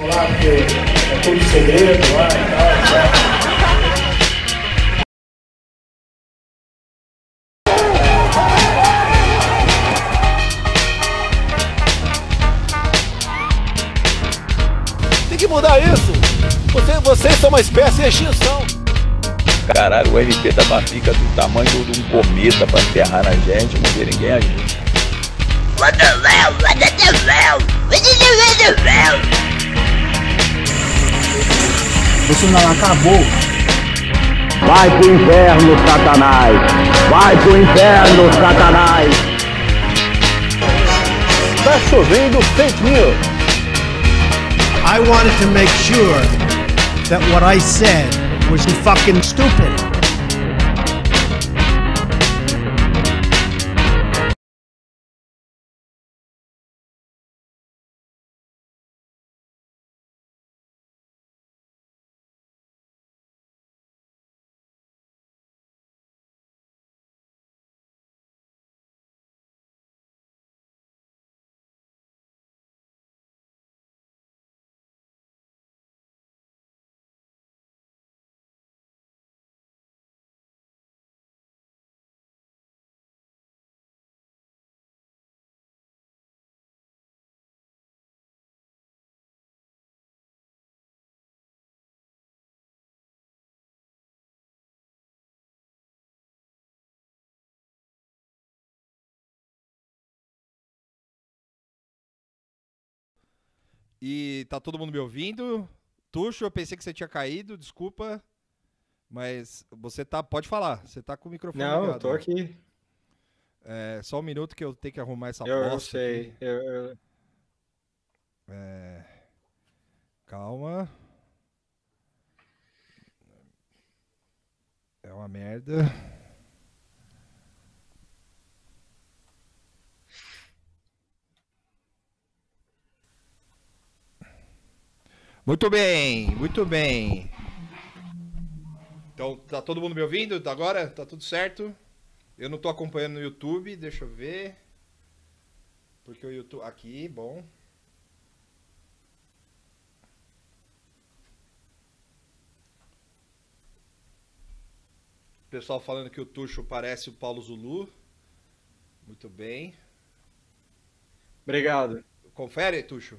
Lá, porque é tudo segredo lá e tal. Tem que mudar isso. Você, vocês são uma espécie de extinção. Caralho, o RP tava fica do tamanho de um cometa pra enterrar na gente, não vê ninguém agir. What the hell? What the hell? What the hell? Bolsonaro acabou. Vai pro inferno, Satanás! Vai pro inferno, Satanás! Tá chovendo fake news. I wanted to make sure that what I said was fucking stupid. E tá todo mundo me ouvindo? Tuxo, eu pensei que você tinha caído, desculpa. Mas você tá. Pode falar, você tá com o microfone Não, eu ligado. tô aqui. É, só um minuto que eu tenho que arrumar essa Eu, eu sei. Eu, eu- É, Calma. É uma merda. Muito bem, muito bem. Então, tá todo mundo me ouvindo agora? Tá tudo certo? Eu não tô acompanhando no YouTube, deixa eu ver. Porque o YouTube. Aqui, bom. Pessoal falando que o Tuxo parece o Paulo Zulu. Muito bem. Obrigado. Confere, Tuxo.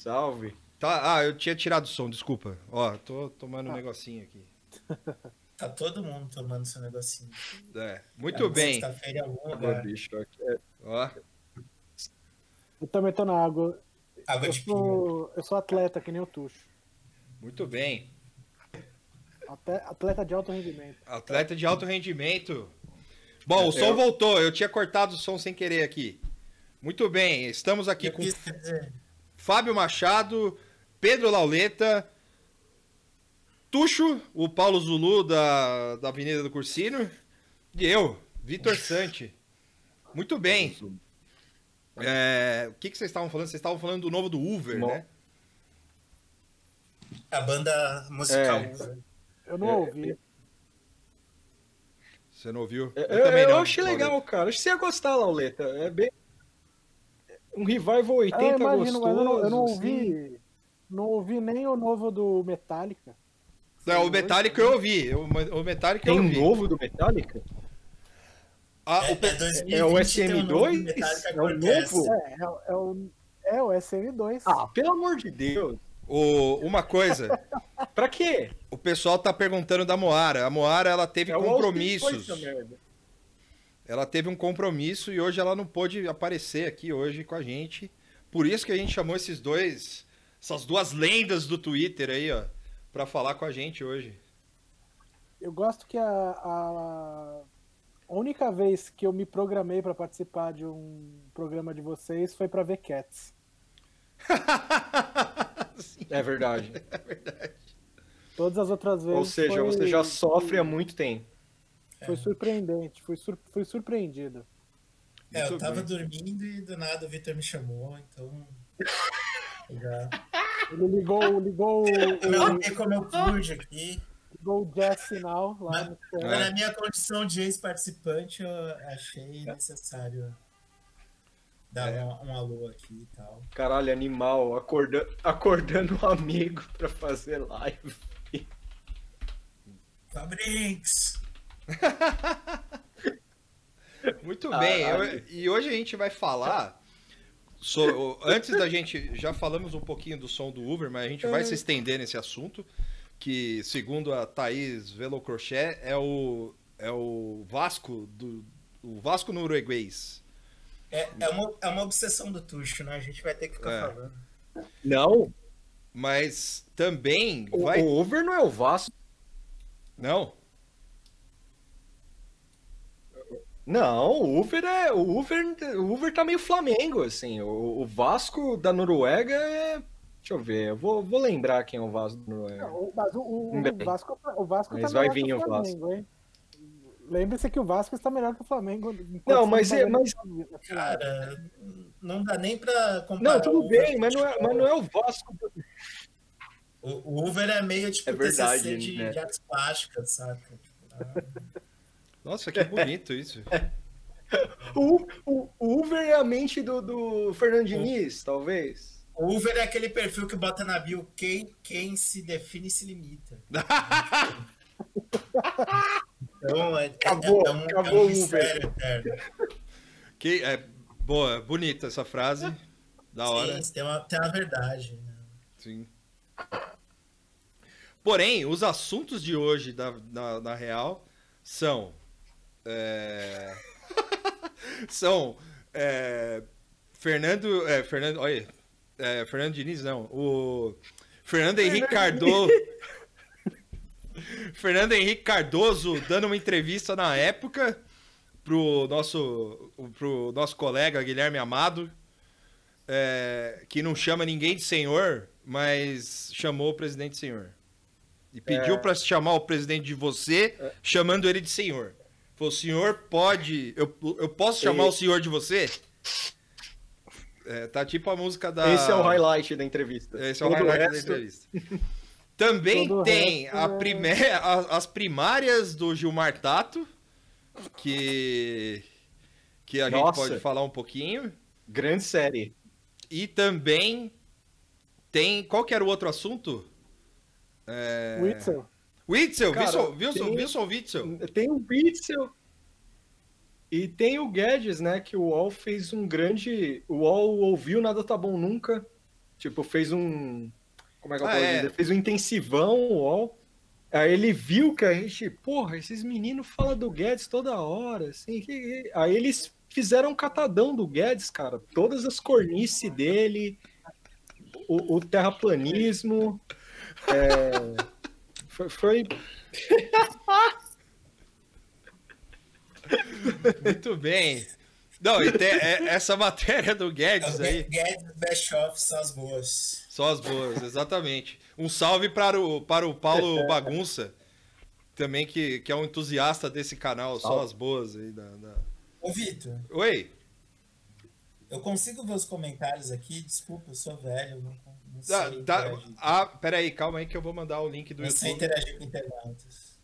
Salve. Tá, ah, eu tinha tirado o som, desculpa. Ó, tô tomando um negocinho aqui. Tá todo mundo tomando seu negocinho. É, muito É bem. Sexta-feira lugar. bicho, aqui é- Ó, Eu também tô na água. Água Eu de sou, eu sou atleta, que nem o Tuxo. muito bem. Atleta de alto rendimento. Atleta de alto rendimento. Bom, o som voltou. Eu tinha cortado o som sem querer aqui. Muito bem, estamos aqui Eu com quis dizer, Fábio Machado, Pedro Lauleta, Tuxo, o Paulo Zulu da, da Avenida do Cursino, e eu, Vitor Sante. Muito bem. É, o que, que vocês estavam falando? Vocês estavam falando do novo do Uber, Mo- né? a banda musical. É. Uva. Eu não É, ouvi. Você não ouviu? Eu, eu, eu achei Lauleta. legal, cara. Acho que você ia gostar, Lauleta. É bem. Um revival 80 Ah, eu imagino, gostoso. mas eu não, eu não assim. ouvi. Não ouvi nem o novo do Metallica. Não, o Metallica eu ouvi. O, Metallica Tem eu um ouvi. novo do Metallica? Ah, É, o é 2020, É o tem um novo SM2? Metallica É o novo? É, é, o- é o, é o SM2. Ah, pelo amor de Deus. o- uma coisa, Pra quê? o pessoal tá perguntando da Moara. A Moara, ela teve É o compromissos. Austin Boys, essa merda. Ela teve um compromisso e hoje ela não pôde aparecer aqui hoje com a gente. Por isso que a gente chamou esses dois, essas duas lendas do Twitter aí, ó, pra falar com a gente hoje. Eu gosto que a, a única vez que eu me programei pra participar de um programa de vocês foi pra ver Cats. É verdade. Todas as outras vezes. Ou seja, foi- você já sofre há muito tempo. Foi surpreendente, fui, sur, fui surpreendido. É, eu tava dormindo e do nada o Vitor me chamou, então. Já. Ele ligou, ligou, Eu o, fiquei com o meu pude aqui. ligou o jazz sinal lá no Mas É. na minha condição de ex-participante, eu achei necessário dar É. um, um alô aqui e tal. Caralho, animal. Acorda... Acordando um amigo pra fazer live. Fabrinks! Muito Ah, bem, ah, eu- e hoje a gente vai falar. so- antes da gente. Já falamos um pouquinho do som do Uber, mas a gente vai se estender nesse assunto. Que, segundo a Thaís Velocrochet, é o, é o Vasco do. O Vasco norueguês. É, é, uma, é uma obsessão do Tuxo, né? A gente vai ter que ficar É. falando. Não, Mas também o, vai. o Over não é o Vasco. Não? Não, o Uber é. O Uber, o Uber tá meio Flamengo, assim. O, o Vasco da Noruega é. Deixa eu ver, eu vou, vou lembrar quem é o Vasco da Noruega. Não, o- mas o, o-. Vasco, o Vasco Mas tá vai melhor vir que o Flamengo, hein? Lembre-se que o Vasco está melhor que o Flamengo. Não, mas é- mas- essa- essa- Cara, não dá nem pra comparar. Não, tudo bem, mas não, é, mas não é o Vasco. O, o Uber é meio tipo É verdade, TCC de, né? de artes plásticas, saca? Nossa, que bonito isso. O, o, o Uber é a mente do, do Fernando Diniz, talvez. O Uber é aquele perfil que bota na bio quem, quem se define se limita. Então é, é- Acabou, é um, acabou é um eterno. Que, é, boa, bonita essa frase. Da hora. Sim, tem uma, tem uma verdade. Né? Sim. Porém, os assuntos de hoje da, da, da Real são. É, são. é, Fernando. É, Fernando. Olha. é, Fernando Diniz, não. O. Fernando Henrique Cardoso. Fernando Henrique Cardoso dando uma entrevista na época pro nosso, pro nosso colega Guilherme Amado, é, que não chama ninguém de senhor, mas chamou o presidente de senhor. E pediu É. para chamar o presidente de você, chamando ele de senhor. Falou, senhor pode. Eu, eu posso chamar E- o senhor de você? É, tá tipo a música da. Esse é o highlight da entrevista. Esse é o Todo highlight da resto- entrevista. Também Todo o tem resto a é- prime- as primárias do Gilmar Tato, que, que a gente Nossa. pode falar um pouquinho. Grande série. E também tem. Qual que era o outro assunto? É... Witzel. Witzel, Cara, Wilson, Wilson, tem- Wilson Witzel. Tem o Witzel. E tem o Guedes, né? Que o UOL fez um grande. O UOL ouviu Nada Tá Bom Nunca. Tipo, fez um. Como é que eu Ah, posso é. dizer? Fez um intensivão, o UOL. Aí ele viu que a gente. Porra, esses meninos falam do Guedes toda hora. Assim, que- que- Aí eles fizeram um catadão do Guedes, cara. Todas as cornices dele. O, o terraplanismo. é, foi- foi Muito bem. Não, e tem- é- essa matéria do É Guedes aí. Guedes Best of são as boas. Só as boas, exatamente. Um salve para o, para o Paulo Bagunça, também que, que é um entusiasta desse canal, só as boas aí da. da- Ô, Vitor, Oi? eu consigo ver os comentários aqui? Desculpa, eu sou velho, eu não, não Ah, tá, interagir. ah, peraí, calma aí que eu vou mandar o link do sei YouTube. interagir com internautas.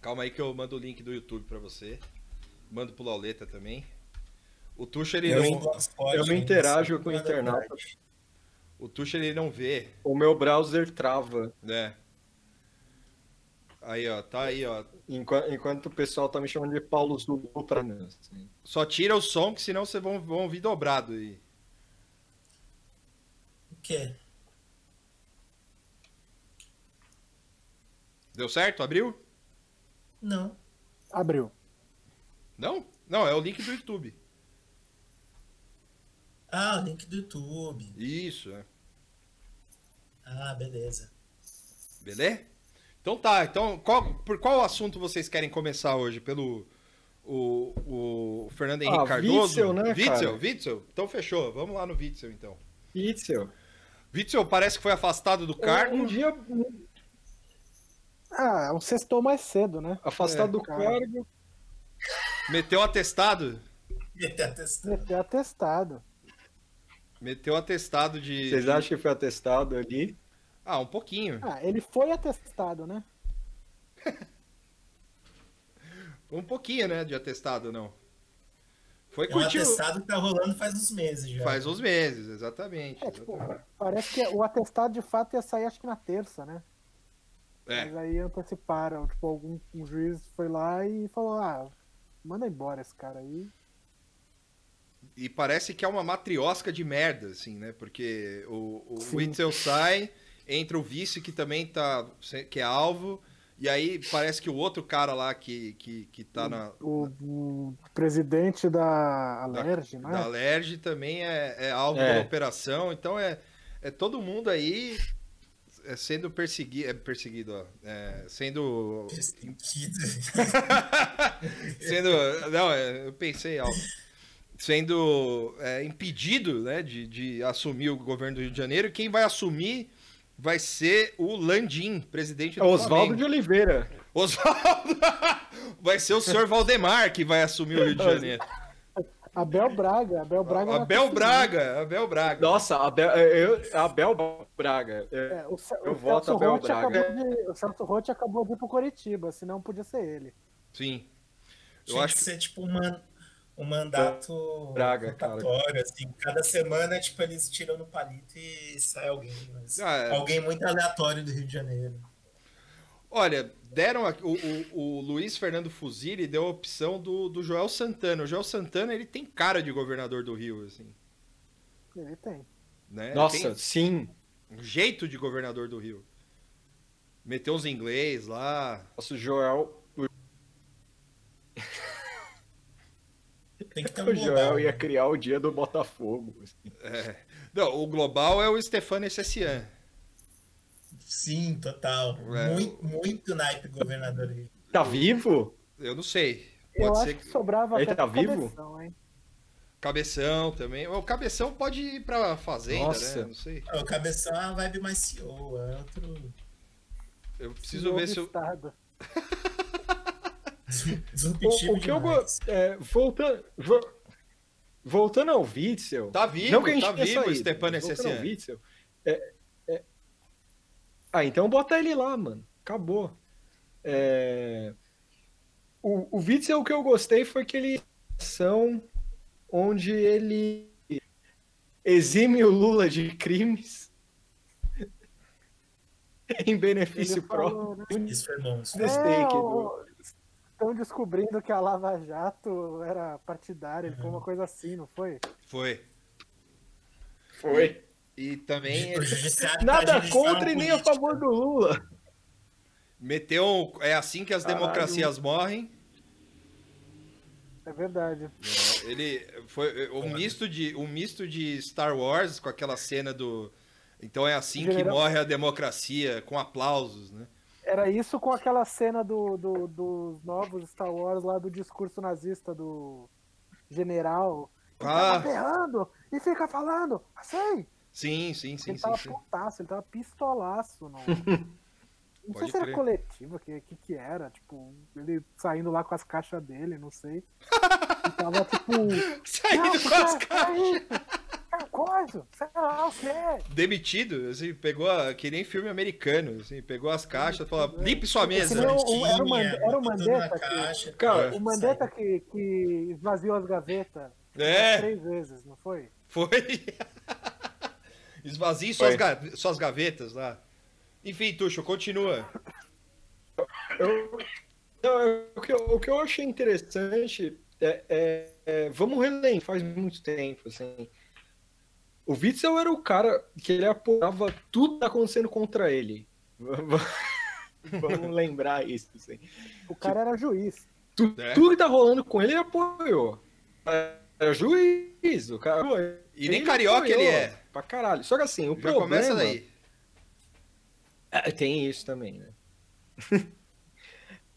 Calma aí que eu mando o link do YouTube pra você. Mando pro Lauleta também. O Tuxa ele Eu, não, eu não interajo com o internauta. o Tuxa ele não vê, O meu browser trava. né? Aí, ó, tá aí, ó. Enquanto, enquanto o pessoal tá me chamando de Paulo Zulu pra mim. assim. Só tira o som, que senão vocês vão, vão ouvir dobrado aí. O quê? Deu certo? Abriu? Não. Abriu. Não? Não, é o link do YouTube. Ah, o link do YouTube. Isso, é. Ah, beleza. Beleza? Então tá, então qual- por qual assunto vocês querem começar hoje? Pelo o, o Fernando Henrique Ah, Cardoso? Witzel, né, Witzel, cara? Witzel? Então fechou, vamos lá no Witzel então. Itzel. Witzel parece que foi afastado do cargo. Um dia Ah, um sextou mais cedo, né? afastado É, do cara. cargo. Meteu atestado. Meteu atestado. Meteu atestado. Meteu atestado de. Vocês acham que foi atestado ali? Ah, um pouquinho. Ah, ele foi atestado, né? Um pouquinho, né? De atestado, não. Foi É um curtir. atestado que tá rolando faz uns meses já. Faz uns meses, exatamente. É, tipo, exatamente. parece que o atestado de fato ia sair acho que na terça, né? É. Mas aí anteciparam, tipo, algum um juiz foi lá e falou, ah, manda embora esse cara aí. E parece que é uma matriosca de merda, assim, né? Porque o, o Sim. Witzel sai, entra o vice que também tá. que é alvo. E aí parece que o outro cara lá que, que, que tá na. O, o presidente da Alerj, né? Da Alerj também é, é alvo É. da operação. Então é, é todo mundo aí sendo perseguido. É perseguido, ó. É, sendo. Perseguido. sendo. Não, é, eu pensei algo. Sendo é, impedido né, de, de assumir o governo do Rio de Janeiro. E quem vai assumir vai ser o Landim, presidente do É Oswaldo de. Oliveira. Oswaldo! vai ser o senhor Valdemar que vai assumir o Rio de Janeiro. Abel Braga, Abel Braga. Abel conseguir. Braga, Abel Braga. Nossa, Abel, eu, Abel Braga. É, É, o, Eu o voto Celso Abel Roth Braga. de, o Celso Roth acabou de ir pro Coritiba, senão podia ser ele. Sim. Eu Tinha acho que ser tipo um, man- um mandato Braga, cara. rotatório, assim. Cada semana, tipo, eles tiram no palito e sai alguém. Mas Ah, é. Alguém muito aleatório do Rio de Janeiro. Olha, deram a- o, o, o Luiz Fernando Fuzili deu a opção do, do Joel Santana. O Joel Santana ele tem cara de governador do Rio, assim. Ele tem. Né? Nossa, Tem sim. um jeito de governador do Rio. Meteu uns inglês lá. Nossa, o Joel. Tem que ter um O Joel global. ia criar o dia do Botafogo. assim. é. Não, o global é o Stefano Essessian. Sim, total. É. Muito, muito naipe governador. Tá vivo? Eu não sei. Eu Pode acho ser que que... sobrava Ele até tá vivo? Cabeção, hein? Cabeção também. O Cabeção pode ir pra fazenda, Nossa. né? Não sei. O cabeção é uma vibe mais CEO, é outro. Eu preciso Novo ver se eu... O, o que eu gosto. É, voltando, vo- voltando ao Witzel. Tá vivo, não que a gente tá tenha vivo o mas voltando ao. Witzel, é- Ah, então bota ele lá, mano. Acabou. É, O, o Witzel, o que eu gostei foi que ele ação onde ele exime o Lula de crimes em benefício falou, próprio. né? Isso bom. É, o- Estão descobrindo que a Lava Jato era partidária, ele foi uma coisa assim, não foi? Foi. foi. E também O judiciário Nada contra e nem a favor do Lula. meteu... um- É assim que as Caralho. democracias morrem. É verdade. Ele foi um misto de um misto de Star Wars com aquela cena do então é assim que morre a democracia com aplausos, né? Era isso com aquela cena do, do- dos novos Star Wars lá do discurso nazista do general. Ele Ah. tava berrando e fica falando, assim. Sim, sim, sim, ele sim. tava sim. putaço, ele tava pistolaço. Não, não sei Pode se era crer. coletivo, o que, que que era. Tipo, ele saindo lá com as caixas dele, não sei. E tava tipo. Saindo "Não, com as é isso, é coisa, sei lá o quê. Demitido, assim, pegou a, que nem filme americano, assim, pegou as caixas falou, limpe sua mesa. Nem o- era o, Tinha, Mand- era o Mandetta caixa. que. Cara, O Mandetta que, que esvaziou as gavetas É. três vezes, não foi? Foi. Esvazie suas, ga- suas gavetas lá. Enfim, Tuxo, continua. Eu- não, o, que eu, o que eu achei interessante é, é- é- vamos relembrar, faz muito tempo, assim. O Witzel era o cara que ele apoiava tudo que tá acontecendo contra ele. Vamos lembrar isso, assim. O cara era juiz. Tu- É. Tudo que tá rolando com ele, ele apoiou. Era juiz, o cara. E nem carioca ele apoiou é. Pra caralho. Só que assim, o Já problema... começa daí. É, tem isso também, né?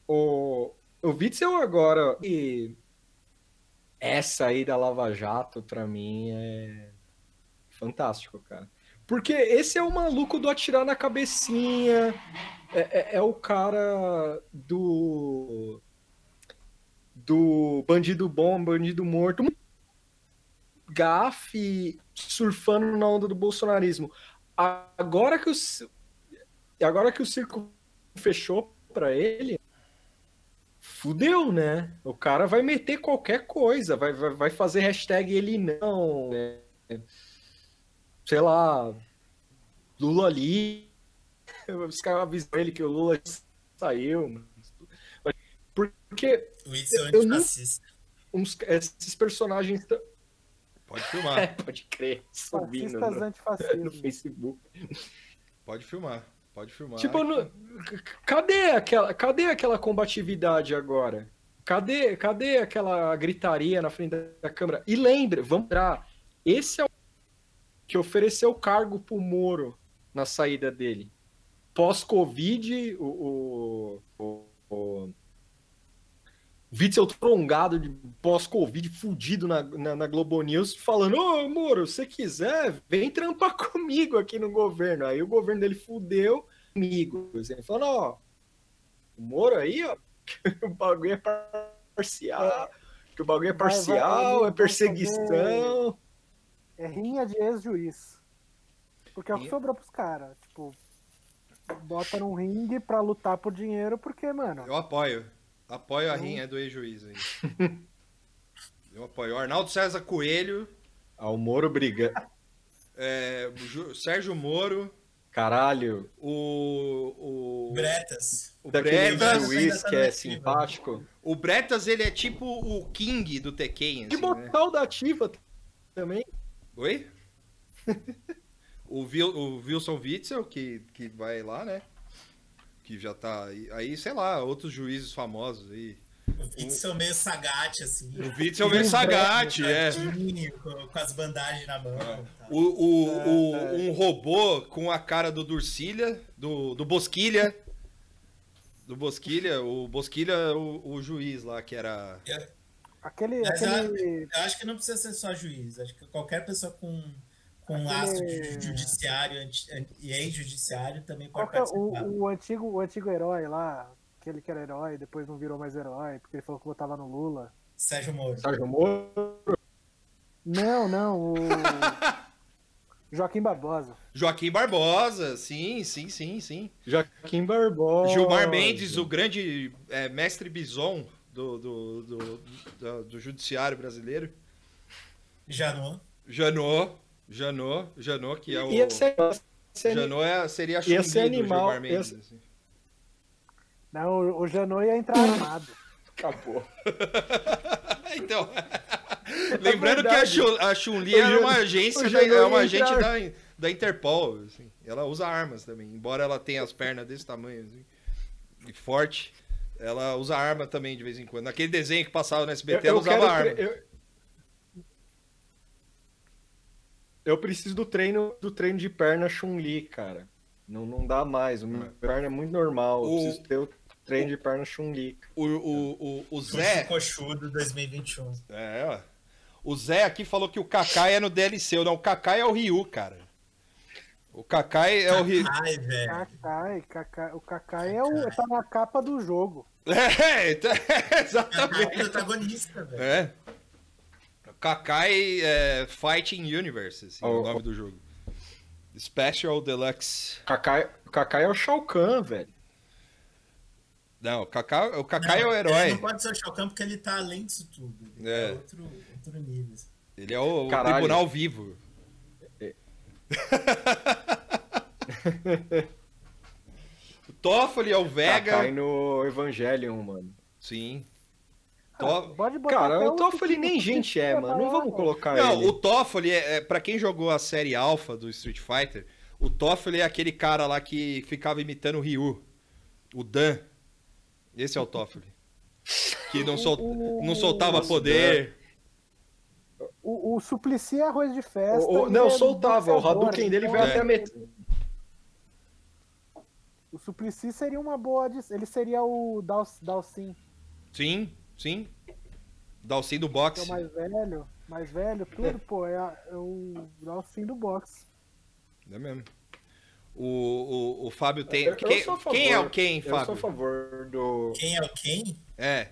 o, o Witzel agora. E essa aí da Lava Jato, pra mim, é fantástico, cara. Porque esse é o maluco do atirar na cabecinha. É, é- é o cara do. Do bandido bom, bandido morto. Gafe surfando na onda do bolsonarismo. Agora que o, agora que o circo fechou pra ele, fudeu, né? O cara vai meter qualquer coisa, vai, vai, vai fazer hashtag ele não, né? sei lá, Lula ali. Os caras avisam ele que o Lula saiu. Porque O Itzel Eu não- uns, esses personagens. Pode É, filmar, pode crer, subindo Fascistas no, antifascismo. no Facebook. pode filmar, pode filmar. Tipo, no- cadê aquela, cadê aquela combatividade agora? Cadê, cadê aquela gritaria na frente da câmera? E lembre, vamos lembrar, esse é o que ofereceu cargo pro Moro na saída dele. Pós-Covid, o, o, o, o Witzel prolongado de pós-Covid, fudido na, na, na Globo News, falando: Ô, Moro, se quiser, vem trampar comigo aqui no governo. Aí o governo dele fudeu comigo. Assim, falando: Ó, o Moro aí, ó, o bagulho é parcial, que o bagulho é vai- parcial, vai é perseguição. É rinha de ex-juiz. Porque é o que sobrou pros caras. Tipo, bota num ringue pra lutar por dinheiro, porque, mano. Eu apoio. Apoio a Então- rinha do ex-juiz aí. Eu apoio. O Arnaldo César Coelho, Ah, o Moro briga. é, Sérgio Moro, Caralho. o. O, Bretas. o Daquele Bretas. juiz tá que é simpático. O Bretas, ele é tipo o King do Tekken. E Assim, né? botar o da Ativa também. Oi? o, Wil, o Wilson Witzel, que, que vai lá, né? Que já tá. aí- Aí, sei lá, outros juízes famosos aí. O Itzel meio sagate, assim. O Witzel meio sagate, é. Com, com as bandagens na mão. tá. O, o, o- um robô com a cara do Durcilha, do, do Bosquilha. Do Bosquilha, o Bosquilha, o, o juiz lá, que era. Aquele. Aquele... Eu acho que não precisa ser só juiz. Acho que qualquer pessoa com, com Aquele- laço de judiciário e ex-judiciário também Qual pode é participar. o, o, antigo, o antigo herói lá? Aquele que era herói, depois não virou mais herói, porque ele falou que votava no Lula. Sérgio Moro. Sérgio Moro. Não, não, o. Joaquim Barbosa. Joaquim Barbosa, sim, sim, sim, sim. Joaquim Barbosa. Gilmar Mendes, o grande é, mestre bison do, do, do, do, do judiciário brasileiro. Janot. Janot, Janot, Janot, que é o. Ia ser, ia ser, Janot é, seria a ia ser Chun-Li do animal, Gilmar ia Mendes. ser- assim. Não, o, o Janot ia entrar armado. Acabou. Então, lembrando que a verdade. Chun- a Chun-Li era uma agência, da, é uma agente entrar- da, da Interpol, assim. Ela usa armas também, embora ela tenha as pernas desse tamanho, assim, e forte, ela usa arma também de vez em quando. Naquele desenho que passava no SBT, ela usava quero arma. eu- Eu preciso do treino do treino de perna Chun-Li, cara. Não, não dá mais. O meu perna é muito normal. Eu O- preciso ter o treino de perna Chun-Li. O, o, o, o Zé. Coxudo 2021. É, ó. O Zé aqui falou que o Kakai é no DLC. Não, o Kakai é o Ryu, cara. O Kakai é o Ryu. Ai, velho. Kakai, Kakai, o Kakai é o, tá na capa do jogo. É, então, exatamente. protagonista, velho. É. Kakai é, Fighting Universe, assim, é o Oh, nome do jogo. Special Deluxe. Kakai, o Kakai é o Shao Kahn, velho. Não, o Kakai, o Kakai é o Ele herói. não pode ser o Shao Kahn porque ele tá além disso tudo. Ele É. é, outro, outro nível. Ele é o, o tribunal vivo. o Toffoli é o Vega. Kakai no Evangelion, mano. Sim. Cara, o Toffoli nem gente é, mano. Não vamos colocar Não, ele. o Toffoli, é, é, pra quem jogou a série Alpha do Street Fighter, o Toffoli é aquele cara lá que ficava imitando o Ryu. O Dan. Esse é o Toffoli. Que não, sol- não soltava Nossa, poder. O, o Suplicy é arroz de festa. O- o- não, é soltava. O Hadouken dele então veio É. até a metade. O Suplicy seria uma boa. Ele seria o Dal- Dalsin, Sim, sim. Dalsin do que é boxe. o mais velho. Mais velho, tudo, pô. É, a- é o Dalsin do boxe. É mesmo. O, o, o Fábio tem. Eu- quem, sou a favor. quem é o Ken, Eu sou a Fábio? favor do. Quem é o quem? É.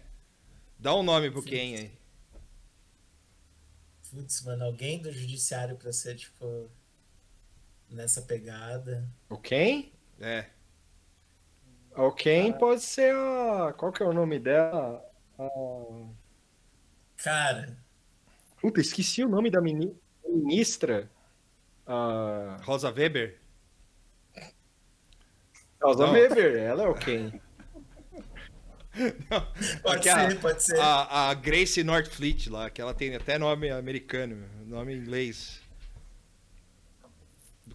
Dá um nome pro Ken aí. Putz, mano, alguém do judiciário pra ser, tipo, nessa pegada. O quem? É. O quem pode ser a. Qual que é o nome dela? Cara, Puta, esqueci o nome da mini- ministra. A. Rosa Weber? Rosa Não. Weber, ela é o quem? pode Aqui a- ser, pode ser. A, a Grace Northfleet lá, que ela tem até nome americano, nome inglês.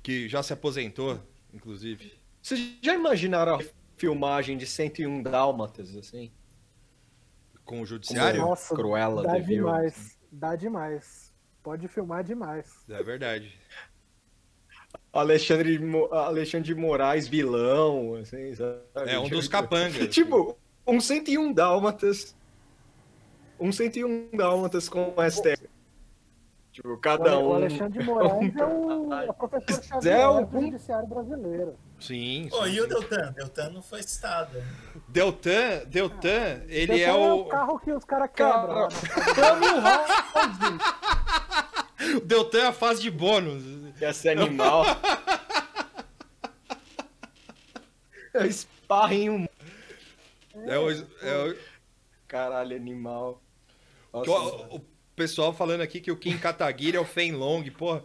Que já se aposentou, inclusive. Vocês já imaginaram a filmagem de 101 Dálmatas, assim? Com o judiciário? Nossa, Cruella Dá demais. Dá demais. Pode filmar demais. É verdade. Alexandre, Alexandre de Moraes vilão, assim, sabe? É um dos Tipo, capangas. Tipo, um 101 Dálmatas. Um 101 Dálmatas com STF. Tipo, cada Ale- o um. Alexandre de Moraes é o, é o professor Xavier Zé, o- do Judiciário Brasileiro. Sim. Pô, sim, e o. Deltan? Deltan não foi citado. Deltan, Deltan, ele Esse é o. carro que os caras quebram. Na- O Deltan é a fase de bônus. Esse animal. Em um. É o. É o Caralho, animal. que o, o pessoal falando aqui que o Kim Kataguiri é o Fen Long, porra.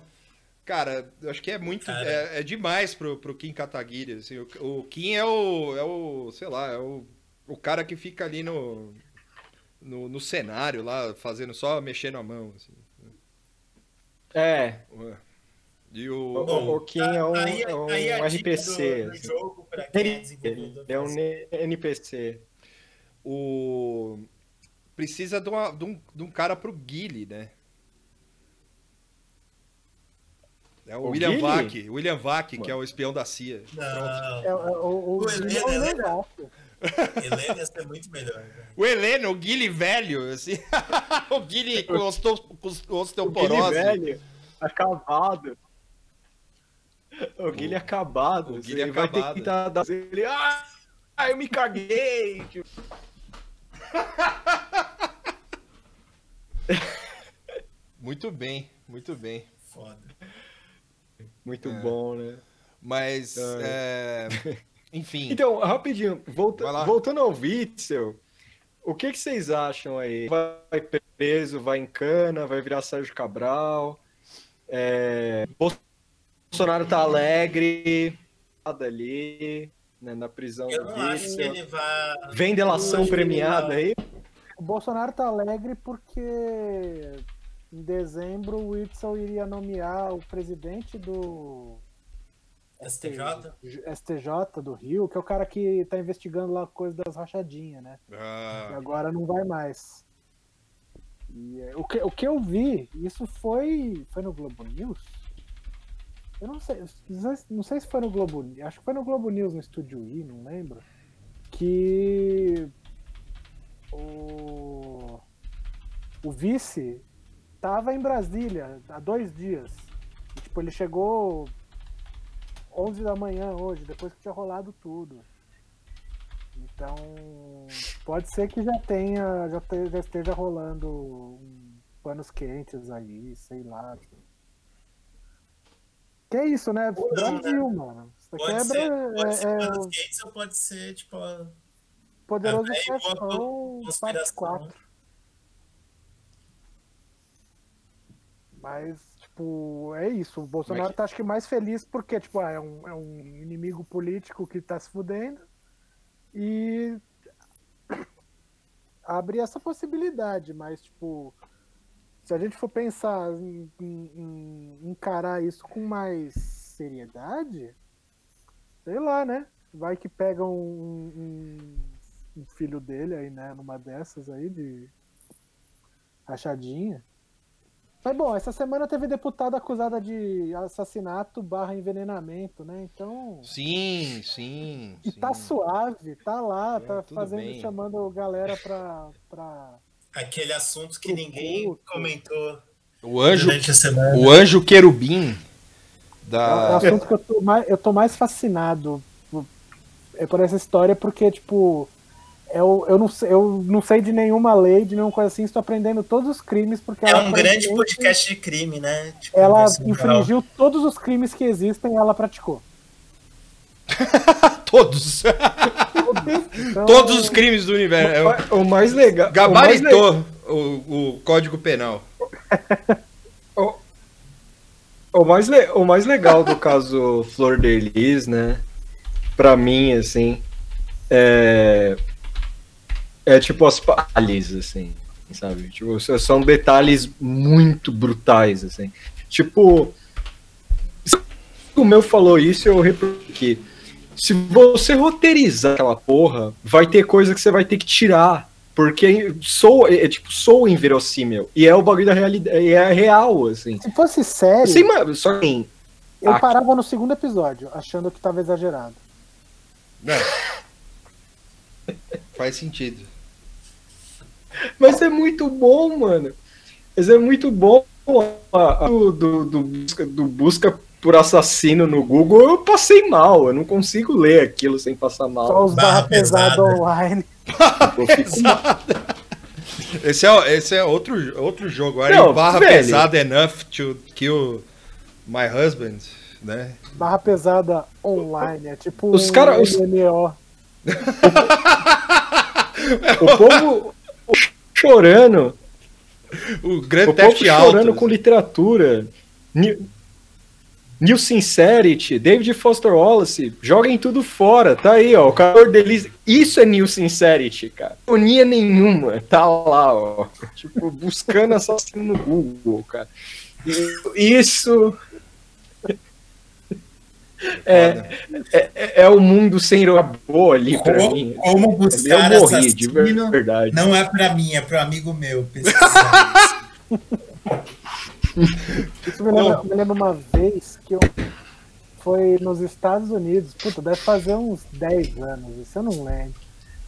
Cara, eu acho que é muito. É, é demais pro, pro Kim Kataguiri. Assim, o, o Kim é o. É o. Sei lá, é o, o cara que fica ali no, no. No cenário lá, fazendo só mexendo a mão. Assim. É, E o, o. o, Kim é um, aí, é um aí a dica RPC. do, do assim. jogo pra quem é é um NPC. o precisa de, uma- de um, de um cara pro Guile, né? É o, O William Guile? Vac, William Vac, que é o espião da CIA. Não, É, é, o, o, O Helena, é Helena. Helena ia ser muito melhor. O Heleno, o Guile velho, assim. o Guile com osteo- com O Guilherme osteoporose. velho, acabado. O Guilherme acabado. o assim, Guilherme ele vai ter acabado. que tentar dar. Ele. Ah, ah, eu me caguei! tipo. Muito bem, muito bem. Foda. Muito É. bom, né? Mas, é, enfim. Então, rapidinho, volta- voltando ao Witzel, o que, que vocês acham aí? Vai preso, vai em cana, vai virar Sérgio Cabral? É, Bolsonaro tá alegre, nada ali, né, na prisão Eu do não acho que Witzel. ele vai. Vem delação premiada vai- aí? O Bolsonaro tá alegre porque em dezembro o Whitson iria nomear o presidente do STJ? STJ do Rio, que é o cara que tá investigando lá a coisa das rachadinhas, né? E Ah, agora não vai mais. E, é, o, que, o que eu vi, isso foi, foi no Globo News? Eu não sei, não sei- não sei se foi no Globo, acho que foi no Globo News no Estúdio I, não lembro. Que o, o vice tava em Brasília há dois dias. E, tipo, ele chegou 11 da manhã hoje, depois que tinha rolado tudo. Então, pode ser que já tenha, já, te- já esteja rolando um panos quentes aí, sei lá. Que é isso, né? Brasil, mano. Isso Pode é, ser, pode é- ser é Panos Gates ou pode ser, tipo, Poderoso velha Chefão, parte conspiração. 4. Mas, tipo, é isso. O Bolsonaro Mas- tá, acho que, mais feliz porque, tipo, ah, é, um, é um inimigo político que tá se fudendo e abre essa possibilidade, mas, tipo, se a gente for pensar em, em- em encarar isso com mais seriedade, sei lá, né? Vai que pega um, um- um filho dele aí, né, numa dessas aí de rachadinha. Mas bom, essa semana teve deputada acusada de assassinato barra envenenamento, né? Então. Sim, sim. E sim. tá suave, tá lá, É, tá fazendo, bem. chamando galera pra. pra... aquele assunto que ninguém Culto. comentou O anjo, durante a semana. o anjo querubim É o da. assunto que eu tô mais, eu tô mais fascinado por, é por essa história, porque, tipo, eu, eu, não, sei- eu não sei de nenhuma lei, de nenhuma coisa assim, estou aprendendo todos os crimes, porque É ela um grande podcast de crime, né? Tipo, Ela versão geral. infringiu todos os crimes que existem, ela praticou. Todos. Então, Todos os crimes do universo. É o- O mais legal. o mais le- Gabaritou o, o código penal. O mais, le- o mais legal do caso Flor de Lis, né? Pra mim, assim, é. É tipo as palhas, assim, sabe? Tipo, são detalhes muito brutais, assim. Tipo. O meu falou isso, eu repliquei. Se você roteirizar aquela porra, vai ter coisa que você vai ter que tirar. Porque sou, é, é, tipo, sou inverossímil. E é o bagulho da realidade. E é real, assim. Se fosse sério, Sim, mas só que eu Ah. parava no segundo episódio, achando que tava exagerado. Não. Faz sentido. Mas é muito bom, mano. Mas é muito bom. A- a- Do, do, do busca, do busca por assassino no Google, eu passei mal. Eu não consigo ler aquilo sem passar Só mal. os Barra barra pesada pesada. online. Esse é, esse é outro, outro jogo. Are Não, barra velho. pesada enough to kill my husband? Né? Barra pesada online. É tipo Os um cara- os- MMO. O povo chorando. O Grand O Theft Auto. chorando com literatura. New, New Sincerity, David Foster Wallace, joguem tudo fora. Tá aí, ó. O calor deles. Isso é New Sincerity, cara. Ironia nenhuma. Tá lá, ó. Tipo, buscando assassino no Google, cara. Isso. É, é, é o mundo sem robô ali pra Como, mim. como buscar Eu morri, de verdade. não é pra mim, é pro amigo meu. pesquisar. Isso me lembra, me lembra uma vez que eu foi nos Estados Unidos. Puta, deve fazer uns 10 anos, isso eu não lembro.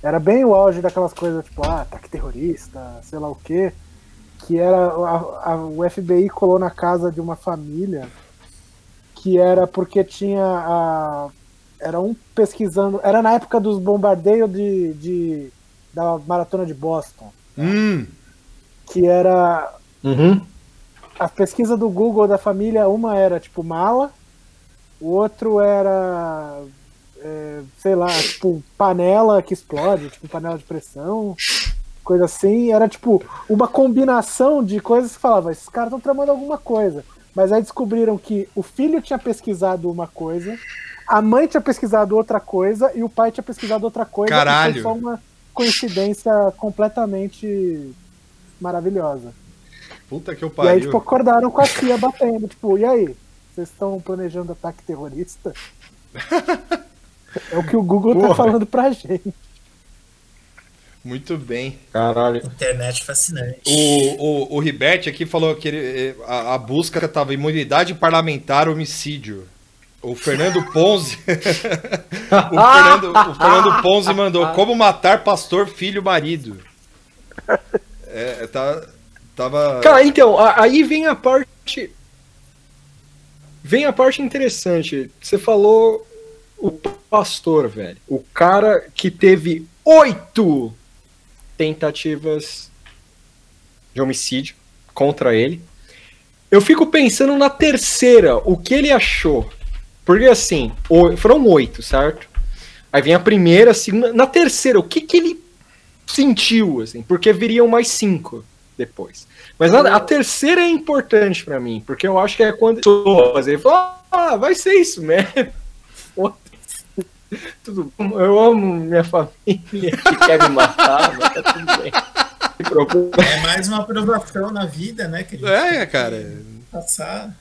Era bem o auge daquelas coisas, tipo, ah, ataque terrorista, sei lá o quê. Que era. a- a- o FBI colou na casa de uma família que era porque tinha a. Era um pesquisando. Era na época dos bombardeios de, de, da maratona de Boston. Hum, Que era Uhum. a pesquisa do Google da família, uma era tipo mala, o outro era, é, sei lá, tipo panela que explode, tipo panela de pressão, coisa assim. Era tipo uma combinação de coisas que falava, esses caras estão tramando alguma coisa. Mas aí descobriram que o filho tinha pesquisado uma coisa, a mãe tinha pesquisado outra coisa e o pai tinha pesquisado outra coisa. e Caralho. foi só uma coincidência completamente maravilhosa. puta que eu E aí, pariu. tipo, acordaram com a CIA batendo. Tipo, e aí? Vocês estão planejando ataque terrorista? É o que o Google tá Porra. falando pra gente. Muito bem. Caralho. Internet fascinante. O, o, o Ribert aqui falou que ele, eh, a, a busca estava imunidade parlamentar, homicídio. O Fernando Ponzi. o, Fernando, o Fernando Ponzi mandou como matar pastor, filho, marido. É, tá, tava. Cara, então, a- aí vem a parte. Vem a parte interessante. Você falou o pastor, velho. O cara que teve oito tentativas de homicídio contra ele. Eu fico pensando na terceira, o que ele achou. Porque assim, foram oito, certo? Aí vem a primeira, a segunda. Na terceira, o que, que ele sentiu, assim? Porque viriam mais cinco depois. Mas a, a terceira é importante pra mim, porque eu acho que é quando pessoas ele fala, ah, vai ser isso mesmo. Tudo bom. Eu amo minha família que quer me matar, mas tá tudo bem. É mais uma aprovação na vida, né? Que a gente É, tem que cara. Passar.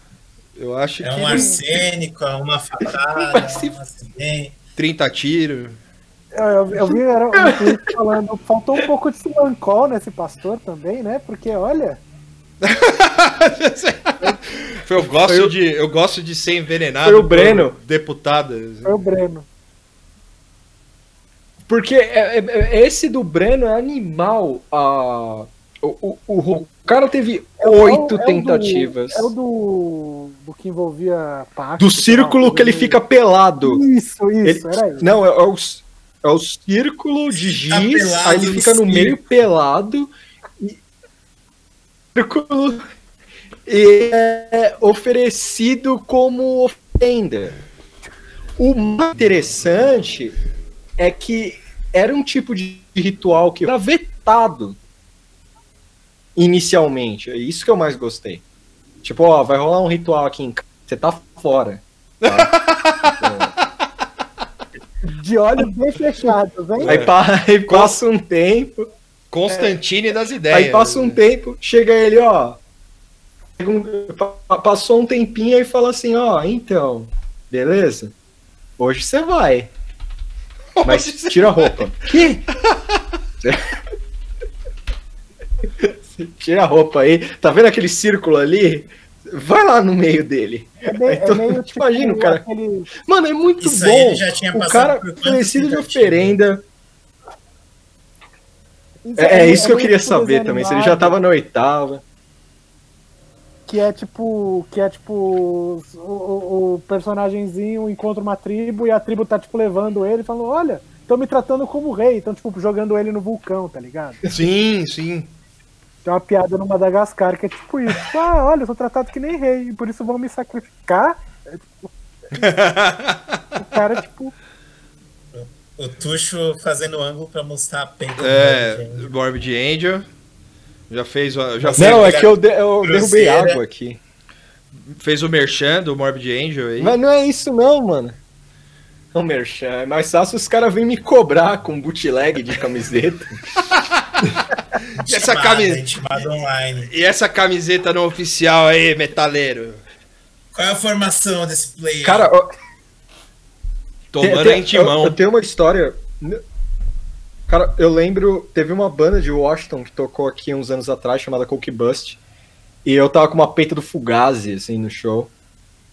Eu acho É que. um arsênico, é uma facada, Mas se- é um acidente. 30 tiros. Eu, eu- eu vi era um falando, faltou um pouco de silancol nesse pastor também, né? Porque olha, eu, gosto Foi o- de, eu gosto de ser envenenado. Foi o Breno. Deputada. foi o Breno. Porque é- é- é- esse do Breno é animal. A, o, o, o, cara teve É oito é tentativas. É o do, do que envolvia pacto. Do círculo que ele fica pelado. Isso, isso, Ele- era isso. Não, é, é o, é o círculo de Tá giz, pelado aí ele no fica no meio pelado. E, círculo e é oferecido como ofenda. O mais interessante é que era um tipo de ritual que era vetado inicialmente. É isso que eu mais gostei. Tipo, ó, vai rolar um ritual aqui em casa, você tá fora. De olhos bem fechados, hein? Aí, pa- aí passa um tempo, Constantine das ideias. aí passa um tempo, chega ele, ó. um- Passou um tempinho e fala assim, ó, então, beleza? Hoje você vai. Mas tira a roupa. Que? Tira a roupa aí. Tá vendo aquele círculo ali? Vai lá no meio dele. É meio, é Então, meio tipo imagina o cara. aquele. Mano, é muito Isso bom. ele já tinha o cara oferecido de oferenda. É, é isso que eu queria saber também. Se ele já tava na oitava. Que é tipo. Que é tipo. O, o, o personagemzinho encontra uma tribo e a tribo tá, tipo, levando ele falando, olha, estão me tratando como rei. Então, tipo, jogando ele no vulcão, tá ligado? Sim, sim. Tem uma piada no Madagascar que é tipo isso. Tipo, ah, olha, eu sou tratado que nem rei, por isso vão me sacrificar. É, tipo, o cara, tipo, O Tuxo fazendo ângulo pra mostrar a peita. do É, Morbid Morbid Angel. Já fez, o- já fez, Não, é que eu, de- eu derrubei Grosseira. água aqui. fez o merchan do Morbid Angel aí. Mas não é isso não, mano. Não, Merchan, é mais fácil os caras virem me cobrar com bootleg de camiseta. E essa online. E essa camiseta não oficial aí, metaleiro? Qual é a formação desse player? Cara, ó, Tomando tem- a intimão. Eu, eu tenho uma história. Cara, eu lembro, teve uma banda de Washington que tocou aqui uns anos atrás, chamada Coke Bust. E eu tava com uma peita do Fugazi, assim, no show.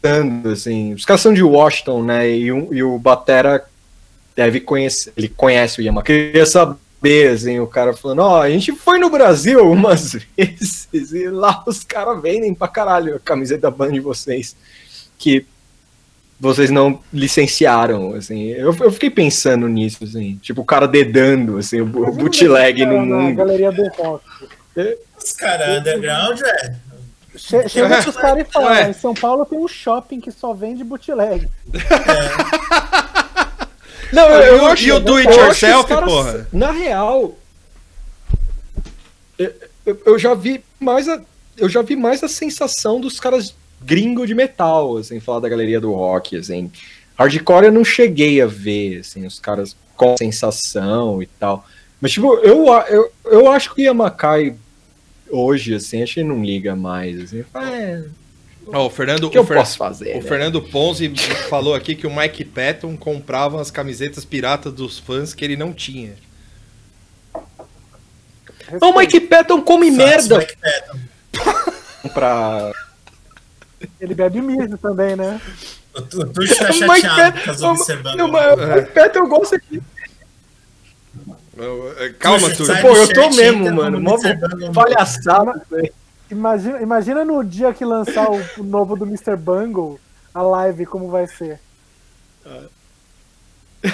Cantando, assim. Os caras são de Washington, né? E, um- e o Batera deve conhecer. Ele conhece o Yamaha. Queria saber, assim, o cara falando, ó, a gente foi no Brasil algumas vezes e lá os caras vendem pra caralho a camiseta da banda de vocês. Que vocês não licenciaram, assim. Eu, eu fiquei pensando nisso, assim. Tipo, o cara dedando, assim, o, o bootleg no mundo. galeria do rock. Os caras underground, velho. Che- Chega pros caras e fala, Ué. em São Paulo tem um shopping que só vende bootleg. Não, E eu, o- eu acho, e o do it yourself, os caras, porra? Na real, eu- eu já vi mais a, eu já vi mais a sensação dos caras gringo de metal, assim, falar da galeria do rock, assim. Hardcore eu não cheguei a ver, assim, os caras com sensação e tal. Mas, tipo, eu, eu, eu acho que o Yamakai hoje, assim, acho que ele não liga mais, assim. É, Ó, o Fernando, o que eu o Fer- posso fazer? o né? Fernando Ponzi falou aqui que o Mike Patton comprava as camisetas piratas dos fãs que ele não tinha. O Mike Patton come merda Mike Patton. pra. Ele bebe mijo também, né? O, o Tuxo tá O Mike chateado o Mike Patton gosta aqui. Eu- eu- Calma, sai Pô, eu tô mesmo, mano. no Mó Mr. Bungle. palhaçada. velho. Imagina, imagina no dia que lançar o, o novo do Mr. Bungle, a live, como vai ser. O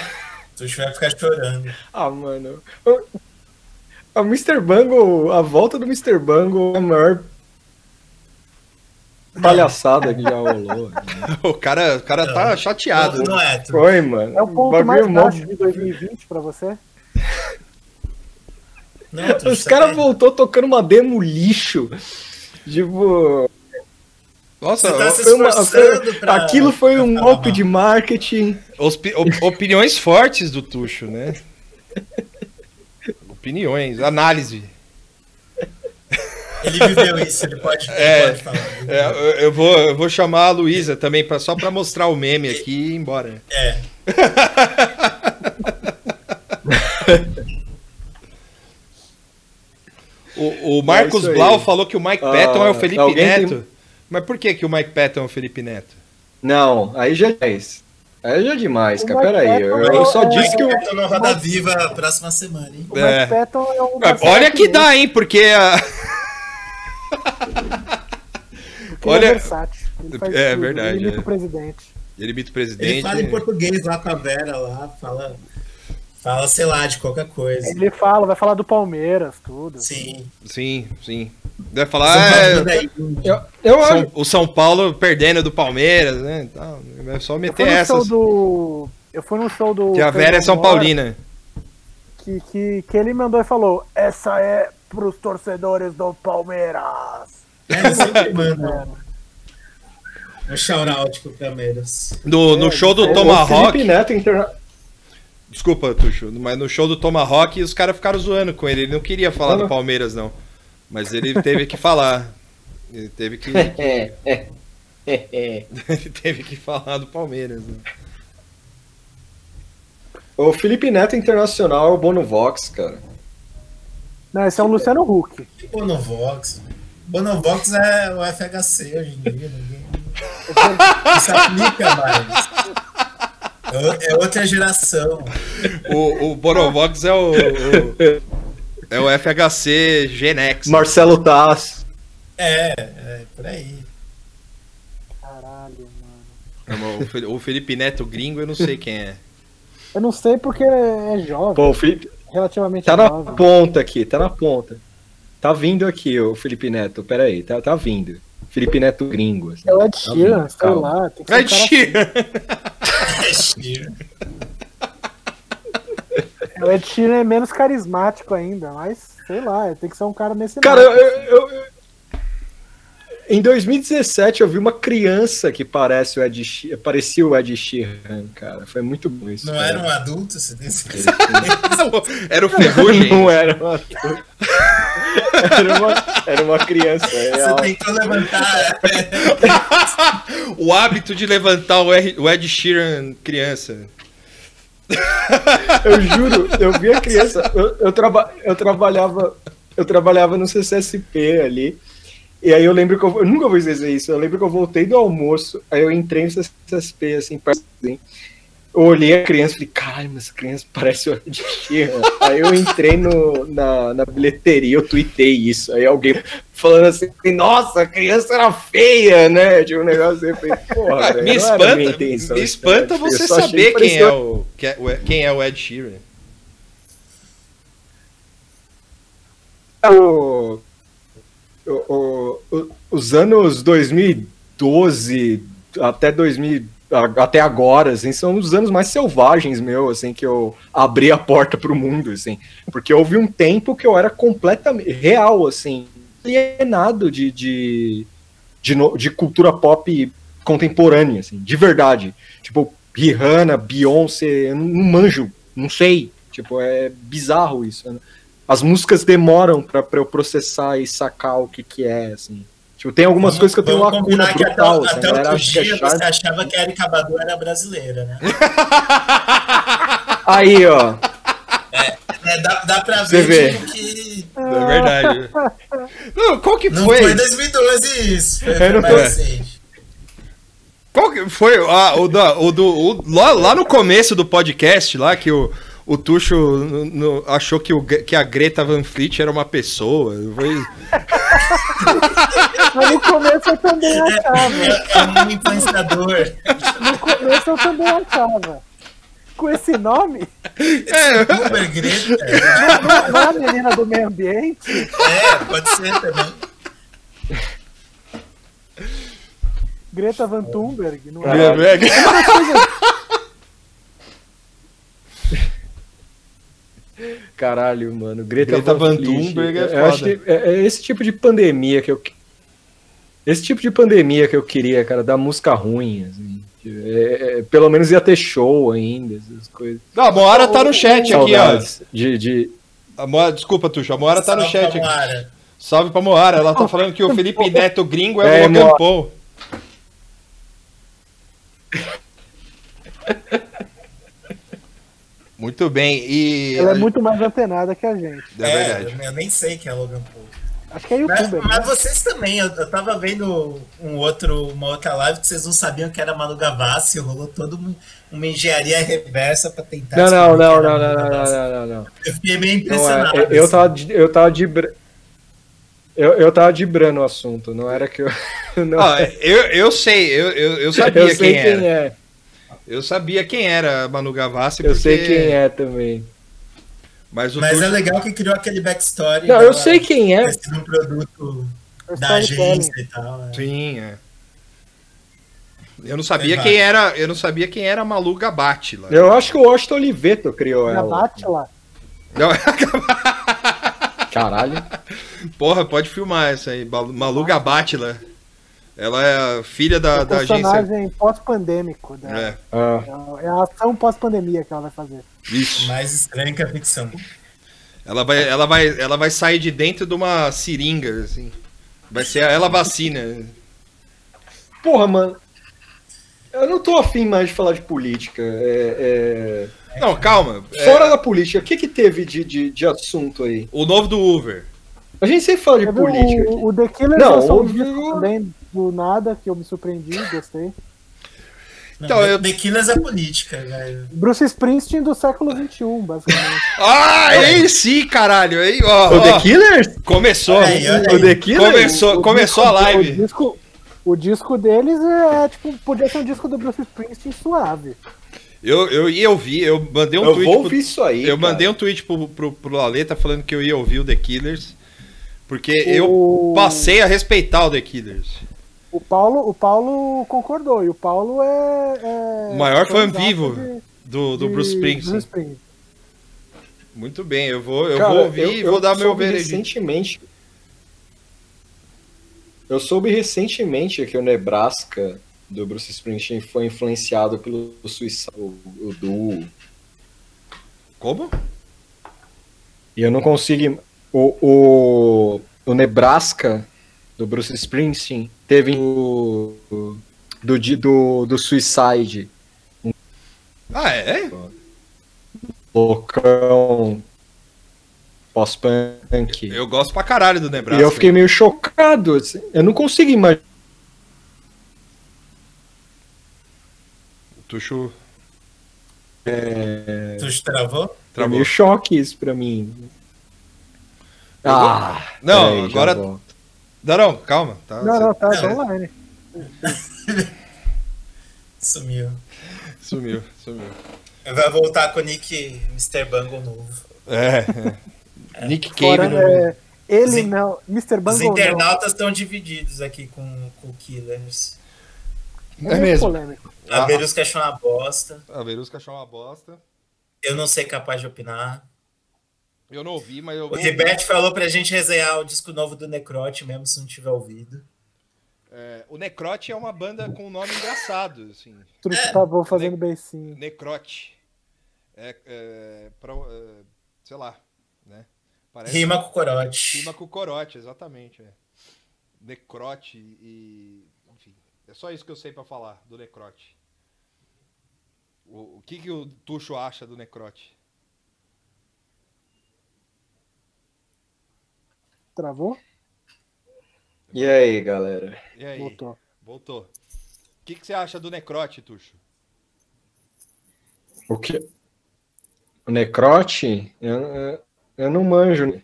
Tuxo vai ficar chorando. Ah, mano. O, o Mr. Bungle, a volta do Mr. Bungle é a maior palhaçada que já rolou. O cara, o cara tá chateado. Não, não é, Tuxo. Foi, mano. É o ponto mais baixo de 2020 pra você? Não, Os tá caras bem. voltou tocando uma demo lixo. Tipo, Nossa, tá foi uma- foi- pra- aquilo foi um golpe de marketing. Ospi- op- opiniões fortes do Tuxo, né? Opiniões, análise. Ele viveu isso, ele pode, ele É, pode falar. É, eu, vou, eu vou chamar a Luísa também, pra, só pra mostrar o meme aqui e ir embora. É. O, o Marcos É. Blau falou que o Mike Ah, Patton é o Felipe Neto. tem- Mas por que, que o Mike Patton é o Felipe Neto? Não, aí já é isso. Aí já é demais, O cara. Mike Pera aí, eu, Patton eu só é- disse que o. Eu tô no Roda Viva próxima semana, hein? O É. Mike Patton é o. Ah, Olha que dá, hein? Porque a... Olha... olha- é versátil. Ele faz É tudo, verdade, Ele imita é. o presidente. ele imita o Ele presidente. fala em português lá com a Vera lá, fala, fala sei lá, de qualquer coisa. Ele fala, vai falar do Palmeiras, tudo. Sim. Sim, sim. Vai falar é. Eu, eu acho. São- o São Paulo perdendo do Palmeiras, né? Então, é só meter essas. do. Eu fui num show do. Que a Vera é São Paulina. Que, que, que ele mandou e falou: Essa é pros torcedores do Palmeiras. É, sempre manda um shout-out pro Palmeiras. No, no show do o Tomahawk. Felipe Neto interna... Desculpa, Tuxo, mas no show do Tomahawk os caras ficaram zoando com ele. Ele não queria falar do Palmeiras, não. Mas ele teve que falar. Ele teve que. ele teve que falar do Palmeiras. Né? O Felipe Neto Internacional é o Bono Vox, cara. Não, esse é o Luciano Huck. Que Bonovox? Bonovox é o FHC hoje em dia, ninguém. Isso aplica mais. É É outra geração. O, o Borovox é o, o- É o FHC Genex. Marcelo Taz. É, é, por aí. Caralho, mano. O Felipe Neto gringo, eu não sei quem é. Eu não sei porque é jovem, Pô, o Felipe relativamente tá na jovem. ponta aqui, tá na ponta. Tá vindo aqui o Felipe Neto, pera aí, tá, tá vindo. Felipe Neto gringo. assim. É o Ed Tá Sheeran, vindo, sei lá. Tem que ser Ed um cara Sheeran. É assim. O Ed Sheeran é menos carismático ainda, mas sei lá, tem que ser um cara nesse Cara, eu, naipe, assim. eu- eu- em 2017 eu vi uma criança que parece o Ed She- parecia o Ed Sheeran, cara. Foi muito bom isso. Não cara. era um adulto? Você tem certeza? Era o Ferrugem. Não era um ator. Era uma, era uma criança. Você real. tentou levantar. O hábito de levantar o Ed Sheeran criança. Eu juro, eu vi a criança. Eu, eu, traba, eu trabalhava. Eu trabalhava no CCSP ali. E aí eu lembro que eu, eu nunca vou esquecer isso. Eu lembro que eu voltei do almoço, aí eu entrei no CCSP, assim, assim. Eu olhei a criança e falei, caralho, mas essa criança parece o Ed Sheeran. Aí eu entrei no, na, na bilheteria, eu tuitei isso. Aí alguém falando assim, nossa, a criança era feia, né? Tipo um negócio assim, falei, porra, velho, me espanta, intenção me espanta né? Eu você saber que quem é, é o- quem é o Ed Sheeran. o, o- o- os anos 2012 até 2000 a- até agora, assim, são os anos mais selvagens meu, assim, que eu abri a porta pro mundo, assim, porque houve um tempo que eu era completamente real, assim, alienado de, de, de, de cultura pop contemporânea, assim, de verdade, tipo, Rihanna, Beyoncé, eu não manjo, não sei, tipo, é bizarro isso, né? As músicas demoram pra, pra eu processar e sacar o que que é, assim. Tipo, tem algumas coisas que eu tenho Vamos lacuna combinar que brutal, até, assim, até outro é dia você achava que a Erika Badu era brasileira, né? Aí, ó. É, dá, dá pra Você ver vê. tipo, que É verdade. Não, qual que Não foi? foi 2012 isso. Foi, Eu foi não mais recente. Qual que foi ah, o, da- o do o- lá, lá no começo do podcast lá que o, o Tuxo no- no- achou que, o, que a Greta Van Fleet era uma pessoa. Foi... Mas no começo eu também achava. É um influenciador. No começo eu também achava. Com esse nome, Uber Greta. não, não- não é a menina do meio ambiente? É, pode ser também. Greta Van Thunberg, não É, é? é. Caralho, mano. Greta, Greta Van. Thunberg é Eu acho foda. que é, é esse tipo de pandemia que eu. Esse tipo de pandemia que eu queria, cara, da música ruim, assim. É, é, pelo menos ia ter show ainda, essas coisas. Não, a Moara tá no chat aqui, ó. De, de... A Moara, desculpa, Tuxo, a Moara tá no Salve chat pra aqui. Salve pra Moara, ela tá falando que o Felipe Neto gringo é, É, o Logan. Paul. Muito bem, e. Ela é muito mais antenada que a gente. É verdade. eu, eu nem sei quem é Logan Paul. Acho que é Mas, youtuber. mas né? vocês também, eu, eu tava vendo um outro, uma outra live que vocês não sabiam que era Manu Gavassi, rolou toda uma, uma engenharia reversa pra tentar. Não, não, não, não, não, não, não, não, não. Eu fiquei meio Não impressionado. é, eu, assim. tava, de- eu tava de. Eu, eu tava dibrando o assunto, não era que eu. Não, Ah, eu, eu sei, eu, eu, eu sabia eu sei quem, quem, era. é. Eu sabia quem era a Manu Gavassi. Eu porque- sei quem é também. Mas o Mas Tuxo- é legal que criou aquele backstory. Não, eu sei quem é. um produto É da agência e tal. né? Sim, é. Eu não sabia Exato. quem era, eu não sabia quem era a Malu Gabate lá. Eu acho que o Washington Oliveto criou ela. bate lá. Não, Caralho. Porra, pode filmar essa aí, Malu lá. Ela é a filha da, o da agência. personagem pós-pandêmico. dela. É, Ah, É a ação pós-pandemia que ela vai fazer. isso. Mais estranho que a ficção. Ela vai, ela vai, ela vai sair de dentro de uma seringa, assim. Vai ser ela a vacina. porra, mano. Eu não tô afim mais de falar de política. É, Não, calma. é- É, Fora da política, o que que teve de, de, de assunto aí? o novo do Uber. A gente sempre fala de política. aqui. o, o The Killer Não, o- disco também do nada, que eu me surpreendi, gostei. Então, eu- The Killers é política, velho. Bruce Springsteen do século XXI, basicamente. Ah, aí sim, caralho. Aí, ó, O ó, The Killers? começou. Aí, O. The Killers? Começou, O começou a disco- live. O disco, o disco deles é, tipo, podia ser um disco do Bruce Springsteen suave. Eu, eu ia ouvir, eu mandei um Eu tweet. vou pro- ouvir isso aí. eu cara. mandei um tweet pro, pro, pro Laleta falando que eu ia ouvir o The Killers. Porque eu O- passei a respeitar o The Killers. O Paulo, o Paulo concordou, e o Paulo é. é O maior fã fãzaço vivo de- do, do de Bruce Springsteen. Muito bem, eu vou, eu Cara, vou ouvir eu- e eu vou dar meu soube veredito. recentemente. Eu soube recentemente que o Nebraska do Bruce Springsteen foi influenciado pelo Suicide, o, o duo. Como? E eu não consigo. O, o, o Nebraska do Bruce Springsteen teve o. do, do, do Suicide. Ah, é? Loucão. Pós-punk. Eu gosto pra caralho do Nebraska. E eu fiquei meio chocado. assim. Eu não consigo imaginar. Tuxo Tu te travou? É travou. meio choque isso pra mim. Ah, Não, já agora- não, calma. Tá, Não, não, tá, tá Não. online. Sumiu. Sumiu, sumiu. Vai voltar com o Nick Mr. Bungle novo. É. é. Nick Cave Fora, no... é, ele Os não. Mr. Os Bungle não. internautas estão divididos aqui com, com o Killers. É meio mesmo. polêmico. A. Verusca achou uma bosta. A Verusca achou uma bosta. Eu não sei capaz de opinar. Eu não ouvi, mas eu O. Ribete falou pra gente resenhar o disco novo do Necrote, mesmo se não tiver ouvido. É, o Necrote é uma banda com um nome engraçado, assim. Truque acabou fazendo beicinho. Necrote. É, é, pra, é, sei lá, né? Parece Rima com corote. rima com corote, exatamente. É. Necrote e... Enfim, é só isso que eu sei pra falar do Necrote. O, o que, que o Tuxo acha do Necrote? Travou? E aí, galera? E aí? Voltou. Voltou. O que, que você acha do Necrote, Tuxo? O que? O Necrote? Eu, eu, eu não manjo.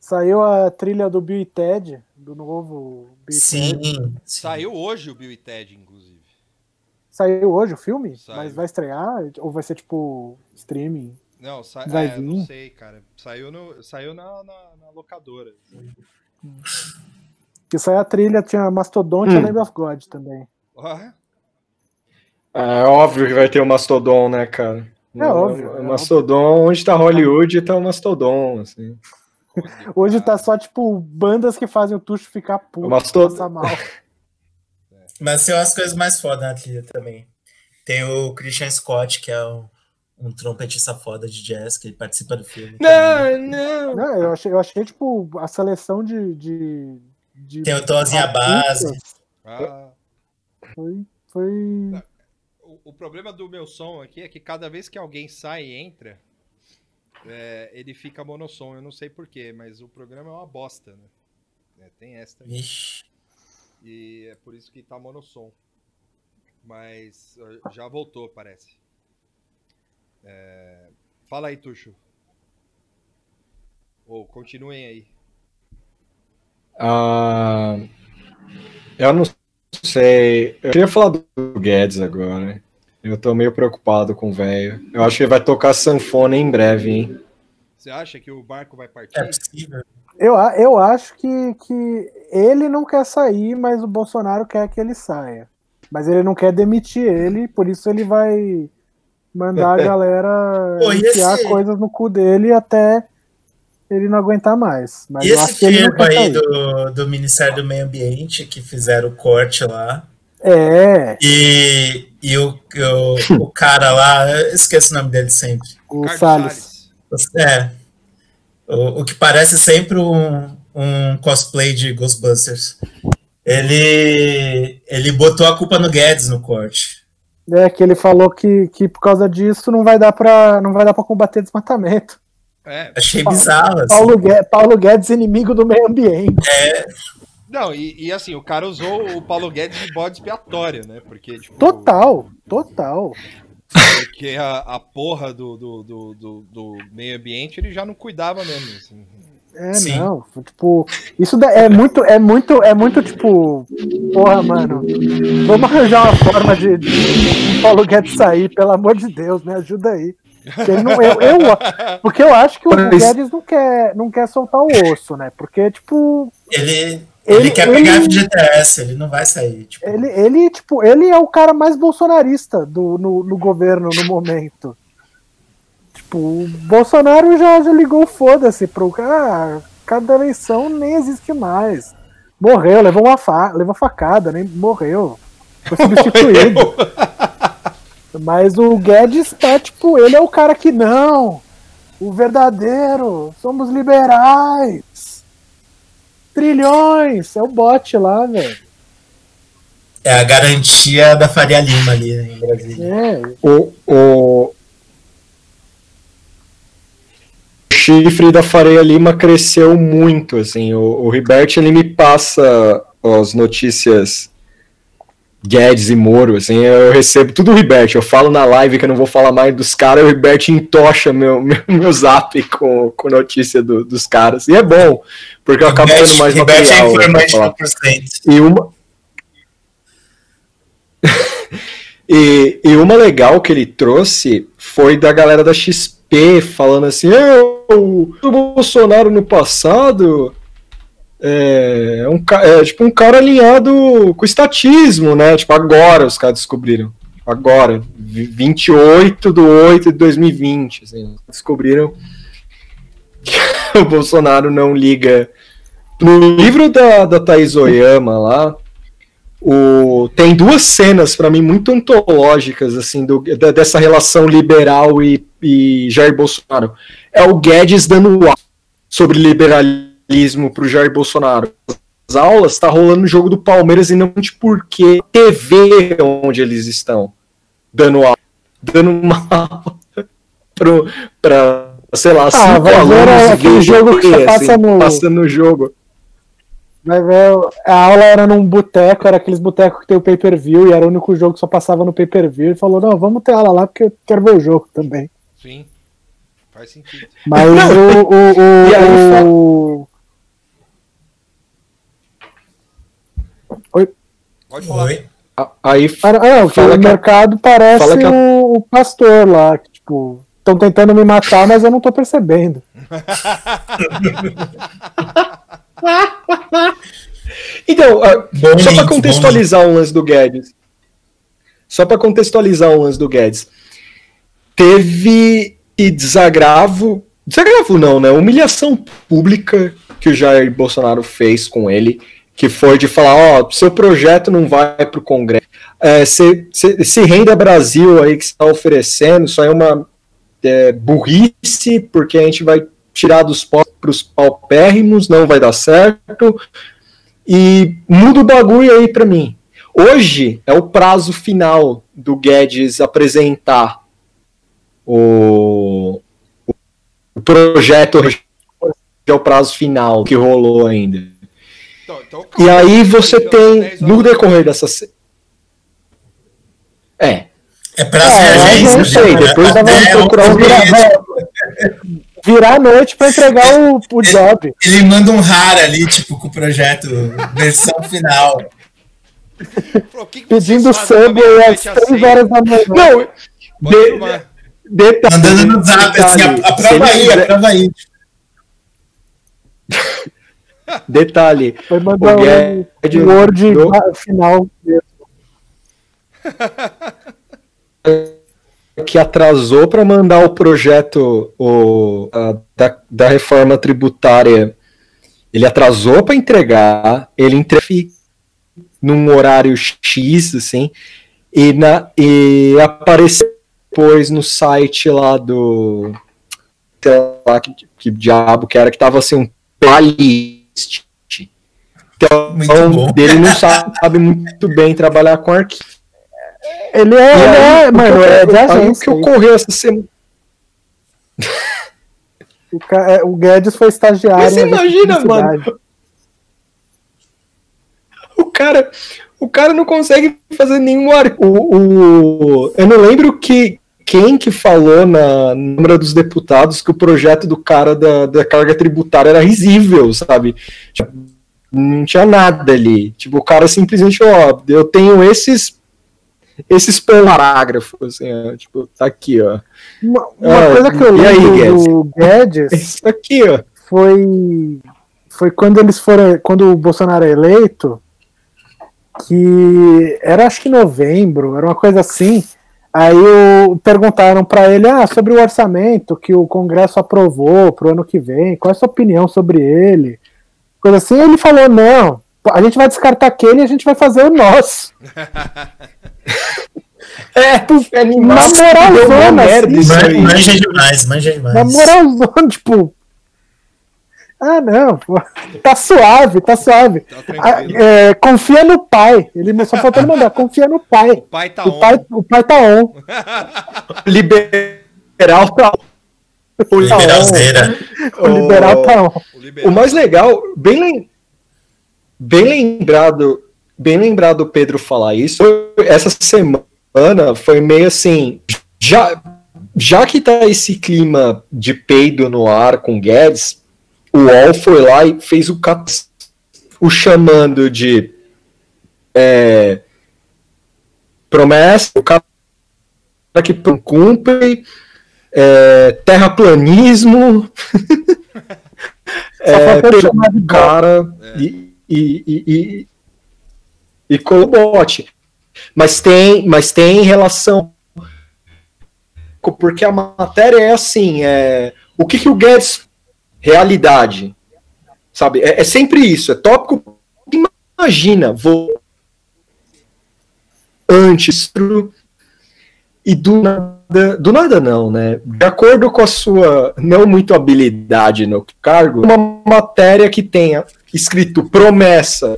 Saiu a trilha do Bill e Ted, do novo Bill e Ted. Sim. Saiu hoje o Bill e Ted, inclusive. Saiu hoje o filme? Saiu. Mas vai estrear? Ou vai ser tipo streaming? Não, sa... Vai é, não vir? sei, cara. Saiu, no... Saiu na, na, na locadora. Que saiu a trilha, tinha Mastodonte e Hum. Lamb of God também. Ó, É óbvio que vai ter o Mastodon, né, cara? É óbvio, é O Mastodon, onde tá Hollywood, tá o Mastodon, assim. Hoje tá só, tipo, bandas que fazem o Tuxo ficar puto, Mas todo- passar mal. Mas tem umas coisas mais fodas na trilha também. Tem o Christian Scott, que é um, um trompetista foda de jazz, que ele participa do filme. também. não! Não, eu achei, eu achei, tipo, a seleção de. de, de Tem o Tozinha Base. artistas ah. Foi. foi... O, o problema do meu som aqui é que cada vez que alguém sai e entra, é, ele fica monossom. Eu não sei porquê, mas o programa é uma bosta, né? É, tem também. Vixe. E é por isso que tá monossom. Mas já voltou, parece. Fala aí, Tuxo. Ou continuem aí. Ah, eu não sei. Eu queria falar do Guedes agora. Eu tô meio preocupado com o velho. Eu acho que ele vai tocar sanfona em breve, hein? Você acha que o barco vai partir? É possível. Eu, eu acho que, que ele não quer sair, mas o Bolsonaro quer que ele saia. Mas ele não quer demitir ele, por isso ele vai mandar a galera Pô, e enfiar esse- coisas no cu dele até ele não aguentar mais. Mas E eu esse acho que ele não firma quer aí do, do Ministério do Meio Ambiente que fizeram o corte lá. É, E, e o, o, o cara lá, eu esqueço o nome dele sempre. o Carlos Salles. É. O, o que parece sempre um, um cosplay de Ghostbusters. Ele, ele botou a culpa no Guedes no corte. É, que ele falou que, que por causa disso não vai dar pra, não vai dar pra combater desmatamento. É. Achei bizarro. Assim. Paulo, Guedes, Paulo Guedes, inimigo do meio ambiente. Não, e, e assim, o cara usou o Paulo Guedes de bode expiatório, né? Porque, tipo. Total, total. Porque a, a porra do, do, do, do, do meio ambiente ele já não cuidava mesmo. assim. É, Sim. não, tipo, isso é muito, é muito, é muito tipo, porra, mano, vamos arranjar uma forma de, de Paulo Guedes sair, pelo amor de Deus, me ajuda aí. Porque, ele não, eu, eu- porque eu acho que o Mas- Guedes não quer, não quer soltar o osso, né? Porque, tipo, Ele, ele, Ele- quer ele- pegar FGTS, ele não vai sair. Tipo, ele, ele, tipo, ele é o cara mais bolsonarista do, no, no governo no momento. Tipo, o Bolsonaro já, já ligou foda-se pro cara. Cada eleição nem existe mais. Morreu, levou uma fa levou facada, nem morreu. Foi substituído. Mas o Guedes tá, tipo, ele é o cara que não. O verdadeiro. Somos liberais. Trilhões. É o bot lá, velho. é a garantia da Faria Lima ali né, em Brasília. É, O, o chifre da Fareia Lima cresceu muito, assim. O, o Ribert, ele me passa as notícias Guedes e Moro, assim, eu recebo tudo o Ribert. Eu falo na live que eu não vou falar mais dos caras, o Ribert entocha meu, meu, meu zap com, com notícia do- dos caras. E é bom, porque eu acabo tendo mais Ribete é material. né, pra informante falar. do presidente. E uma. e, e uma legal que ele trouxe foi da galera da XP falando assim: "É, o, Bolsonaro no passado é, um, ca- é tipo um cara alinhado com o estatismo, né? Tipo, agora os caras descobriram. Agora, vi- 28 de 8 de 2020. Assim, descobriram que o Bolsonaro não liga. No livro da, da Thaís Oyama lá, o, tem duas cenas para mim muito antológicas assim do, dessa relação liberal e, e Jair Bolsonaro. É o Guedes dando aula sobre liberalismo pro Jair Bolsonaro. As aulas está rolando no jogo do Palmeiras e não de porque TV onde eles estão dando aula, dando uma aula pro, pra, sei lá, cinco Ah, vai ver alunos aquele VGT, jogo que você passa no- passa no jogo. Vai ver, a aula era num boteco, era aqueles botecos que tem o pay-per-view, e era o único jogo que só passava no pay-per-view, e falou, não, vamos ter aula lá, porque eu quero ver o jogo também. Sim. Faz sentido. Mas o, o, o, o- Pode falar. Oi? Aí Ah, não, que Fala o que a- mercado parece fala que a- o, o pastor lá, que, tipo, estão tentando me matar, mas eu não tô percebendo. Então, ah, Bom só para contextualizar um lance do Guedes. Só para contextualizar um lance do Guedes. Teve e desagravo. Desagravo não, né? Humilhação pública que o Jair Bolsonaro fez com ele, que foi de falar, ó, seu projeto não vai pro Congresso. É, se, se, esse Renda Brasil aí que está oferecendo, isso aí é uma é, burrice, porque a gente vai tirar dos pobres pros paupérrimos, não vai dar certo e muda o bagulho aí pra mim. Hoje é o prazo final do Guedes apresentar o, o projeto. É o prazo final que rolou ainda. Então, então, E aí você Então, tem, 10 no decorrer dessa. se- É, É pra É, ser eu agência. não sei, né? depois Até vamos procurar um virar, virar a noite pra entregar o, o job. Ele manda um raro ali, tipo, com o projeto versão final. Falou, "O que que Pedindo pra às meia-noite às 3 seis?" horas da manhã. não, de-. Detalhe, Mandando no zap, assim, detalhe, a- aprova aí, quiser- aprova aí. detalhe, Foi mandar O Guedes o Word mandou- final. que atrasou para mandar o projeto o, a- da, da reforma tributária. Ele atrasou para entregar, ele entregou num horário X, assim, e, na, e apareceu depois no site lá do. Sei lá que, que diabo que era, que tava assim, um playlist. Então, Muito bom. ele não sabe muito bem trabalhar com arquivo. Ele é, ele é, mano, é de Aí o que ocorreu essa semana. O, ca- é, o Guedes foi estagiário. Mas você imagina, mano. O cara, o cara não consegue fazer nenhum ar. O, o, eu não lembro que quem que falou na Câmara dos Deputados que o projeto do cara da, da carga tributária era risível, sabe? Tipo, não tinha nada ali. Tipo, o cara simplesmente, ó, eu tenho esses esses parágrafos, assim, ó, tipo, tá aqui, ó. Uma, uma Ah, coisa que eu e aí, lembro do Guedes Isso aqui, ó. foi, foi quando eles foram. Quando o Bolsonaro é eleito, que era acho que novembro, era uma coisa assim. Aí o, perguntaram para ele ah, sobre o orçamento que o Congresso aprovou para o ano que vem, qual é a sua opinião sobre ele? Coisa assim, ele falou: não, a gente vai descartar aquele e a gente vai fazer o nosso. É, Na moralzona, merda assim, isso Man- aí. Manja demais, manja demais. Na moralzona, tipo. Ah, não, pô, tá suave, tá suave. Tá Ah, é, confia no pai. Ele só faltou mandar, confia no pai. O pai tá O on. pai, o pai tá on. liberal tá. O Liberalzeira. O liberal tá on. O liberal. O mais legal, bem, lem- bem lembrado, bem lembrado o Pedro falar isso. Essa semana foi meio assim, já, já que tá esse clima de peido no ar com Guedes, o UOL foi lá e fez o, o chamando de é, promessa, o cara que cumpre, é, terraplanismo, é, chamar de cara e, e, e, e, e colobote. Mas tem, mas tem relação. Porque a matéria é assim: é, o que, que o Guedes. Realidade. Sabe? É, é sempre isso. É tópico. Imagina, vou. Antes. E do nada. Do nada, não, né? De acordo com a sua não muito habilidade no cargo, uma matéria que tenha escrito promessa,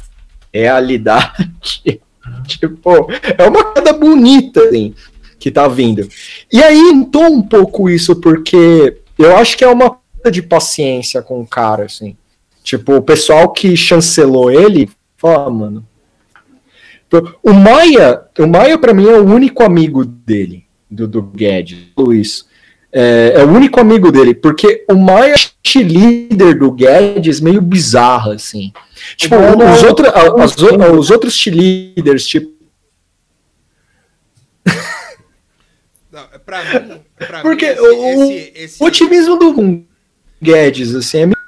realidade. tipo, é uma coisa bonita, assim, que tá vindo. E aí entou um pouco isso, porque Eu acho que é uma de paciência com o cara, assim. Tipo, o pessoal que chancelou ele, fala, ah, mano. O Maia, o Maia para mim é o único amigo dele, do, do Guedes, Luiz. É, é, o único amigo dele, porque o Maia é líder do Guedes meio bizarro, assim. Tipo, os, outro, as, os outros líderes, tipo. Não, pra mim, pra porque mim, esse, o, esse, esse... o otimismo do Guedes, assim, é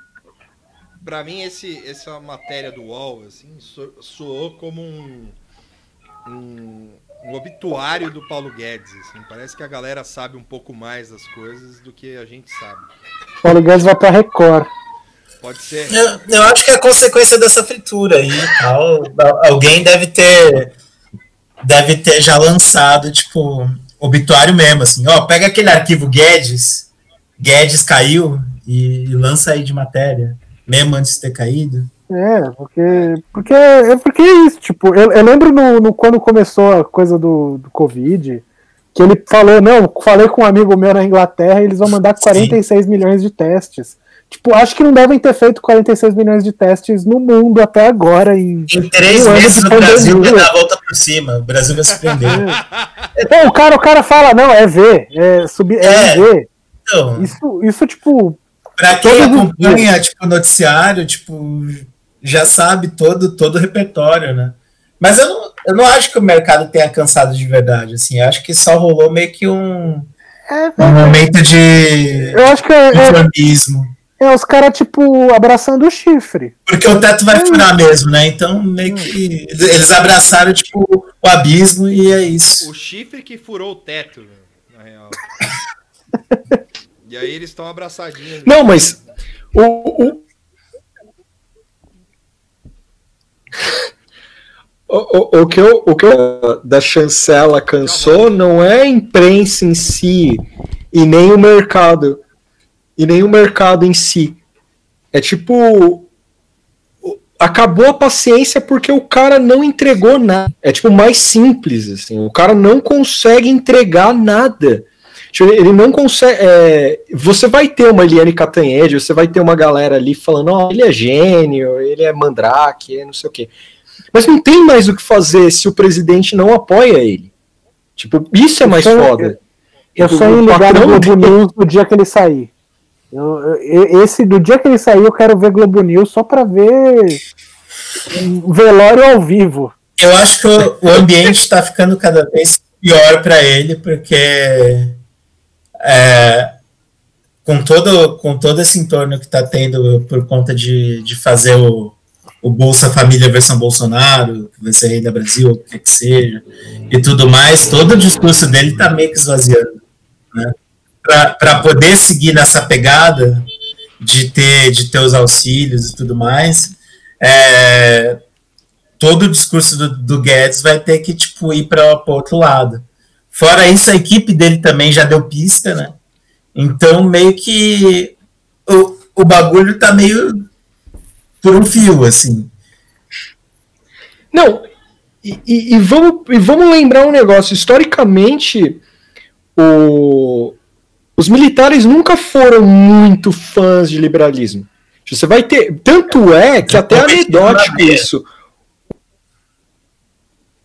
Pra mim, esse, essa matéria do UOL, assim, so, soou como um, um, um, obituário do Paulo Guedes, assim. Parece que a galera sabe um pouco mais das coisas do que a gente sabe. Paulo Guedes vai pra Record. Pode ser. Eu, eu acho que é consequência dessa fritura aí tal. Alguém deve ter deve ter já lançado, tipo, obituário mesmo, assim, ó, pega aquele arquivo Guedes, Guedes caiu e, e lança aí de matéria mesmo antes de ter caído? É, porque, porque, é porque é isso, tipo, eu, eu lembro no, no, quando começou a coisa do, do Covid, que ele falou, não, falei com um amigo meu na Inglaterra, eles vão mandar 46 Sim. milhões de testes. Tipo, acho que não devem ter feito 46 milhões de testes no mundo até agora. Em, em três meses no Brasil vai dar a volta por cima. O Brasil vai se prender. É. Então, o cara, o cara fala, não, é V, é, subir, é, é V. Então, isso, isso, tipo, Pra quem acompanha, tipo, noticiário, tipo, já sabe todo, todo o repertório, né? Mas eu não, eu não acho que o mercado tenha cansado de verdade, assim. Eu acho que só rolou meio que um, é, um momento de eu acho que é, é, é os caras, tipo, abraçando o chifre. Porque o teto vai furar mesmo, né? Então, meio que. Eles abraçaram, tipo, o abismo e é isso. O chifre que furou o teto, na real. E aí eles estão abraçadinhos. Não, mas o, o... O, o, o, que eu, o que eu, da chancela cansou não é a imprensa em si e nem o mercado e nem o mercado em si. É tipo acabou a paciência porque o cara não entregou nada. É tipo mais simples assim. O cara não consegue entregar nada. Ele não consegue. É, você vai ter uma Eliane Catanhede, você vai ter uma galera ali falando, ó, oh, ele é gênio, ele é mandrake, não sei o quê. Mas não tem mais o que fazer se o presidente não apoia ele. Tipo, isso é mais eu foda. Eu, eu só ia ligar no Globo News no dia que ele sair. Eu, eu, esse, do dia que ele sair, eu quero ver Globo News só pra ver um velório ao vivo. Eu acho que o, ambiente tá ficando cada vez pior para ele, porque é, com, todo, com todo esse entorno que está tendo por conta de, de fazer o, o Bolsa Família versão Bolsonaro, que vai ser rei da Brasil, o que que seja, e tudo mais, todo o discurso dele está meio que esvaziando. Né? Para poder seguir nessa pegada de ter, de ter os auxílios e tudo mais, é, todo o discurso do, do Guedes vai ter que tipo, ir para o outro lado. Fora isso, a equipe dele também já deu pista, né? Então, meio que o, o bagulho tá meio por um fio, assim. Não, e, e, e, vamos, e vamos lembrar um negócio. Historicamente, o, os militares nunca foram muito fãs de liberalismo. Você vai ter. Tanto é que até anedótico isso.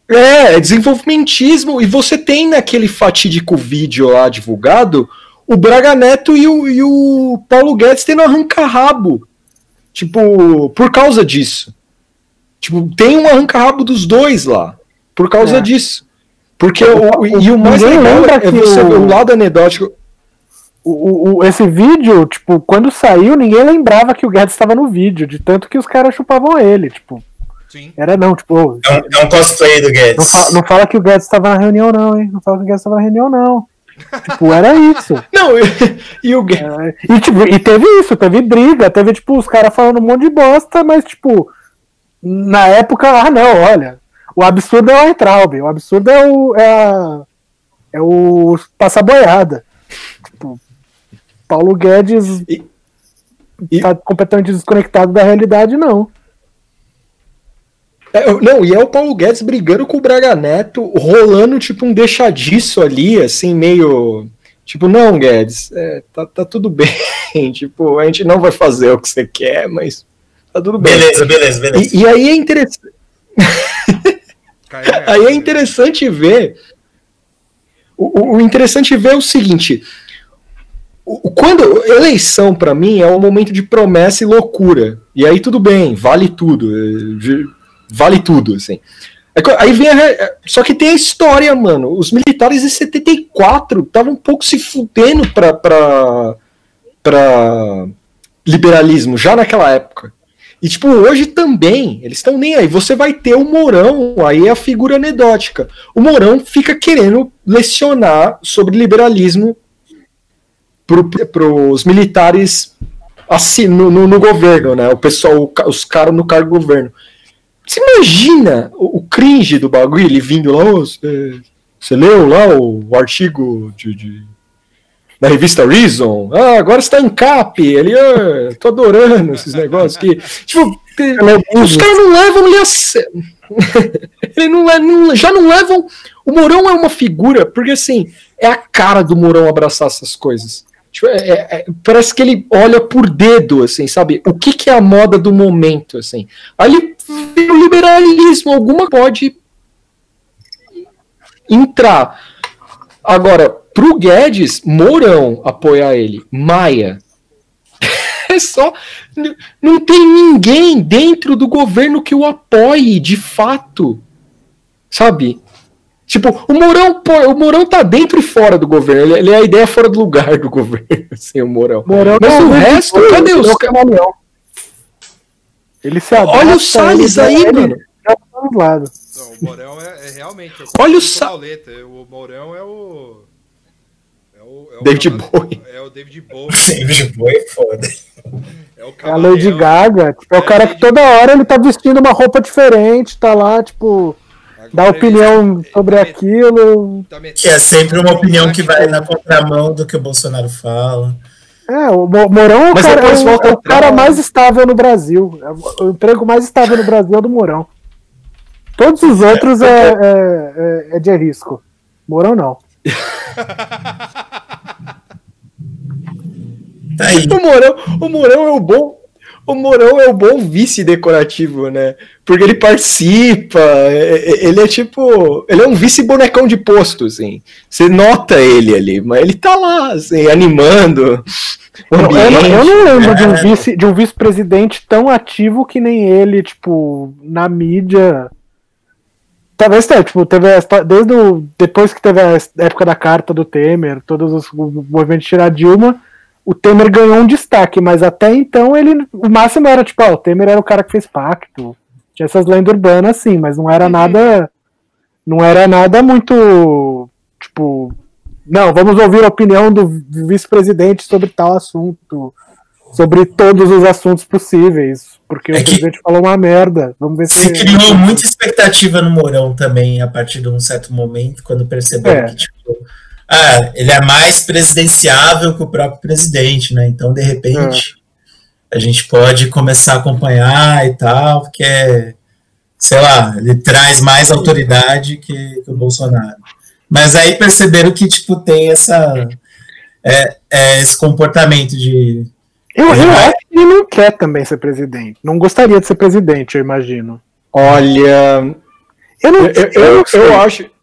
É, é, desenvolvimentismo. E você tem naquele fatídico vídeo lá divulgado o Braga Neto e o, e o Paulo Guedes tendo arranca-rabo. Tipo, por causa disso. Tipo, tem um arranca-rabo dos dois lá. Por causa é. disso. Porque o, o, e o mais legal é você ver o lado anedótico. O, o, esse vídeo, tipo, quando saiu, ninguém lembrava que o Guedes estava no vídeo, de tanto que os caras chupavam ele, tipo. Sim. Era não, tipo. É um, é um cosplay do Guedes. Não fala, não fala, que o Guedes estava na reunião, não, hein? Não fala que o Guedes estava na reunião, não. tipo, era isso. Não, e, e o Guedes. É, e, tipo, e teve isso, teve briga, teve, tipo, os caras falando um monte de bosta, mas, tipo, na época, ah, não, olha. O absurdo é o Entraub, o absurdo é o. É, a, é o passar boiada. Tipo, Paulo Guedes e, e, tá completamente desconectado da realidade, não. É, não, e é o Paulo Guedes brigando com o Braga Neto, rolando tipo um deixadiço ali, assim, meio Tipo, não, Guedes, é, tá, tá tudo bem. tipo, a gente não vai fazer o que você quer, mas tá tudo bem. Beleza, beleza, beleza. E, e aí é interessante. aí é interessante ver. O, o- interessante ver é o seguinte: quando eleição para mim é um momento de promessa e loucura. E aí tudo bem, vale tudo, eh, vale tudo, assim. É Aí vem a, re- só que tem a história, mano. Os militares em 74 estavam um pouco se fudendo pra, pra, pra liberalismo, já naquela época. E, tipo, hoje também, eles estão nem aí. Você vai ter o Mourão, aí é a figura anedótica. O Mourão fica querendo lecionar sobre liberalismo para os militares assim, no, no- no governo, né? O pessoal, os caras no cargo governo. Você imagina o, cringe do bagulho, ele vindo lá, "Ô, você você leu lá o, o artigo de, de- da revista Reason? Ah, agora está em cap. Ele, ah, tô adorando esses negócios aqui. Tipo, os caras não levam ele a sério. ele não, le- não- já não levam. O Mourão é uma figura, porque assim, é a cara do Mourão abraçar essas coisas. Tipo, é- é- é- parece que ele olha por dedo, assim, sabe? O que, que é a moda do momento, assim. Aí o liberalismo, alguma pode entrar. Agora, pro Guedes, Mourão apoiar ele, Maia. É só. Não tem ninguém dentro do governo que o apoie, de fato. Sabe? Tipo, o Mourão, pô, o Mourão tá dentro e fora do governo. Ele, ele é a ideia fora do lugar do governo, assim, o Mourão. Mourão Mas é o resto, cadê ele os é um camaleão. Ele se adapta, Olha o Salles ele- aí, ele mano. os lados. Não, o Mourão é, é realmente. Olha o concordo com Sa- Pauleta, O Mourão é o. É o, é o David Bowie. É o David Bowie. David Bowie, foda. É o É a Lady Gaga, tipo, é o cara que toda hora ele tá vestindo uma roupa diferente, tá lá, tipo, dá opinião sobre aquilo. Que é sempre uma opinião que vai na contramão do que o Bolsonaro fala. É, o Mo- Mourão é o, cara, é o- é o cara mais estável no Brasil. É o- emprego mais estável no Brasil é o do Mourão. Todos os outros é, é, é- é de risco. Mourão não. O Mourão, o Mourão é o bom. O Mourão é o bom vice decorativo, né? Porque ele participa, é- é- ele é tipo. Ele é um vice bonecão de posto, assim. Você nota ele ali, mas ele tá lá, assim, animando. Eu, eu não- lembro de um É. vice de um vice-presidente tão ativo que nem ele, tipo, na mídia. Talvez tenha, tipo, teve a desde o, depois que teve a época da carta do Temer, todos os o movimento de tirar Dilma, o Temer ganhou um destaque, mas até então ele o máximo era tipo, ah, o Temer era o cara que fez pacto. Tinha essas lendas urbanas assim, mas não era nada não era nada muito tipo, não, vamos ouvir a opinião do vice-presidente sobre tal assunto, sobre todos os assuntos possíveis, porque o presidente falou uma merda. Vamos ver se Se criou muita expectativa no Mourão também, a partir de um certo momento, quando perceberam É. que, tipo, ah, ele é mais presidenciável que o próprio presidente, né? Então, de repente, a gente pode começar a acompanhar e tal, porque, é, sei lá, ele traz mais autoridade que, que o Bolsonaro. Mas aí perceberam que, tipo, tem essa, é, é, esse comportamento de Eu, eu acho que ele não quer também ser presidente. Não gostaria de ser presidente, eu imagino. Olha. Eu não eu, eu, sei. eu acho.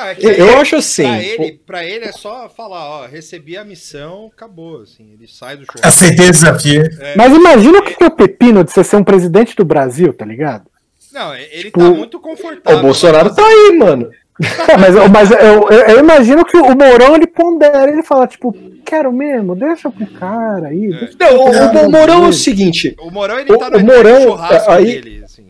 Não, é que Eu- ele- acho assim, Pra ele, pra ele é só falar, ó, recebi a missão, acabou. Assim, ele sai do churrasco. Aceitei o desafio. É, Mas imagina o que que é o pepino de você ser um presidente do Brasil, tá ligado? Não, ele Tipo, tá muito confortável. O Bolsonaro tá aí, mano. É, mas eu- mas eu, eu- eu imagino que o Mourão ele pondera, ele fala, tipo, quero mesmo, deixa pro cara aí. deixa Não, o, pro cara o Mourão é o dele." seguinte. O Mourão, ele O- tá no o Mourão, churrasco aí- dele, assim.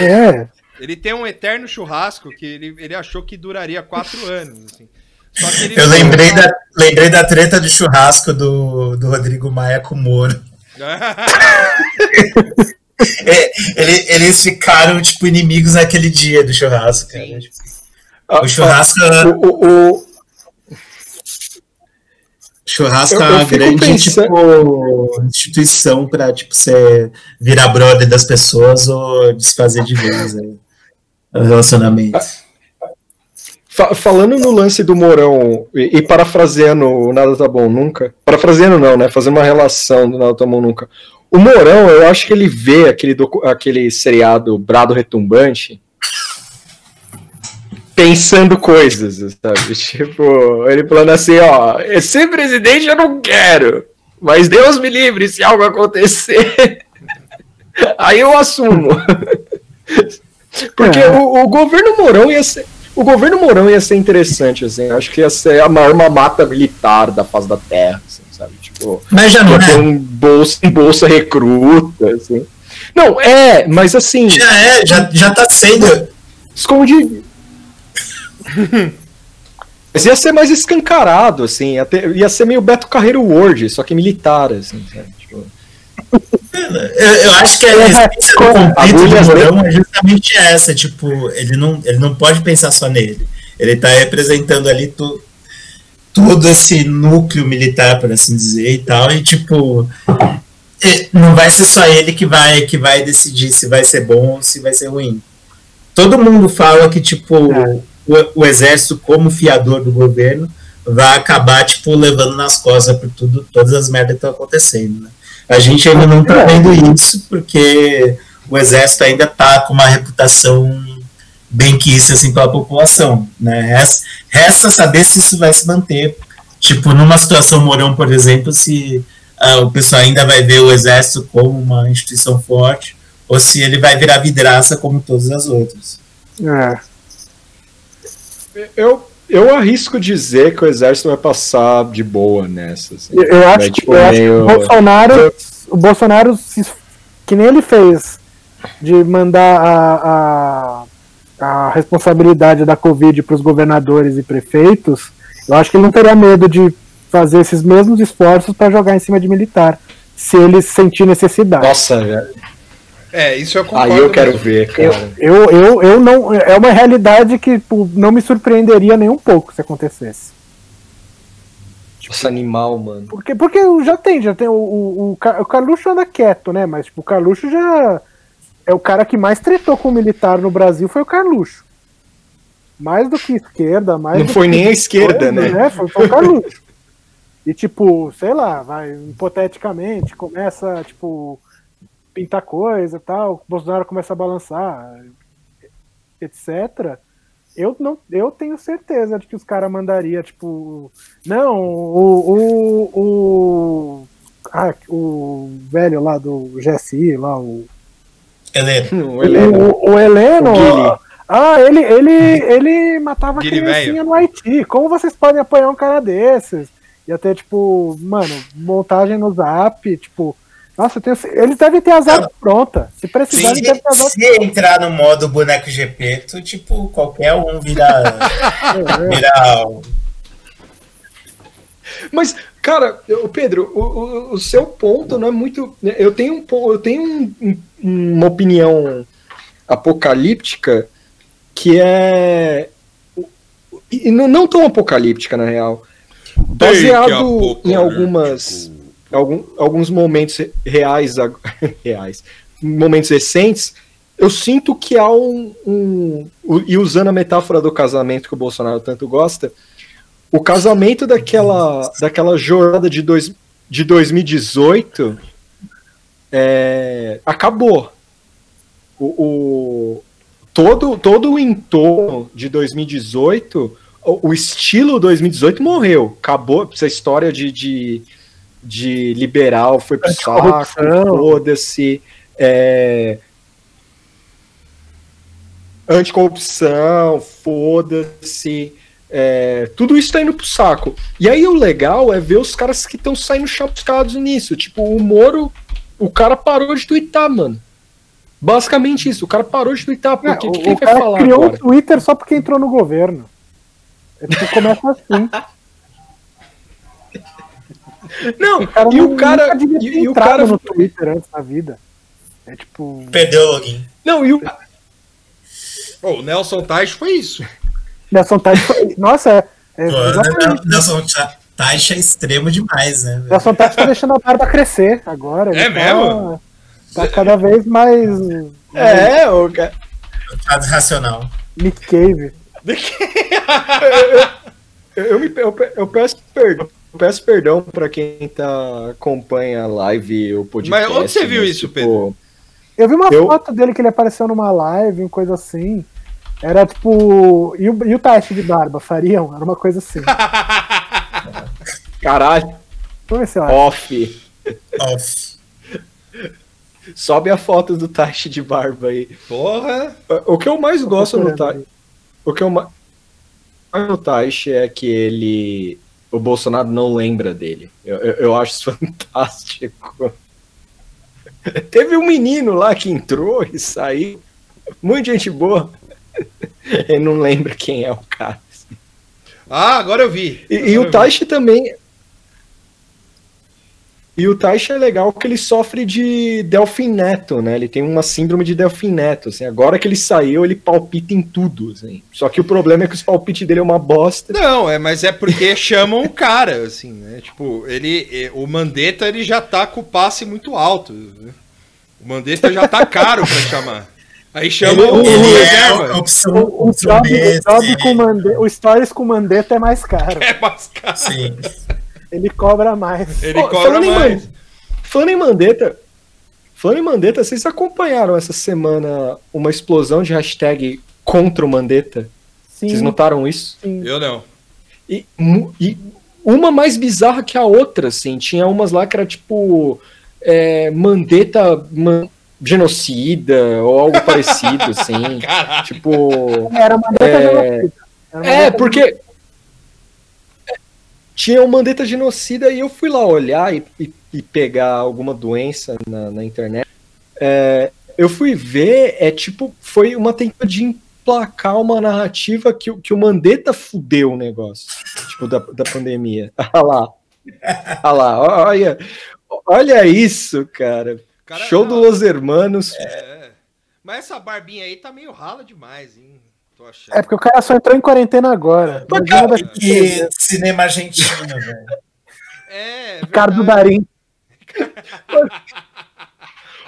É. Ele tem um eterno churrasco que ele, ele achou que duraria quatro anos, assim. Só que ele Eu lembrei da, lembrei da treta de churrasco do, do Rodrigo Maia com o Moro. É, ele- eles ficaram, tipo, inimigos naquele dia do churrasco, cara. O churrasco, O, o, o- churrasco Eu- é eu uma fico grande pensando- tipo, instituição pra tipo, você virar brother das pessoas ou desfazer de vez aí, o relacionamento. Fa- falando no lance do Mourão e, e parafraseando o Nada Tá Bom Nunca, parafraseando não, né? Fazendo uma relação do Nada Tá Bom Nunca. O Mourão, eu acho que ele vê aquele, aquele seriado Brado Retumbante pensando coisas, sabe? Tipo, ele falando assim, ó, ser presidente eu não quero, mas Deus me livre se algo acontecer. Aí eu assumo. Porque É. o, o governo Mourão ia ser. O governo Mourão ia ser interessante, assim. Acho que ia ser a maior mamata militar da face da Terra, assim, sabe? Tipo, Mas já não ia ter é. um bolsa, um bolsa recruta, assim. Não, é, mas assim. Já é, já, já tá sendo. Escondido. Mas ia ser mais escancarado, assim. Ia, ter- ia ser meio Beto Carreiro World, só que militar, assim, sabe? Eu, eu acho que a essência do conflito do Mourão é justamente essa, tipo, ele não, ele não pode pensar só nele. Ele tá representando ali to, todo esse núcleo militar, por assim dizer, e tal, e tipo, não vai ser só ele que vai, que vai decidir se vai ser bom ou se vai ser ruim. Todo mundo fala que, tipo, o, o exército, como fiador do governo, vai acabar, tipo, levando nas costas por tudo, todas as merdas que estão acontecendo, né? A gente ainda não tá vendo isso porque o exército ainda tá com uma reputação bem quista assim pela população, né? Resta, resta saber se isso vai se manter. Tipo, numa situação Mourão, por exemplo, se ah, o pessoal ainda vai ver o exército como uma instituição forte ou se ele vai virar vidraça como todas as outras. É. eu, eu arrisco dizer que o exército vai passar de boa nessa. Assim. Eu, eu acho, tipo, eu acho que meio- o Bolsonaro, o Bolsonaro, se- que nem ele fez, de mandar a, a, a responsabilidade da Covid para os governadores e prefeitos, eu acho que ele não teria medo de fazer esses mesmos esforços para jogar em cima de militar, se ele sentir necessidade. Nossa, velho. É, isso eu concordo. Aí eu quero mesmo. ver, cara. Eu, eu, eu não. É uma realidade que pô, não me surpreenderia nem um pouco se acontecesse. Nossa, animal, mano. Porque, porque já tem, já tem. O, o, o, Ca- o Carluxo anda quieto, né? Mas tipo, o Carluxo já. É o cara que mais tretou com o militar no Brasil foi o Carluxo. Mais do que esquerda, mais. Não do foi que nem a esquerda, coisa, né? Foi, foi o Carluxo. E tipo, sei lá, vai, hipoteticamente, começa, tipo, pintar coisa e tal, o Bolsonaro começa a balançar, etc. Eu não, eu tenho certeza de que os caras mandaria, tipo, não, o, o, o, ah, o velho lá do GSI, lá, o, Helena, O Heleno. o, o Heleno, O ah, ele, ele, ele matava Guile criancinha no Haiti, como vocês podem apoiar um cara desses? Ia ter, tipo, mano, montagem no zap, tipo, nossa, tenho, eles devem ter as armas prontas, se precisar, eles devem ter as armas se entrar no modo boneco GP, tu, tipo, qualquer um vira. vira Mas, cara, eu- Pedro, o, o, o seu ponto não é muito. Eu tenho, um, eu tenho um- um- uma opinião apocalíptica que é. E não, não tão apocalíptica, na real. Baseado em algumas. Algum, alguns momentos reais, reais, momentos recentes, eu sinto que há um, um- E usando a metáfora do casamento que o Bolsonaro tanto gosta, o casamento daquela, daquela jornada de, dois, de 2018 é, acabou. O, o- todo, todo o entorno de 2018, o, o estilo 2018 morreu. Acabou essa história de, de, de liberal, foi pro saco, foda-se. É, anticorrupção, foda-se. É, tudo isso tá indo pro saco. E aí o legal é ver os caras que estão saindo chapucados nisso. Tipo, o Moro, o cara parou de twittar, mano. Basicamente isso, o cara parou de twittar, porque É, o que, o, ele cara falar criou agora? o Twitter só porque entrou no governo. É tipo, começa assim. Não, cara e não- o cara. E, e o cara. no Twitter antes da vida. É tipo. Perdeu o login. Não, e o. Pô, o Nelson Tais foi isso. Nelson Tais foi. Nossa, é. é Pô. Nelson Ta- Taxa é extremo demais, né? velho? Nelson Tais tá deixando a barba crescer agora. É tá- mesmo? Tá cada vez mais. É, o cara. Frase racional. Nick Cave. Eu, eu me- eu pe- eu peço perdão. Eu peço perdão pra quem tá, acompanha a live e o podcast. Mas onde você viu isso, tipo, Pedro? Eu vi uma Eu- foto dele que ele apareceu numa live, uma coisa assim. Era tipo. E o, e o teste de barba? Fariam? Era uma coisa assim. Caralho, Vamos ver se eu acho. off. Off. Sobe a foto do Taishi de barba aí. Porra! O que eu mais gosto no Taishi. O que eu mais no Taishi é que ele. O Bolsonaro não lembra dele. Eu, eu, eu acho fantástico. Teve um menino lá que entrou e saiu. Muita gente boa. Ele não lembra quem é o cara. Ah, agora eu vi. E, e eu o vi. Taishi também. E o Taishi é legal que ele sofre de Delfim Neto, né? Ele tem uma síndrome de Delfim Neto. Assim, agora que ele saiu, ele palpita em tudo. Assim. Só que o problema é que os palpites dele é uma bosta. Não, é, mas é porque chamam o cara, assim, né? Tipo, ele, eh, o Mandetta ele já tá com o passe muito alto. né? O Mandetta já tá caro pra chamar. Aí chama Ele, o, o ele é reserva. a opção, O, opção job, o, job com Mande- o Stories com Mandetta é mais caro. É mais caro. sim. Ele cobra mais. Ele Ó, cobra falando em mais. Man- Falando em Mandetta, falando em Mandetta, vocês acompanharam essa semana uma explosão de hashtag contra o Mandetta? Sim, Vocês notaram isso? sim. Eu não. E, e uma mais bizarra que a outra, assim. Tinha umas lá que era tipo. É, Mandetta man- genocida ou algo parecido, assim. Caralho. tipo. Era Mandetta É, genocida. É, porque. É, Tinha o Mandetta genocida e eu fui lá olhar e, e- e pegar alguma doença na, na internet. É, eu fui ver, é tipo, foi uma tentativa de emplacar uma narrativa que, o- que o Mandetta fudeu o negócio, tipo, da, da pandemia. Olha lá. Olha lá, olha, olha isso, cara. Cara, Show do não. Los Hermanos. É. Mas essa barbinha aí tá meio rala demais, hein? Tô achando. É porque o cara só entrou em quarentena agora. Imagina daqui Que cinema argentino, velho. É, Ricardo. Darim.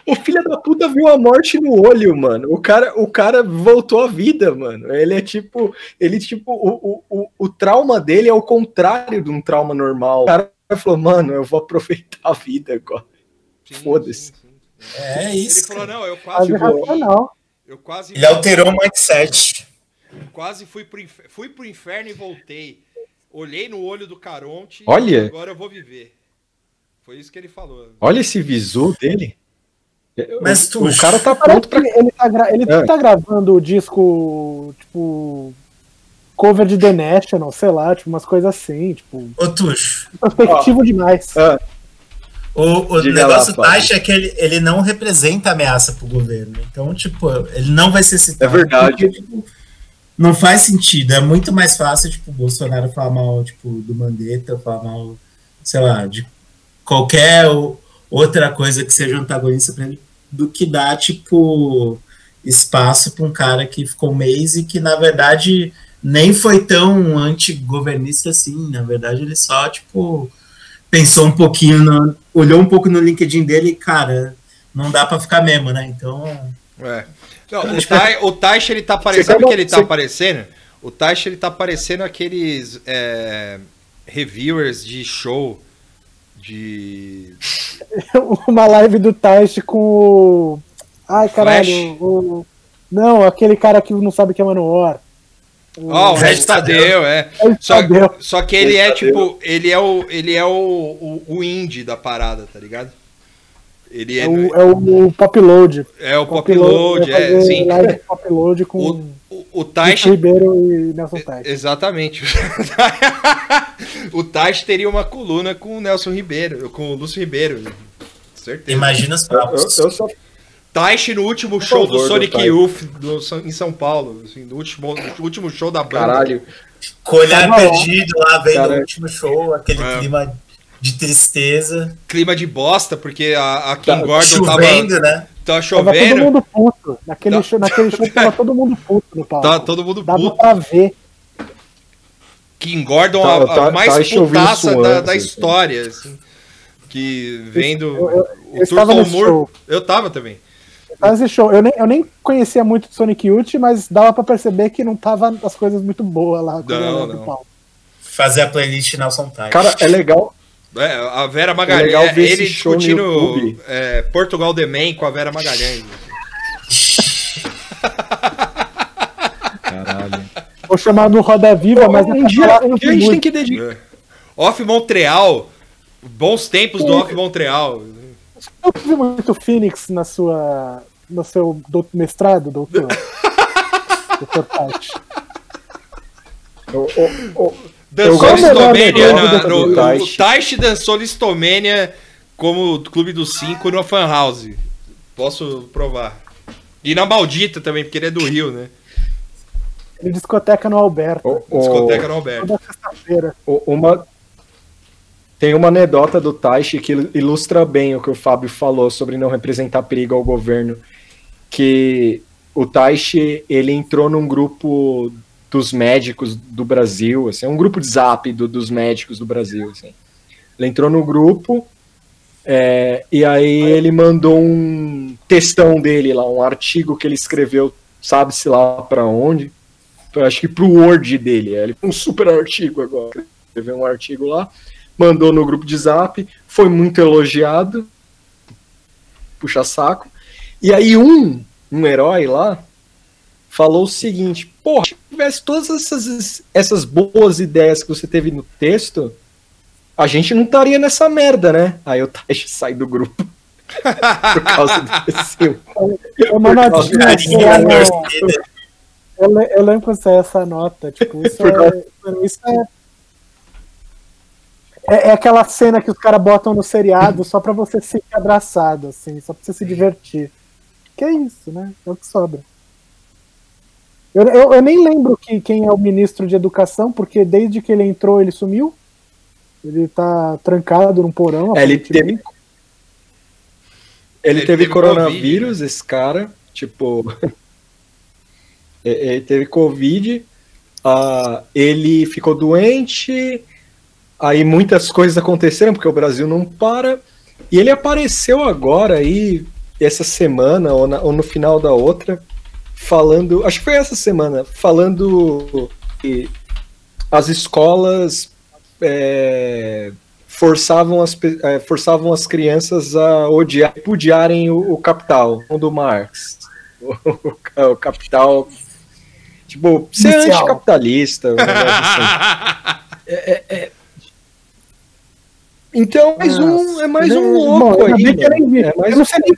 O filho da puta viu a morte no olho, mano. O cara, o cara voltou à vida, mano. Ele é tipo, ele tipo, o, o, o, trauma dele é o contrário de um trauma normal. O cara falou, mano, eu vou aproveitar a vida agora. Foda-se. É Ele isso. falou, cara. não, eu quase racional. eu quase Ele alterou o mindset. Quase fui pro, infer- fui pro inferno e voltei. Olhei no olho do Caronte Olha. e agora eu vou viver. Foi isso que ele falou. Olha esse visu dele. Mas o, tu- o cara tá pronto pra. ele tá, gra- ele É. tá gravando o disco, tipo, cover de The National, sei lá, tipo, umas coisas assim, tipo, Ô, Tuxo, perspectivo demais. Ah, o, o negócio lá, é que ele, ele não representa ameaça pro governo. Então, tipo, ele não vai ser citado. É verdade. porque, tipo, não faz sentido. É muito mais fácil, tipo, o Bolsonaro falar mal, tipo, do Mandetta, falar mal, sei lá, de qualquer outra coisa que seja antagonista pra ele, do que dar, tipo, espaço pra um cara que ficou um mês e que, na verdade, nem foi tão antigovernista assim. Na verdade, ele só, tipo, pensou um pouquinho, no- olhou um pouco no LinkedIn dele e, cara, não dá pra ficar mesmo, né? Então, É. Não, o, Tai, o Taish, ele tá parecendo. Sabe o que ele tá você- aparecendo? O Taish, ele tá parecendo aqueles é, reviewers de show de. Uma live do Taish com o. Ai, caralho. O... Não, aquele cara que não sabe que é Manowar. Ó, o Red Tadeu, é. Só, só que ele é tipo. Ele é o. Ele é o, o, o indie da parada, tá ligado? Ele é, É o, é o Pop Load. é o pop load, vai é, sim. Live de Pop Load com O, o, o Taish Ribeiro e Nelson Taish. Exatamente. o Taish teria uma coluna com o Nelson Ribeiro, com o Lúcio Ribeiro. Certeza. imagina os eu, papos. eu só Taish no último show do Sonic. Youth do, em São Paulo. Assim, no último, no último show da banda. caralho. Com o olhar perdido lá, vendo o último show, aquele É. clima de tristeza. Clima de bosta, porque a, a Kim Tá Gordon Chovendo, tava, né? tava Tava todo chovendo. mundo puto. Naquele, Tá. show, naquele show tava todo mundo puto no palco. Tá todo mundo Dava puto. pra ver. Kim Gordon, Tá- a, a tá- mais tá chovendo putaça suando, da, da assim. história. Assim, que vendo Eu- eu- o eu show. Eu tava também. Tá esse show. Eu nem, eu nem conhecia muito de Sonic Youth, mas dava pra perceber que não tava as coisas muito boas lá. Não, não. Fazer a playlist Nelson Tais. Cara, é legal. É, a Vera Magalhães. É legal ver ele esse show no discutindo YouTube. é, Portugal The Man com a Vera Magalhães. Caralho. Vou chamar no Roda Viva, mas é um pra dia, um a gente tem que dedicar. É. Off Montreal. Bons tempos do Off Montreal. Eu vi muito Phoenix na sua, no seu dou- mestrado, doutor. doutor Tati. O- o- o- Dançou Listomania. do- no- O. Taishi dançou Listomania como Clube dos Cinco no Fan House. Posso provar. E na Maldita também, porque ele é do Rio, né? Ele discoteca no Alberto. o- o- Discoteca no Alberto. Toda sexta-feira. o- uma, tem uma anedota do Taishi que il- ilustra bem o que o Fábio falou sobre não representar perigo ao governo. Que o Taishi, ele entrou num grupo dos médicos do Brasil, assim, é um grupo de zap do- dos médicos do Brasil, assim. Ele entrou no grupo é, e aí ele mandou um textão dele lá, um artigo que ele escreveu, sabe-se lá pra onde, eu acho que pro Word dele, ele um super artigo agora, escreveu um artigo lá, mandou no grupo de zap, foi muito elogiado, puxa saco, e aí um, um herói lá, falou o seguinte, porra, se tivesse todas essas, essas boas ideias que você teve no texto, a gente não estaria nessa merda, né? Aí o Taishi sai do grupo. Por causa desse. É uma eu, eu lembro que saiu essa nota. Tipo, isso é. Isso é... é. é aquela cena que os caras botam no seriado só pra você se abraçado, assim, só pra você se divertir. Que é isso, né? É o que sobra. Eu, eu, eu nem lembro que, quem é o ministro de educação, porque desde que ele entrou ele sumiu. Ele tá trancado num porão. É, ele teve, ele, Ele teve, teve coronavírus, esse cara, tipo. ele teve Covid, ah, ele ficou doente, aí muitas coisas aconteceram, porque o Brasil não para, e ele apareceu agora aí, essa semana, ou, na- ou no final da outra, falando. Acho que foi essa semana, falando que as escolas é, forçavam, as, é, forçavam as crianças a odiar, repudiarem o, o capital, o do Marx. O, o capital. Tipo, ser anticapitalista. assim. É, é, é. Então, mais um, é mais um Né, louco bom, aí. mano. É mais eu, não sei nem,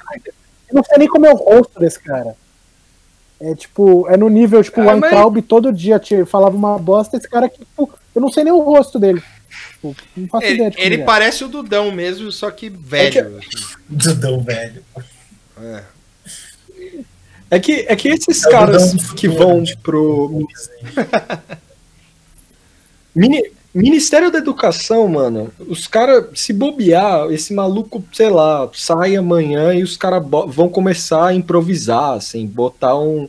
eu não sei nem como é o rosto desse cara. É tipo, é no nível, tipo, o Ah, mas- todo dia te falava uma bosta, esse cara que, tipo, eu não sei nem o rosto dele. Tipo, não faço Ele, ideia ele é. parece o Dudão mesmo, só que velho. Dudão, velho. É. É que, é que esses É caras que vão tipo, pro. Mini- Ministério da Educação, mano, os caras, se bobear, esse maluco, sei lá, sai amanhã e os caras vão começar a improvisar, assim, botar um.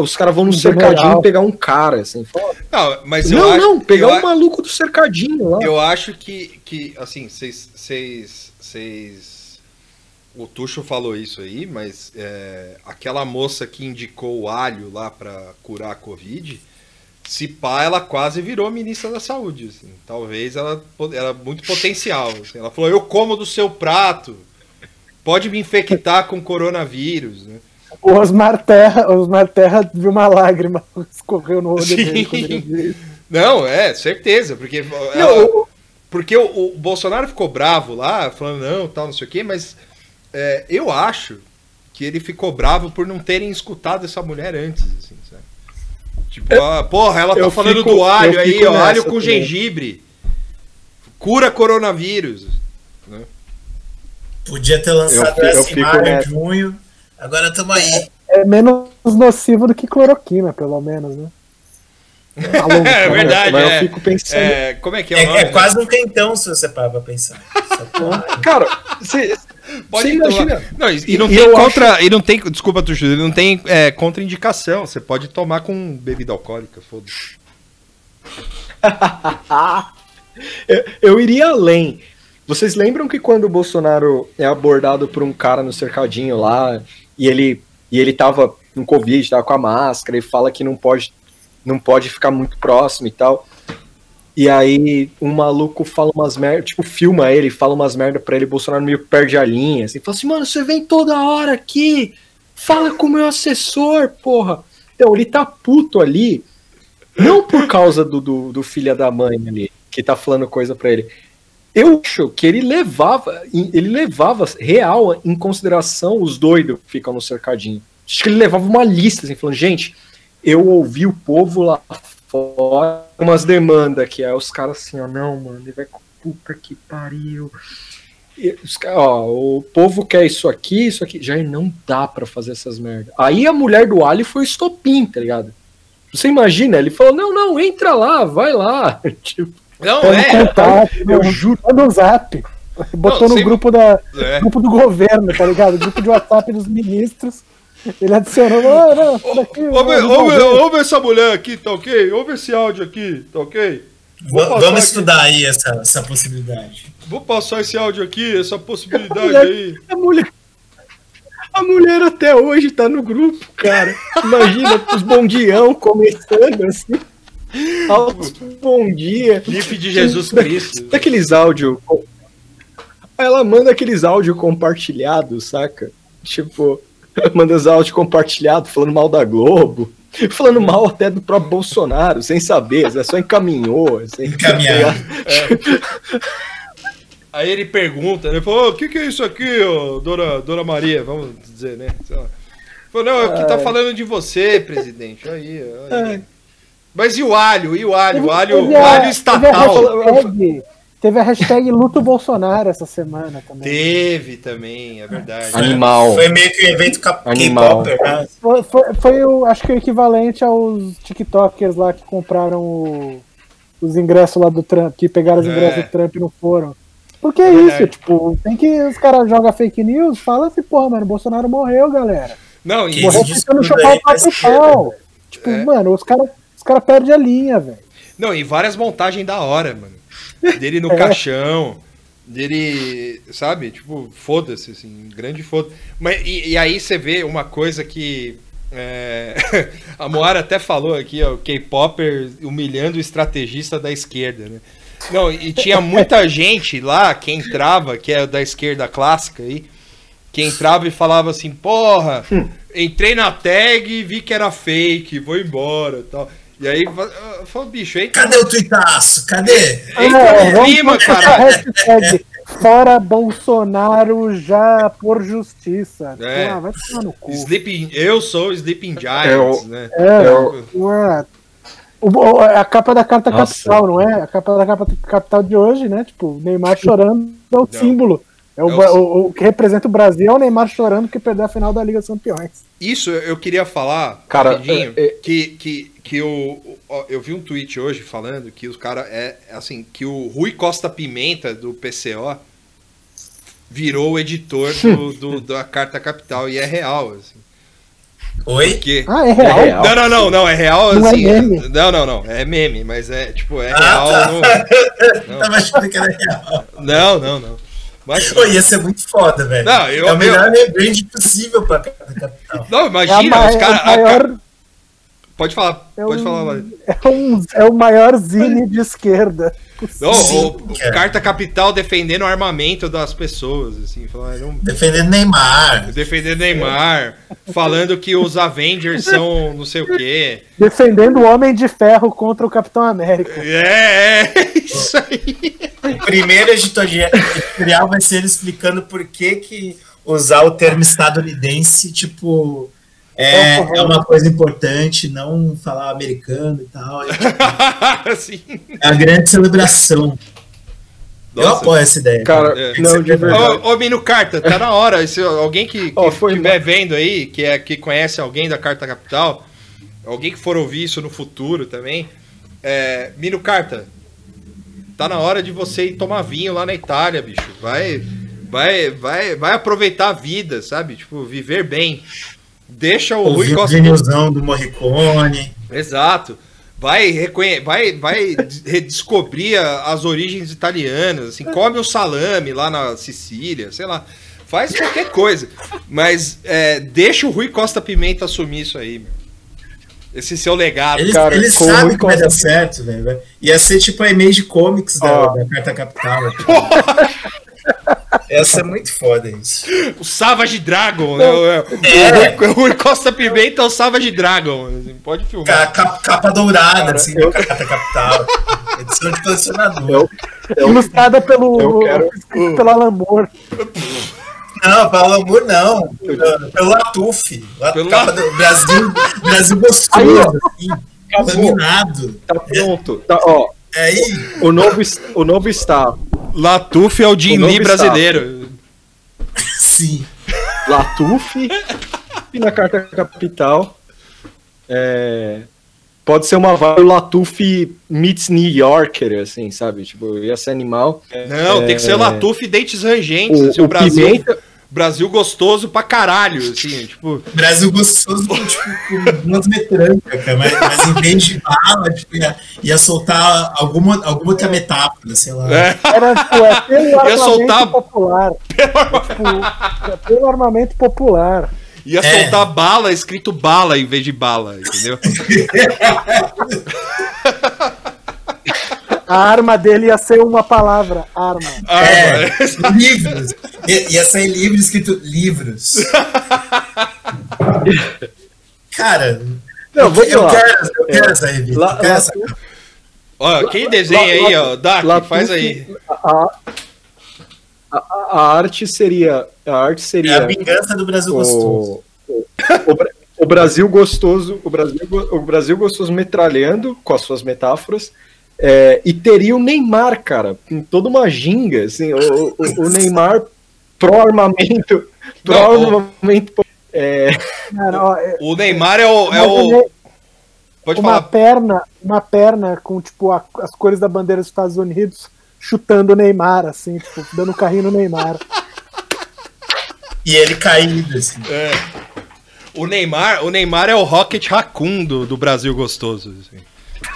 Os caras vão no Um cercadinho general. pegar um cara, assim. fala, Não, mas eu não, acho, não, pegar eu, um maluco do cercadinho lá. eu acho que, que assim, vocês. vocês- O Tuxo falou isso aí, mas é, aquela moça que indicou o alho lá pra curar a Covid, se pá, ela quase virou ministra da saúde. assim. Talvez ela era muito potencial. assim. Ela falou: eu como do seu prato, pode me infectar com coronavírus. Né? O Osmar Terra, Osmar Terra viu uma lágrima escorreu no olho dele quando ele viu isso. Não, é, certeza, porque ela- Não, porque o, o Bolsonaro ficou bravo lá, falando não, tal, não sei o quê, mas é, eu acho que ele ficou bravo por não terem escutado essa mulher antes, assim, Tipo, ah, porra, ela tá eu falando fico- do alho aí, ó, alho com também. gengibre. Cura coronavírus. Podia ter lançado Eu- eu essa em maio, junho. Agora estamos aí. É menos nocivo do que cloroquina, pelo menos, né? A longo É prazo. verdade, mas é. eu fico pensando. É, como é que é, o É, nome? é quase um quentão se você parar pra pensar. Só que- Cara, você Pode você tomar. Não, e, e não tem contra. E não tem. Desculpa, Tuxo, ele não tem é, contraindicação. Você pode tomar com bebida alcoólica, foda-se. Eu, eu iria além. Vocês lembram que quando o Bolsonaro é abordado por um cara no cercadinho lá, e ele e ele tava no Covid, tava com a máscara, e fala que não pode, não pode ficar muito próximo e tal. E aí um maluco fala umas merda, tipo, filma ele, fala umas merda pra ele, Bolsonaro meio perde a linha, assim, fala assim, mano, você vem toda hora aqui, fala com o meu assessor, porra. Então, ele tá puto ali, não por causa do, do, do filho da mãe ali, que tá falando coisa pra ele. Eu acho que ele levava, ele levava real em consideração os doidos que ficam no cercadinho. Acho que ele levava uma lista, assim, falando, gente, eu ouvi o povo lá fora, umas demandas que é os caras assim, ó, não, mano, ele vai com puta que pariu. E os ó, o povo quer isso aqui, isso aqui. Já não dá pra fazer essas merdas. Aí a mulher do Ali foi o estopim, tá ligado? Você imagina? Ele falou: não, não, entra lá, vai lá. tipo, Não, é. contato, eu eu juro. no zap. Botou no sem- grupo, da, É. grupo do governo, tá ligado? Grupo de WhatsApp dos ministros. Ele adicionou, não, não. Ouve, vamos ouve, resolver." ouve essa mulher aqui, tá ok? Ouve esse áudio aqui, tá ok? Vamos aqui. estudar aí essa, essa possibilidade. Vou passar esse áudio aqui, essa possibilidade mulher- aí. A mulher. A mulher até hoje tá no grupo, cara. Imagina os bondião começando assim. Altos bom dia. GIF de Jesus Cristo. Daqueles áudios. Ela manda aqueles áudios compartilhados, saca? Tipo, manda os áudios compartilhados falando mal da Globo. Falando mal até do próprio Bolsonaro, sem saber, é só encaminhou. Assim, Encaminhar. Aí ele pergunta, ele falou, o que, que é isso aqui, ô, dona, dona Maria? Vamos dizer, né? Sei lá. Falou, não, aqui tá falando de você, presidente. Aí, aí. Mas e o alho? E o alho? O alho, o alho Teve a estatal. hashtag, teve a hashtag Luto Bolsonaro essa semana também. Teve também, é verdade. Animal. Foi meio que um evento cap- Animal. K-Popper, né? Foi, foi, foi o, acho que o equivalente aos TikTokers lá que compraram o- os ingressos lá do Trump, que pegaram os É. ingressos do Trump e não foram. Porque é, É isso, tipo, tem que os caras jogam fake news, fala assim, porra, mano, o Bolsonaro morreu, galera. Não, e, Morreu tentando chupar o pra esquerda. pau. Tipo, É. mano, os caras os cara perdem a linha, velho. não, e várias montagens da hora, mano. Dele no É. caixão, dele, sabe? Tipo, foda-se, assim, grande foda Mas, e, e aí você vê uma coisa que. é, a Moara até falou aqui, ó, o K-Popper humilhando o estrategista da esquerda, né? Não, e tinha muita gente lá que entrava, que é da esquerda clássica aí, que entrava e falava assim, porra, entrei na tag e vi que era fake, vou embora e tal. E aí, eu falo, bicho, entra, Cadê o tuitaço? Cadê? entra É, no vamos clima, botar a cara. hashtag Fora Bolsonaro já por justiça. É. Ah, vai tomar no cu. Sleeping, eu sou o Sleeping Giants, Eu- né? É, Eu- ué. O- o- a capa da carta Nossa. capital, não é? A capa da capa capital de hoje, né? Tipo, Neymar chorando é o Não. símbolo. É o, É o o- o que representa o Brasil é o Neymar chorando que perdeu a final da Liga dos Campeões. Isso eu queria falar Cara, rapidinho, é- é- que, que, que o, o- eu vi um tweet hoje falando que os caras é assim, que o Rui Costa Pimenta do PCO virou o editor do, do- da Carta Capital e é real, assim. Oi? Porque Ah, é real? É real. Não, não, não, não, é real Não é assim. meme? Não, não, não, é meme, mas é tipo, é Ah, real. tá. no- Tava achando que era real. Não, não, não. Mas, Pô, ia ser muito foda, velho. Não, eu- é o melhor rebrand possível pra cada capital. não, É, a imagina, ma- os é caras. o maior. Pode falar, É pode um- falar, Mário. É, um, é o maior zine de esquerda. Não, Sim, o, o cara. Carta Capital defendendo o armamento das pessoas, assim, falando, não- Defendendo Neymar. defendendo Neymar, falando que os Avengers são não sei o quê. Defendendo o Homem de Ferro contra o Capitão América. É, é isso aí. O primeiro editorial editorial vai ser ele explicando por que, que usar o termo estadunidense, tipo, é, é uma coisa importante, não falar americano e tal. É a grande celebração. Eu Nossa. apoio essa ideia. Cara, É. não, de verdade. Ô, ô Mino Carta, tá na hora. Se alguém que, que estiver vendo aí, que, é, que conhece alguém da Carta Capital, alguém que for ouvir isso no futuro também, é, Mino Carta, tá na hora de você ir tomar vinho lá na Itália, bicho. Vai, vai, vai, vai aproveitar a vida, sabe? Tipo, viver bem. Deixa o Rui Costa. vinilzão do Morricone. Exato. Vai, reconhe... vai, vai des- redescobrir as origens italianas, assim, come o salame lá na Sicília, sei lá. Faz qualquer coisa. Mas é, deixa o Rui Costa Pimenta assumir isso aí, meu. Esse seu legado. Eles, cara, sabem muito que vai dar certo, velho. Ia ser tipo a Image Comics da, Ó. da Carta Capital. Ia ser muito foda isso. O Savage Dragon, né? O, É. o Rui, o Rui Costa Pimenta é o Savage Dragon. assim, Pode filmar. Ca- ca- capa dourada, Cara, assim, eu- da Carta Capital. Edição de colecionador. Eu, eu, Ilustrada pelo, Eu quero- pelo Alan Moore. Não, pelo amor não. Pelo, Latuf. La- Pelo capa do Brasil, Brasil gostoso, assim. Laminado. tá pronto. Tá, ó, Aí, o novo, o novo staff. Latuf é o Jim Lee brasileiro. sim. Latuf e na carta capital. É, pode ser uma vibe Latuf meets New Yorker, assim, sabe? Tipo, ia ser animal. Não, tem que ser Latuf e dentes rangentes. O, assim, o o Brasil, Pimenta, Brasil gostoso pra caralho, assim, tipo... Brasil gostoso com, tipo, com umas metrancas, cara, mas, mas em vez de bala, tipo, ia, ia soltar alguma, alguma outra metáfora, sei lá. É. Era tipo, é pelo armamento soltar- popular. É, tipo, é pelo armamento popular. Ia É. soltar bala escrito bala em vez de bala, entendeu? A arma dele ia ser uma palavra, arma. É, Arma. livros. Ia, ia sair livro escrito livros. Cara, Não, eu, vamos eu quero, eu quero essa revista. Lá- eu quero essa- Ó, quem desenha aí, ó, Latuf- faz aí. A, a- a arte seria. A arte É seria. a vingança do Brasil gostoso. o, o, o Bra- o Brasil gostoso, o Brasil, o Brasil gostoso metralhando com as suas metáforas. É, e teria o Neymar, cara, com toda uma ginga, assim, o, o- o Neymar pró-armamento, pró-armamento, é, Cara, ó, é- O Neymar é o. É o pode uma falar. perna, uma perna com tipo a- as cores da bandeira dos Estados Unidos chutando o Neymar, assim, tipo, dando carrinho no Neymar. E ele caído, assim. O Neymar, o Neymar é o Rocket Raccoon do, do Brasil gostoso. assim.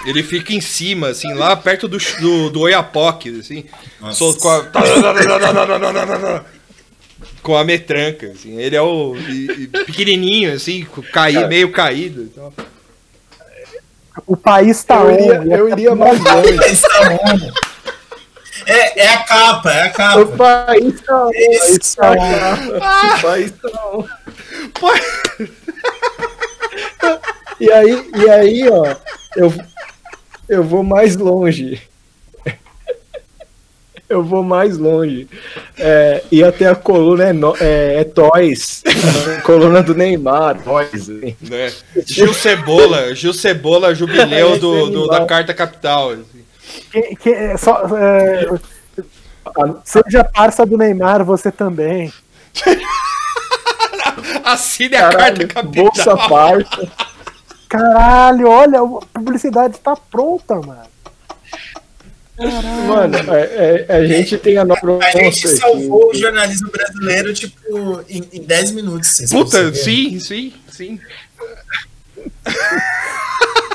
Ele fica em cima, assim, lá perto do, do, do Oiapoque, assim. Sol- com, a, com a metranca, assim. Ele é o e- e pequenininho, assim, caí, meio caído. Então. O país tá eu iria, on, eu iria mais longe. Tá. É, é a capa, é a O capa. país tá on, tá on. O país tá on. E aí, e aí, ó, eu, eu vou mais longe. Eu vou mais longe. É, e até a coluna é, no, é, é Toys. Coluna do Neymar, Toys. assim. Né? Gil Cebola, Gil Cebola, jubileu do, do- da. Carta Capital. assim. Que- que- é só, é, seja parça do Neymar, você também. Assine a Carta Caralho, Capital. Bolsa Parta. Caralho, olha, a publicidade tá pronta, mano. Mano, é- é- a gente tem a nova A gente salvou o aqui. jornalismo brasileiro, tipo, em, em 10 minutos. Puta, sim, sim, sim.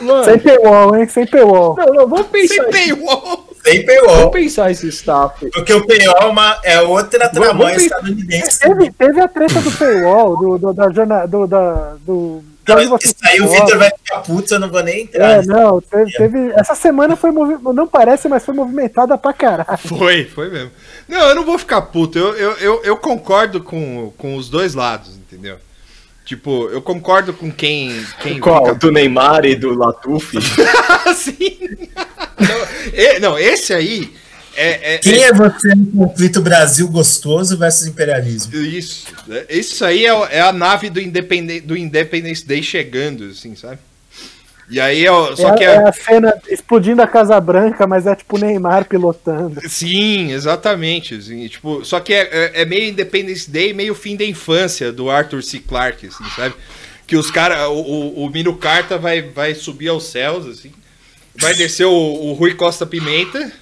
Mano, Sem paywall, hein? Sem paywall. não, não, vamos pensar. Sem paywall. Sem paywall. Vamos pensar esse staff. Porque o paywall é, uma, é outra tramanha estadunidense. Teve, teve a treta do paywall, do, do, da do, da, do, Não, você Isso aí o. Vitor vai ficar puto, eu não vou nem entrar. É, não, teve, teve- essa semana foi movi- não parece, mas foi movimentada pra caralho. Foi, foi mesmo. Não, eu não vou ficar puto. Eu, eu, eu, eu concordo com, com os dois lados, entendeu? Tipo, eu concordo com quem. quem Qual? fica- Do Neymar e do Latuf? Sim. não, não, esse aí é. é- Quem é- é você no conflito Brasil gostoso versus imperialismo? Isso. é- Isso aí é, é a nave do, Independen do Independence Day chegando, assim, sabe? E aí, é, só é, que é é. a cena explodindo a Casa Branca, mas é tipo o Neymar pilotando. Sim, exatamente. assim, tipo, só que é, é- é meio Independence Day, meio fim da infância do Arthur C. Clarke, assim, sabe? Que os caras, o, o, o Mino Carta vai, vai subir aos céus, assim. Vai descer o, o Rui Costa Pimenta,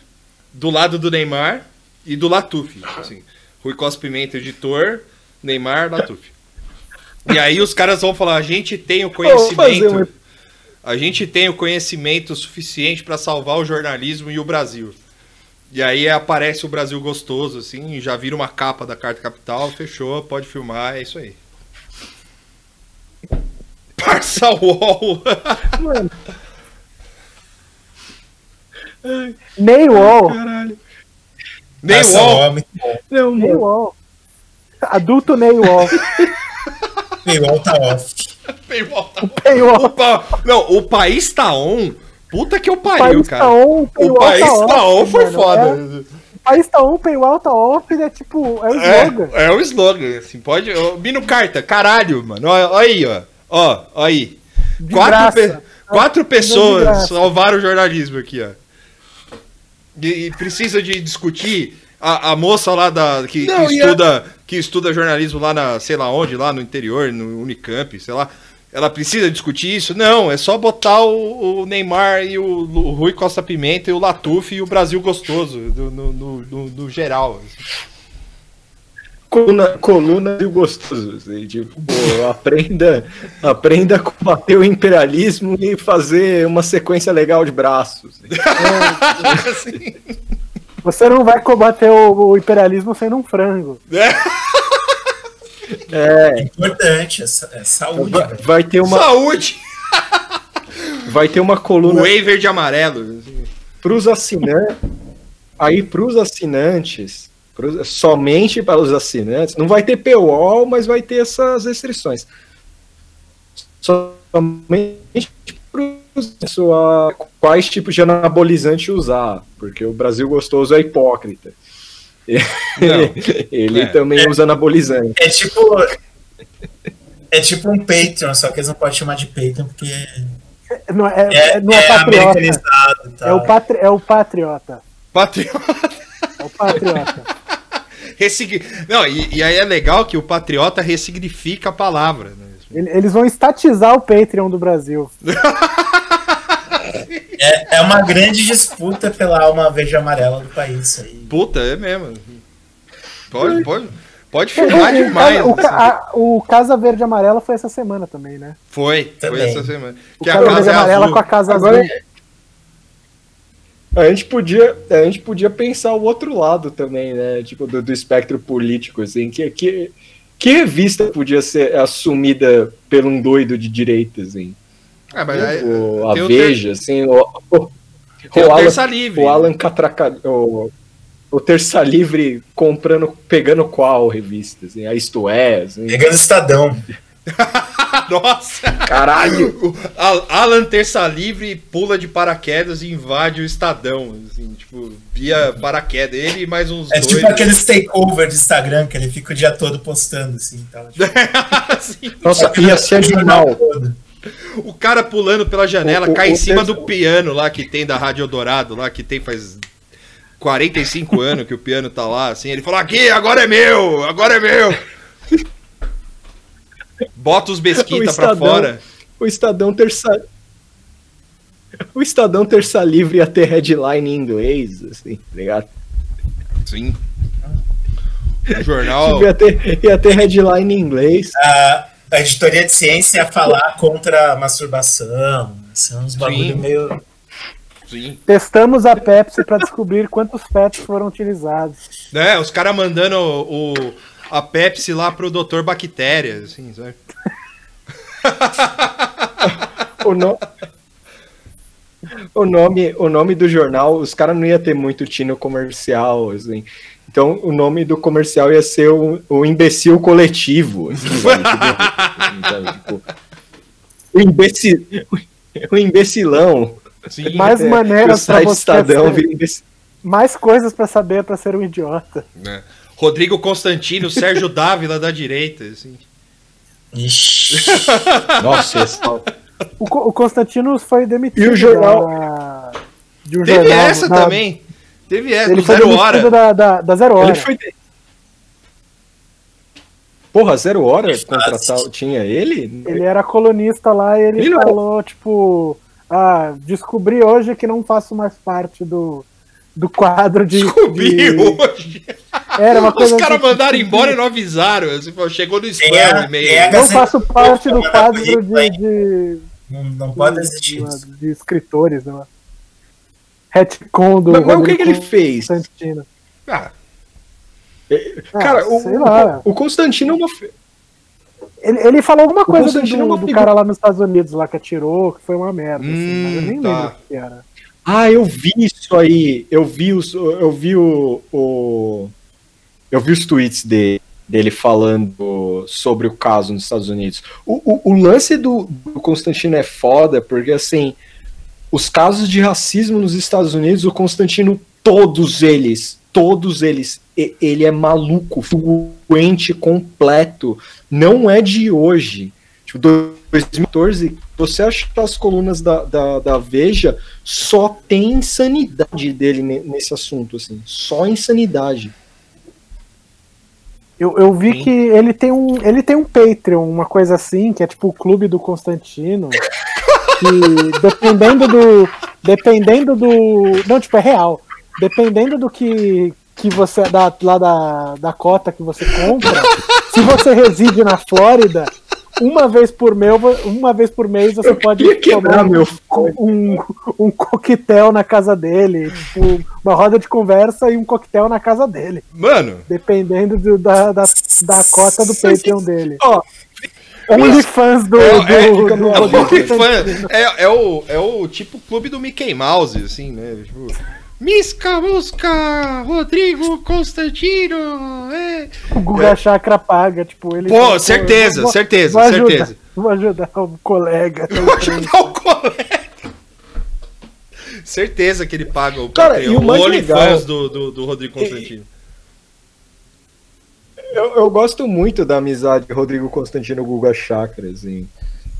do lado do Neymar e do Latuf. Assim. Rui Costa Pimenta, editor, Neymar, Latuf. E aí os caras vão falar: a gente tem o conhecimento. A gente tem o conhecimento suficiente para salvar o jornalismo e o Brasil. E aí aparece o Brasil gostoso, assim, já vira uma capa da Carta Capital, fechou, pode filmar, é isso aí. Parça Wall! Mano. Caralho. Essa Wall! ó, muito bom. Não, mano. Neywall. Adulto Neywall. Paywall tá off. Paywall tá. Paywall. O pa- Não, o país tá on. Puta que eu O pariu, país cara. tá on, o o paywall país tá tá on off, foi mano. foda. É, o país tá on, o paywall tá off, é tipo, é o slogan. É, é o slogan, assim, pode. ô, Bino Carta, caralho, mano. Ó aí, ó. Ó, ó aí. De Quatro, graça. pe- quatro pessoas graça. salvaram o jornalismo aqui, ó. E, precisa de discutir a, a moça lá da, que, Não, que e a- estuda, que estuda jornalismo lá na, sei lá onde, lá no interior, no Unicamp, sei lá. Ela precisa discutir isso? Não, é só botar o, o Neymar e o, Lu- Rui Costa Pimenta e o Latuf e o Brasil gostoso, no, no, no- no geral. Coluna, coluna e o gostoso. Assim, tipo, pô, aprenda, aprenda a combater o imperialismo e fazer uma sequência legal de braços. Assim. Você não vai combater o, o imperialismo sendo um frango. É, Importante, é, é saúde. vai, vai ter uma, Saúde! vai ter uma coluna Whey verde e amarelo. assim. para os assinantes. Aí para os assinantes, somente para os assinantes, não vai ter paywall, mas vai ter essas restrições. Somente para quais tipos de anabolizante usar, porque o Brasil gostoso é hipócrita. Não. Ele É. também usa anabolizante. É tipo. É tipo um Patreon, só que eles não podem chamar de Patreon porque Não é, é, é- não é, é patriota. tal. É o, patri, é o patriota. Patriota. É o patriota. Ressigni... Não, e, e aí é legal que o patriota ressignifica a palavra. Né? Ele- Eles vão estatizar o Patreon do Brasil. É, é uma grande disputa pela alma verde e amarela do país. Aí. Puta, é mesmo. Pode, pode, pode filmar O- demais. O, assim. a- o Casa Verde e Amarela foi essa semana também, né? Foi, foi Também. essa semana. O Que a Casa Verde casa e é Amarela azul. com a Casa Agora Azul. A gente podia, a gente podia pensar o outro lado também, né? Tipo, do, do espectro político, assim, que, que, que revista podia ser assumida por um doido de direita, assim? É, mas aí, o, a Veja, assim, o, o, o o Alan, Terça Livre. o Alan Catraca, o, o Terça Livre comprando, pegando qual revista, assim? A Isto É, assim. Pegando Estadão. Nossa! Caralho! O Al- Alan Terça Livre pula de paraquedas e invade o Estadão. Assim, tipo, via paraquedas. Ele e mais uns É dois. tipo aqueles takeover de Instagram que ele fica o dia todo postando assim. Tal. Tipo, Assim, Nossa, ia ser todo. o cara pulando pela janela, O- o- cai em o cima Terça- do piano lá que tem da Rádio Dourado, lá que tem faz 45 anos que o piano tá lá, assim. Ele fala: aqui, agora é meu, agora é meu. Bota os O besquita pra Estadão. fora. O Estadão Terça... O Estadão Terça Livre ia ter headline em inglês, assim, tá ligado? Sim. O jornal. Tipo, ia, ter, ia ter headline em inglês. A, a editoria de ciência ia falar contra a masturbação. São uns bagulho Sim. meio. Sim. Testamos a Pepsi para descobrir quantos pets foram utilizados. Né, os caras mandando o, o- a Pepsi lá pro Dr. Bactéria, assim, sabe? O, no- o nome, o nome do jornal, os caras não ia ter muito tino comercial, assim. Então, o nome do comercial ia ser o, o imbecil coletivo. Assim, sabe? Tipo, assim? Tipo, o, imbecil, o imbecilão. Sim. Mais É, maneiras para você Estadão ser-. Mais coisas para saber para ser um idiota. né? Rodrigo Constantino, Sérgio Dávila da direita, assim. Ixi. Nossa, esse... O, o Constantino foi demitido. E o jornal? da- de um Teve jornal, essa da- também. Teve essa, Ele do foi Zero demitido Hora. da, da, da Zero Hora. Ele foi. Porra, zero hora contratar, tinha ele? Ele era colunista lá e ele, Ele não- falou, tipo, ah, descobri hoje que não faço mais parte do, do quadro de. Descobri de- hoje. Era uma Os coisa caras assim, mandaram embora e não avisaram. Assim, chegou no spam a e-mail. Não Gazeta faço parte do quadro de, de, Não, não pode existir isso. de escritores, né? retcon do. Mas, mas o que, que ele fez? Constantino. Ah, Ah, Cara, o, lá. o, o Constantino é uma. Ele, ele falou alguma coisa do, Constantino é do figura- cara lá nos Estados Unidos lá que atirou, que foi uma merda. assim, mas eu Hum, nem tá. lembro o que era. Ah, eu vi isso aí. Eu vi os, eu vi o, o- eu vi os tweets dele, dele falando sobre o caso nos Estados Unidos. O, o, o lance do, do Constantino é foda porque assim, os casos de racismo nos Estados Unidos, o Constantino, todos eles, todos eles, ele é maluco, doente completo. Não é de hoje. Tipo, 2014, você acha que as colunas da, da, da Veja só tem insanidade dele ne- nesse assunto, assim. Só insanidade. Eu, eu vi que ele tem um. Ele tem um Patreon, uma coisa assim, que é tipo o clube do Constantino. Que dependendo do. Dependendo do. Não, tipo, é real. Dependendo do que. Que você. Da, lá da, da cota que você compra, se você reside na Flórida, uma vez por mês, uma vez por mês você pode queria quebrar meu um, um coquetel na casa dele. Tipo, uma roda de conversa e um coquetel na casa dele. Mano, Dependendo do- da, da, da cota do Patreon dele. Ó, OnlyFans do. é, é, do, do- é, o do- é, é o, é o tipo clube do Mickey Mouse, assim, né? Tipo, Misca, Musca, Rodrigo Constantino. É. O Guga Chakra paga, tipo, ele. Pô, fala, certeza, vou- certeza, vou ajudar- certeza. Vou ajudar o colega. Vou ajudar o colega. Certeza que ele paga o Cara, Patreon, e o mais OnlyFans legal- do, do, do Rodrigo Constantino. Eu, eu gosto muito da amizade Rodrigo Constantino Guga Chakra, assim.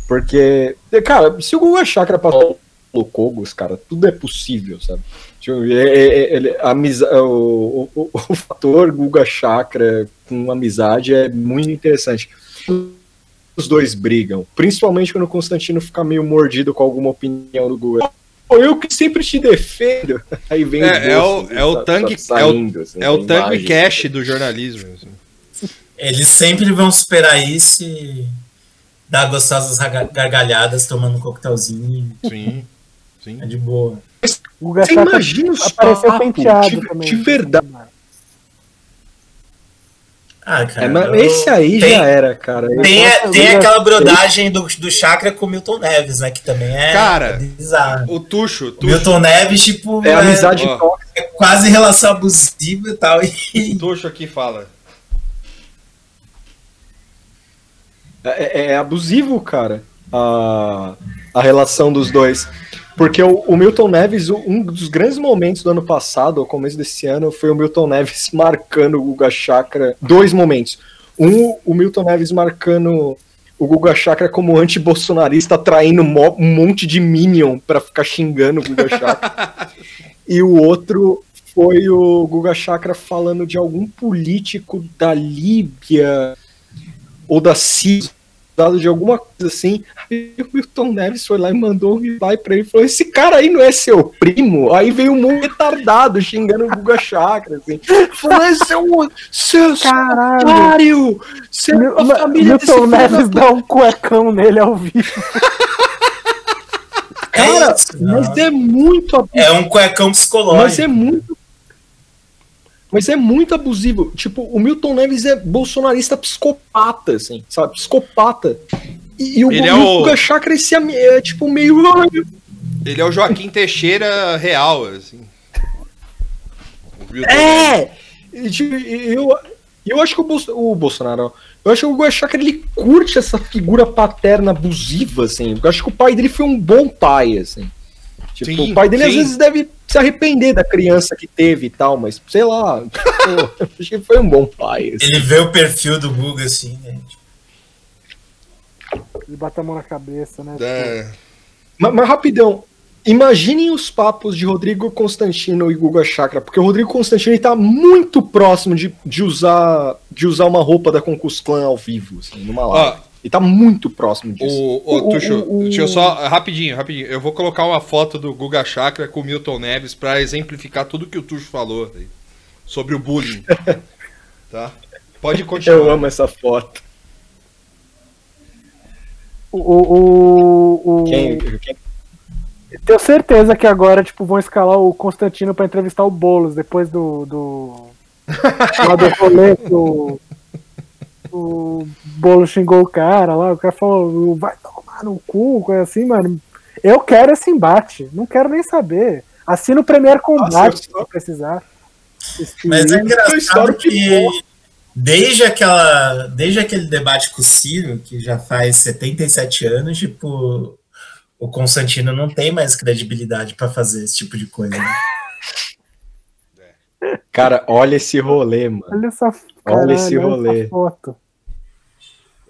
Porque, cara, se o Guga Chakra passou pelo Kogos, cara, tudo é possível, sabe? Tipo, é- é- é- ele- a o, o, o fator Guga Chakra com amizade é muito interessante. Os dois brigam, principalmente quando o Constantino fica meio mordido com alguma opinião do Guga. Eu que sempre te defendo. Aí vem É, é o, é o tanque, é o, assim, é o tem tanque imagens. cash do jornalismo. assim. Eles sempre vão superar isso e dar gostosas gargalhadas tomando um coquetelzinho. Sim, sim. É de boa. O Guga Você imagina apareceu papos penteado de, também. de verdade. Ah, cara. É, mas eu- esse aí tem- já era, cara. Tem, tem aquela brodagem do, do Chakra com o Milton Neves, né? Que também é, Cara, é bizarro. O Tuxo, O Tuxo, Milton Neves, tipo, É amizade ó. tóxica. é quase relação abusiva e tal. E Tuxo aqui fala. É, é- é abusivo, cara, a, a relação dos dois. Porque o, o Milton Neves, um dos grandes momentos do ano passado, ao começo desse ano, foi o Milton Neves marcando o Guga Chakra. Dois momentos. Um, o Milton Neves marcando o Guga Chakra como anti-bolsonarista, atraindo um monte de Minion pra ficar xingando o Guga Chakra. e o outro foi o Guga Chakra falando de algum político da Líbia ou da Síria, dado de alguma coisa assim. Aí o Milton Neves foi lá e mandou um reply pra ele e falou: Esse cara aí não é seu primo? Aí veio um monte retardado xingando o Guga Chakra, assim. Falou: Esse é um. Seu Caralho. desse Milton Neves dá um cuecão nele ao vivo. Cara, é isso, mas é muito abusivo. é um cuecão psicológico. Mas é muito. Mas é muito abusivo. Tipo, o Milton Neves é bolsonarista psicopata, assim, sabe? Psicopata. E, e o, Ele e é o Guga Chakra esse é, tipo meio. Ele é o Joaquim Teixeira real, assim. É! Tipo, eu, eu acho que o, Bolso- o Bolsonaro. Eu acho que o Guga Chakra ele curte essa figura paterna abusiva, assim. Eu acho que o pai dele foi um bom pai, assim. Tipo, Sim, o pai dele às sim. vezes deve se arrepender da criança que teve e tal, mas sei lá. eu acho que foi um bom pai. assim. Ele vê o perfil do Guga assim, né? Ele bate a mão na cabeça, né? É, Mas, mas rapidão, imaginem os papos de Rodrigo Constantino e Guga Chakra, porque o Rodrigo Constantino ele tá muito próximo de, de, usar, de usar uma roupa da Concus Clan ao vivo, assim, numa live. Ó, Ele tá muito próximo disso. O, o, O- Tuxo, o- o- deixa eu só. Rapidinho, rapidinho. Eu vou colocar uma foto do Guga Chakra com o Milton Neves pra exemplificar tudo que o Tuxo falou aí, sobre o bullying. tá? Pode continuar. Eu amo essa foto. O, o, o, o- Quem, quem- Tenho certeza que agora, tipo, vão escalar o Constantino pra entrevistar o Boulos depois do. do. do rolê que o. O Boulos xingou o cara lá, o cara falou, vai tomar no cu, coisa assim, mano. Eu quero esse embate, não quero nem saber. Assina o Premier Combate se precisar. Mas é engraçado estouro que desde, aquela, desde aquele debate com o Ciro, que já faz 77 anos, tipo, o Constantino não tem mais credibilidade pra fazer esse tipo de coisa. né? Cara, olha esse rolê, mano. Olha essa, Olha esse caralho, rolê. foto.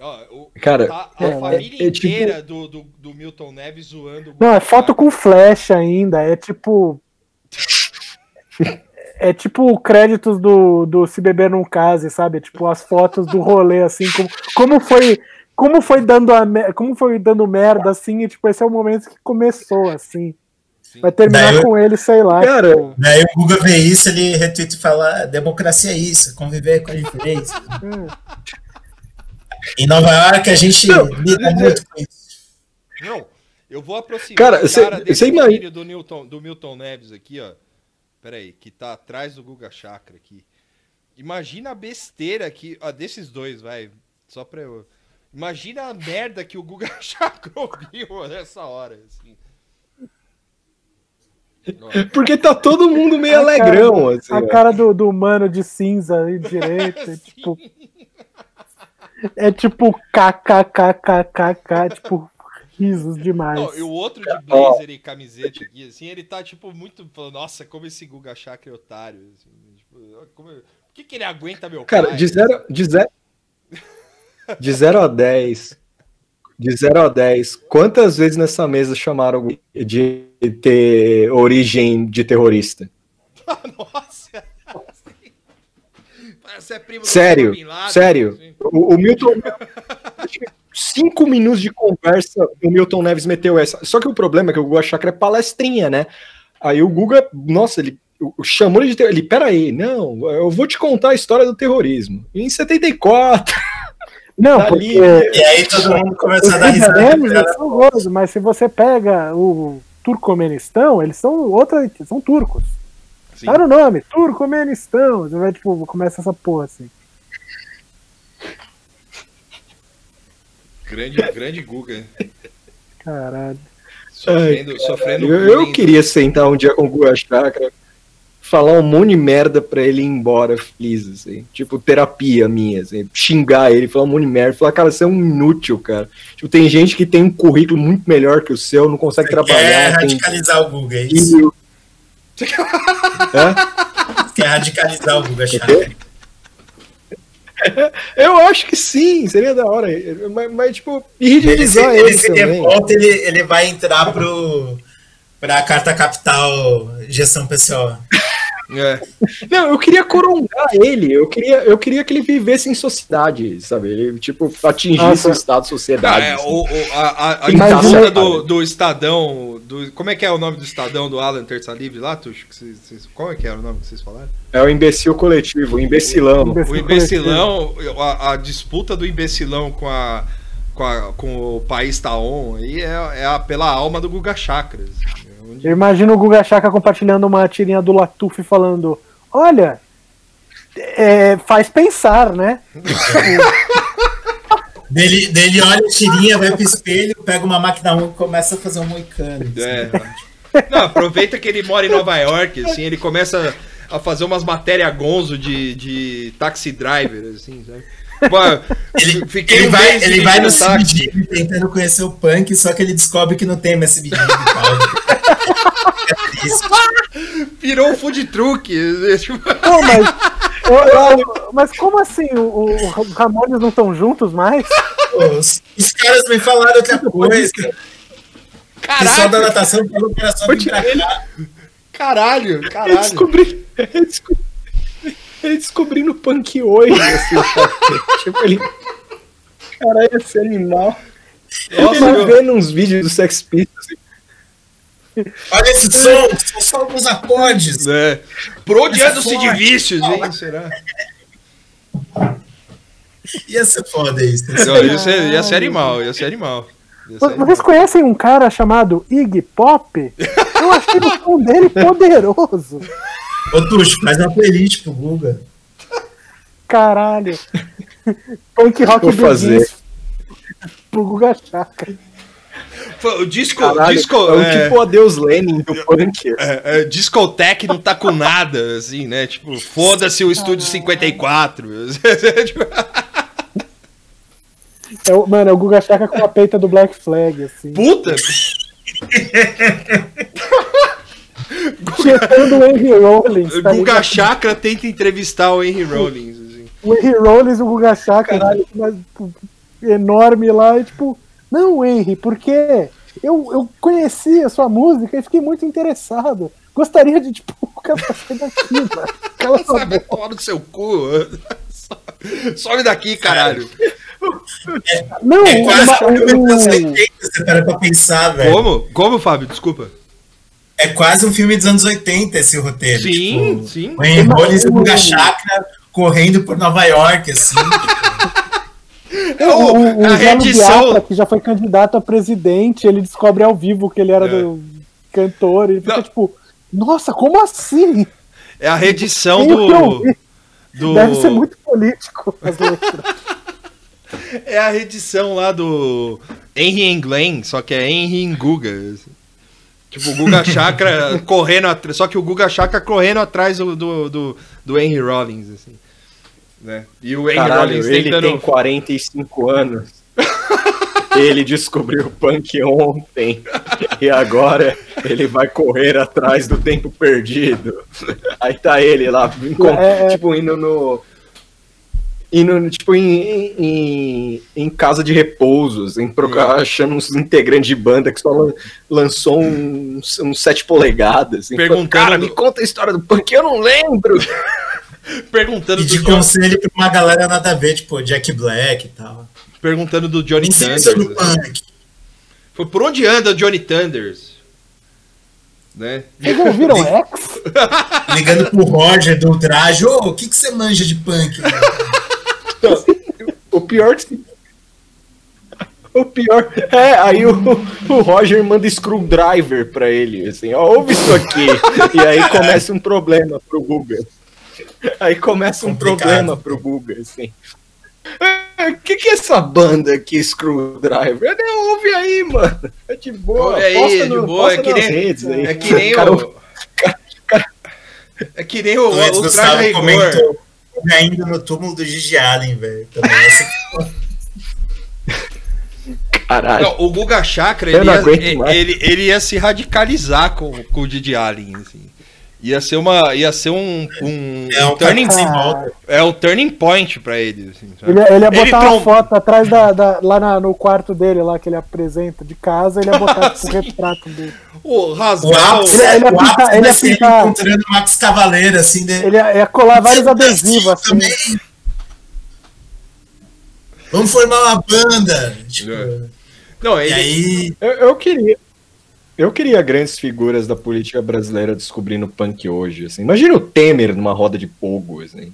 Ó, o- Cara, tá a é, família é- é tipo- inteira do, do, do Milton Neves zoando o Não, é foto com flash ainda, é tipo. É tipo créditos do, do Se Beber Não Case, sabe? Tipo as fotos do rolê, assim, como, como foi. Como foi dando a como foi dando merda, assim, e tipo, esse é o momento que começou, assim. Sim. Vai terminar Daí eu- com ele, sei lá. Cara, tipo, Daí o Guga vê isso, ele retweet e fala: democracia é isso, conviver com a diferença. Em Nova York a gente Não, lida muito com isso. Não, eu vou aproximar Cara, o cê- cara desse cê imagina- do, Newton, do Milton Neves aqui, ó. Pera aí, que tá atrás do Guga Chakra aqui. Imagina a besteira aqui, ó, desses dois, vai, só pra eu... Imagina a merda que o Guga Chakra ouviu nessa hora, assim. Porque tá todo mundo meio A cara- alegrão, assim. a ó. cara do, do mano de cinza aí direito, é tipo. É tipo kkkkkk, tipo, risos demais. Não, e o outro de blazer e camiseta aqui, assim, ele tá, tipo, muito falando, nossa, como esse Guga Chakra é otário. Assim, tipo, como- por que, que ele aguenta meu Cara, pai? de 0 de zero, de zero a 10. De 0 a 10, quantas vezes nessa mesa chamaram de ter origem de terrorista? Nossa! Você é primo Sério, Laden, sério. assim. O, o Milton. Cinco minutos de conversa, o Milton Neves meteu essa. Só que o problema é que o Guga Chakra é palestrinha, né? Aí o Guga, nossa, ele chamou ele de ter... ele, peraí, não, eu vou te contar a história do terrorismo. Em 74, Não, tá porque. ali. E aí todo mundo começou a dar Os risada. são horrorosos, mas se você pega o Turcomenistão, eles são outra. são turcos. Sim. Tá no nome, Turcomenistão. Você vai, tipo, começa essa porra assim. Grande, grande Guga. Caralho. Sofrendo, sofrendo Eu, eu queria sentar um dia com o Guga Chakra, falar um monte de merda pra ele ir embora feliz, assim. Tipo, terapia minha, assim. Xingar ele, falar um monte de merda. Falar, cara, você é um inútil, cara. Tipo, tem gente que tem um currículo muito melhor que o seu, não consegue Quer trabalhar. Tem... radicalizar o Guga, é isso? Hã? Quer radicalizar o Guga Chakra. Eu acho que sim, seria da hora. Mas, mas, tipo, Ele se, ridicularizar ele, ele se também. revolta, ele, ele vai entrar pro, pra Carta Capital Gestão PCO. É. Não, eu queria corongar ele. Eu queria, eu queria que ele vivesse em sociedade, sabe? Ele, tipo, atingisse Nossa. o estado sociedade. é, assim. o, o- a, a, a disputa do, do Estadão. Do, como é que é o nome do Estadão do Alan Terça Livre lá, Tuxo? Que vocês- vocês- Qual é que era o nome que vocês falaram? É o imbecil coletivo, o imbecilão. O imbecilão, a, a disputa do imbecilão com a. Com, a- com o país Taon aí é, é a- pela alma do Guga Chakras. Eu imagino o Guga Chaka compartilhando uma tirinha do Latuf falando: Olha, é, faz pensar, né? Dele, dele olha a tirinha, vai pro espelho, pega uma máquina 1 e começa a fazer um moicano. É. Não, aproveita que ele mora em Nova York, assim, ele começa a fazer umas matérias gonzo de, de taxi driver, assim, sabe? Ele, fiquei ele um vai, ele vai no táxi. CBD tentando conhecer o punk, só que ele descobre que não tem mais pau. É triste. Virou um food truck. Pô, mas. eu- eu- mas como assim? O, o Ramones não estão juntos mais? Pô, Os, os caras me falaram outra coisa. O pessoal da natação falou que era só vir pra cá. Caralho, caralho. descobri, ele desco- ele descobrindo punk hoje, assim, tipo, ele. Caralho, esse animal. Nossa, ele meu- vendo uns vídeos do Sex Pistols. assim, Olha esse som, são só alguns acordes. É. Sid forte. Vicious, hein? Será? Ia ser foda isso. Não, ia, ser, ia ser animal, ia ser animal. Vo- Vocês conhecem um cara chamado Iggy Pop? Eu achei o som dele poderoso. Ô, Tuxo, faz uma playlist pro Guga. Caralho. Punk rock Vou fazer. pro Guga Chakra. O disco. Caralho, disco é o é, tipo o Adeus Lenin do punk. é, é, discotech não tá com nada, assim, né? Tipo, foda-se o estúdio 54. Tipo, É o- mano, é o Guga Chakra com a peita do Black Flag, assim. Puta! Tietando o Henry Rollins, tá Guga ligado? Chakra tenta entrevistar o Henry Rollins. assim. O Henry Rollins e o Guga Chakra, tipo, mas, tipo, enorme lá, e tipo, não, Henry, porque eu, eu conheci a sua música e fiquei muito interessado. Gostaria de, tipo, o cara sair daqui, mano. Cala sua boca. no seu cu. Some daqui, caralho. Não, É quase uma- um o- 80, você para pra pensar, velho. Como? Como, Fábio? Desculpa. É quase um filme dos anos 80 esse roteiro. Sim, tipo, sim. O Henry Rollins e o Chakra correndo por Nova York, assim. É o, o, o, a reedição. Que já foi candidato a presidente, ele descobre ao vivo que ele era É. do cantor, e ele fica Não. tipo, nossa, como assim? É a reedição do. do Deve ser muito político as letras. É a reedição lá do Henry and Glenn, só que é Henry em Guga. assim. Tipo, o Guga Chakra correndo atrás. Só que o Guga Chakra correndo atrás do, do, do, do Henry Rollins, assim. Né? E o Henry Caralho, Rollins ele tentando. tem 45 anos. Ele descobriu o punk ontem. E agora ele vai correr atrás do tempo perdido. Aí tá ele lá, É, é. tipo, indo no. Indo, tipo, em, em, em casa de repouso, assim, procurar- achando uns integrantes de banda que só lan- lançou uns, uns 7 polegadas. Assim, Perguntando Cara, do- me conta a história do punk, eu não lembro. Perguntando E do, de John- conselho pra uma galera nada a ver, tipo Jack Black e tal. perguntando do Johnny Thunders. sobre o assim. punk. Foi por onde anda o Johnny Thunders? Né? Vocês ouviram X? Ligando pro Roger do traje, ô, o que, que você manja de punk? O pior. O pior. É, aí o, o Roger manda screwdriver pra ele, assim, ó, ouve isso aqui. E aí começa um problema pro Guga. Aí começa um Complicado. problema pro Guga, assim. O que, que é essa banda aqui, Screwdriver? Não, ouve aí, mano. É de boa. Ouve aí, posta de no- boa, é posta que nas nem- redes aí. É que nem Cara, o. É que nem o, O o, traje rigor. comentou ainda no túmulo do Gigi Allen, velho. Caralho. Não, o Guga Chakra, ele ia, ele, ele, ele ia se radicalizar com, com o Didi Allen, assim. Ia ser uma. Ia ser um. um, É um turning, sem volta. é o turning point pra ele. Assim? Ele, ele ia botar Ele uma trom- foto atrás da, da- lá na- no quarto dele, lá que ele apresenta de casa, ele ia botar tipo, o retrato dele. O O rasgar o. ápice, Ele ia o pintar- ele ia pintar- encontrando o Max Cavaleiro, assim, né? Ele ia, ia colar vários adesivos assim. também. Vamos formar uma banda. Tipo, É. Não, E ele. aí, Eu, eu queria. Eu queria grandes figuras da política brasileira descobrindo punk hoje, assim. Imagina o Temer numa roda de pogo, assim.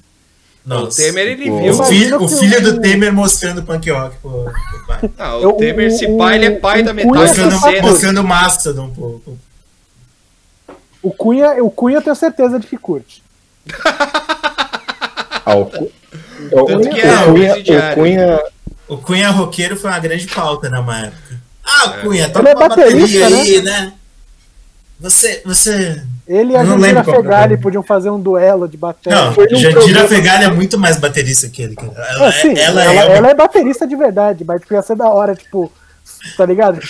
nossa. o Temer, ele tipo, viu. O filho, o filho o- do Temer mostrando punk rock pro, pro pai. Ah, o Eu- Temer, se pai, ele é pai da metade Cunha da Mostrando, Essa cena. mostrando o Mastodon um pouco. O Cunha, o Cunha eu tenho certeza de que curte. Ah, o, Cu- o, Tanto que o é Cunha, o Cunha. O Cunha roqueiro foi uma grande pauta na época. Ah, Cunha, Ele toca é baterista, aí, né? Você, você... Ele e a Jandira é Fegali podiam fazer um duelo de bateria. Não, num Jandira Fegali é muito mais baterista que ele. cara. Ela, Ah, sim, é- ela, ela é, uma- ela é baterista de verdade, mas ia ser da hora, tipo, tá ligado?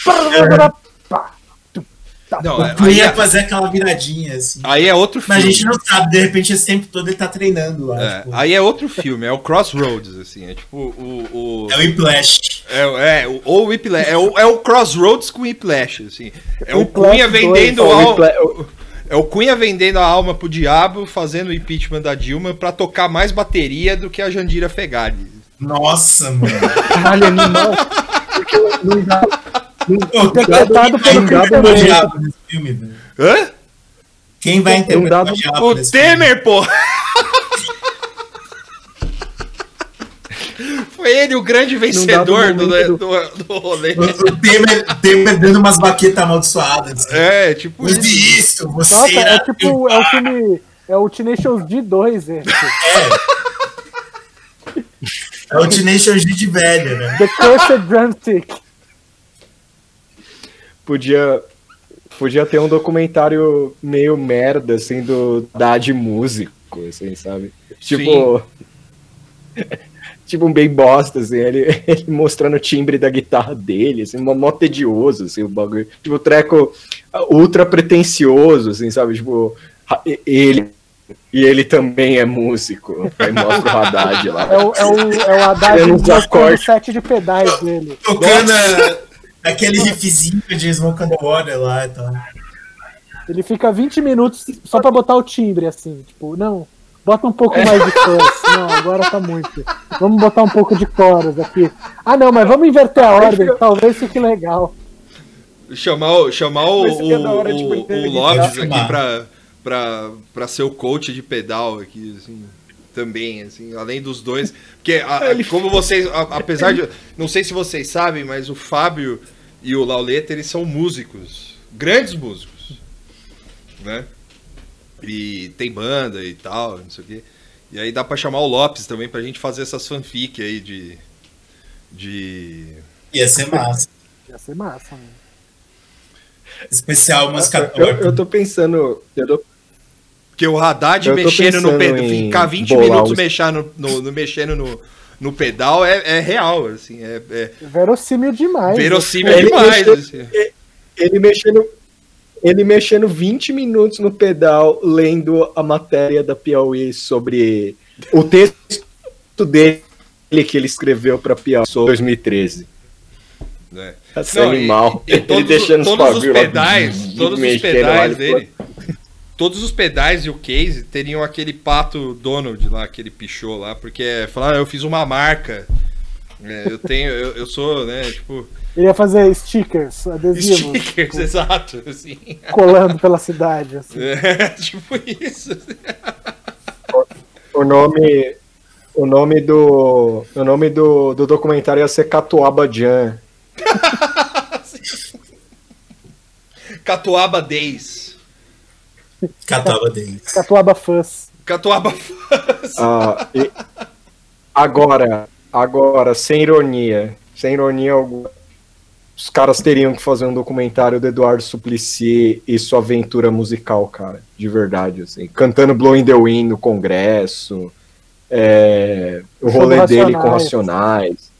Tá, Não, é- ia é, fazer aquela viradinha, assim. aí é outro Mas a filme. gente não sabe, de repente esse tempo todo ele tá treinando lá. É, tipo, aí é outro filme, é o Crossroads, assim. É tipo o. o, é o Whiplash. É, é, o- ou o Whiplash. É o, é o Crossroads com Whiplash, assim. É o Whiplash Cunha dois. vendendo O al- Whipla- É o Cunha vendendo a alma pro diabo, fazendo o impeachment da Dilma pra tocar mais bateria do que a Jandira Fegali. Nossa, mano. Caralho, animal. Porque não Interpretado quem pelo Christian o diabo nesse filme, velho? Hã? Quem vai interpretar dado- o diabo O? Temer, pô! Foi ele o grande vencedor do, momento- do, do rolê. O, Temer, Temer dando umas baquetas amaldiçoadas. É, tipo Use isso. isso, você Nossa, é tipo, é o filme. É o Tenacious D2 esse. É o Teenage G de velho, né? The Cursed Drumstick. Podia, podia ter um documentário meio merda, assim, do da de músico, assim, sabe? Tipo. tipo um bem bosta, assim, ele, ele mostrando o timbre da guitarra dele, assim, mó, mó tedioso, assim, o bagulho. Tipo, treco ultra pretencioso, assim, sabe? Tipo, ele. E ele também é músico. Aí mostra o Haddad lá. É o, é o, é o Haddad mostrando o acordo. set de pedais dele. Tocando aquele riffzinho de Smoke on the Water lá e tal. Ele fica 20 minutos só pra botar o timbre, assim. Tipo, não, bota um pouco mais de chorus. Não, agora tá muito. Vamos botar um pouco de chorus aqui. Ah, não, mas vamos inverter a ordem. Talvez fique legal. Chamar, o- chamar o, hora o, manter o Lopes aqui pra, pra, pra ser o coach de pedal aqui, assim, também, assim, além dos dois. Porque, a- a- como vocês, a- apesar de. Não sei se vocês sabem, mas o Fábio e o Lauleta, eles são músicos. Grandes músicos. Né? E tem banda e tal, não sei o quê. E aí dá pra chamar o Lopes também pra gente fazer essas fanfic aí de. De. Ia ser massa. Ia ser massa, né? Especial música Eu, eu tô pensando. Eu tô, Porque o Haddad Eu mexendo no em ficar 20 bolar minutos os- mexendo no, no- mexendo no, no pedal é, é real, assim, é, é Verossímil demais. verossímil Ele demais. mexeu- assim. ele mexendo. Ele mexendo 20 minutos no pedal, lendo a matéria da Piauí sobre o texto dele que ele escreveu pra Piauí sobre 2013. né? Esse Não, e- animal. e ele todos, deixando os todos os pedais, todos os mexendo pedais ele dele, todos os pedais e o case teriam aquele pato Donald lá, aquele pichou lá, porque é, falar, ah, eu fiz uma marca. É, eu tenho, eu, eu sou, né, tipo, Ele ia fazer stickers, adesivos, stickers, exato, assim. colando pela cidade. Assim. É, tipo isso. O nome. O nome do. O nome do, do documentário ia ser Catuaba Jan. Catuaba Days. Catava deles. Catuaba Fãs. Catuaba Ah, e- agora, agora, sem ironia, sem ironia alguma, os caras teriam que fazer um documentário do Eduardo Suplicy e sua aventura musical, cara, de verdade, assim, cantando Blowing the Wind no Congresso, é, o rolê dele com Racionais.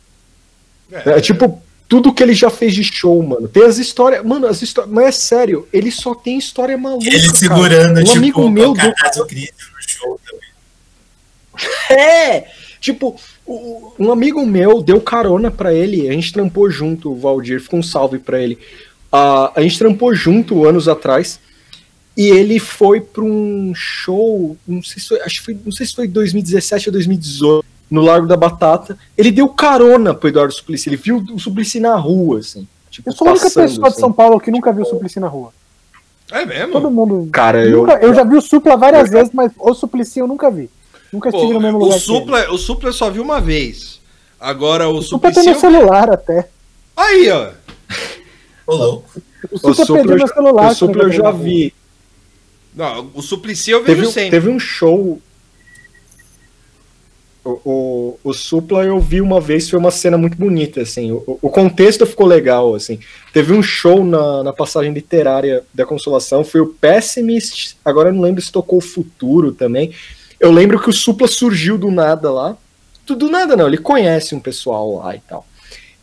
Racionais, é, tipo, tudo que ele já fez de show, mano. Tem as histórias. Mano, as histórias. Mas é sério, ele só tem história maluca. Ele cara. segurando, Um tipo, amigo meu o deu. caso crítico no show também. É! Tipo, um amigo meu deu carona pra ele, a gente trampou junto, o Valdir, ficou um salve pra ele. Ah, a gente trampou junto anos atrás. E ele foi pra um show, não sei se foi, acho que foi, não sei se foi 2017 ou 2018, no Largo da Batata. Ele deu carona pro Eduardo Suplicy, ele viu o Suplicy na rua, assim. Tipo, Eu sou a única passando, pessoa de assim. São Paulo que nunca viu o Suplicy na rua. É mesmo? Todo mundo. Cara, eu. Nunca- eu já vi o Supla várias vezes, mas o Suplicy eu nunca vi. Nunca Pô, estive no mesmo o lugar. que ele. Supla, o Supla eu só vi uma vez. Agora o, O Supla tem Suplicy... meu eu- celular até. Aí, ó. Ô, louco. O O Supla Supla, perdeu eu meu celular. o Supla eu já vi. Não, o Suplicy eu vejo Teve, sempre. teve um show. O, o, Supla eu vi uma vez, foi uma cena muito bonita, assim. O, o contexto ficou legal, assim. Teve um show na, na passagem literária da Consolação, foi o Pessimist, agora eu não lembro se tocou o Futuro também. Eu lembro que o Supla surgiu do nada lá. Do nada não, ele conhece um pessoal lá e tal.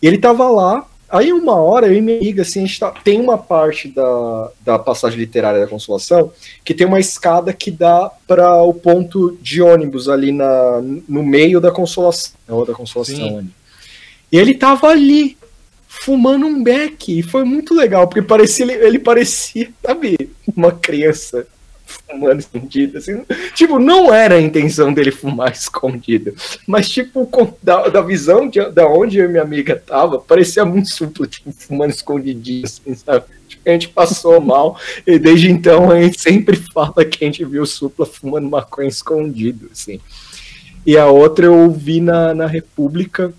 E ele tava lá, aí uma hora eu e minha amiga, assim, a gente tá, tem uma parte da, da passagem literária da Consolação que tem uma escada que dá para o ponto de ônibus ali na, no meio da Consolação, ou da Consolação Sim. ali. E ele tava ali, fumando um beck, e foi muito legal, porque parecia, ele, ele parecia, sabe, uma criança fumando escondido, assim. Tipo, não era a intenção dele fumar escondido, mas tipo, com- da, da visão de da onde eu e minha amiga tava, parecia muito suplo, tipo, fumando escondidinho, assim, sabe? Tipo, a gente passou mal, e desde então a gente sempre fala que a gente viu o Supla fumando maconha escondido, assim. E a outra eu vi na, na República,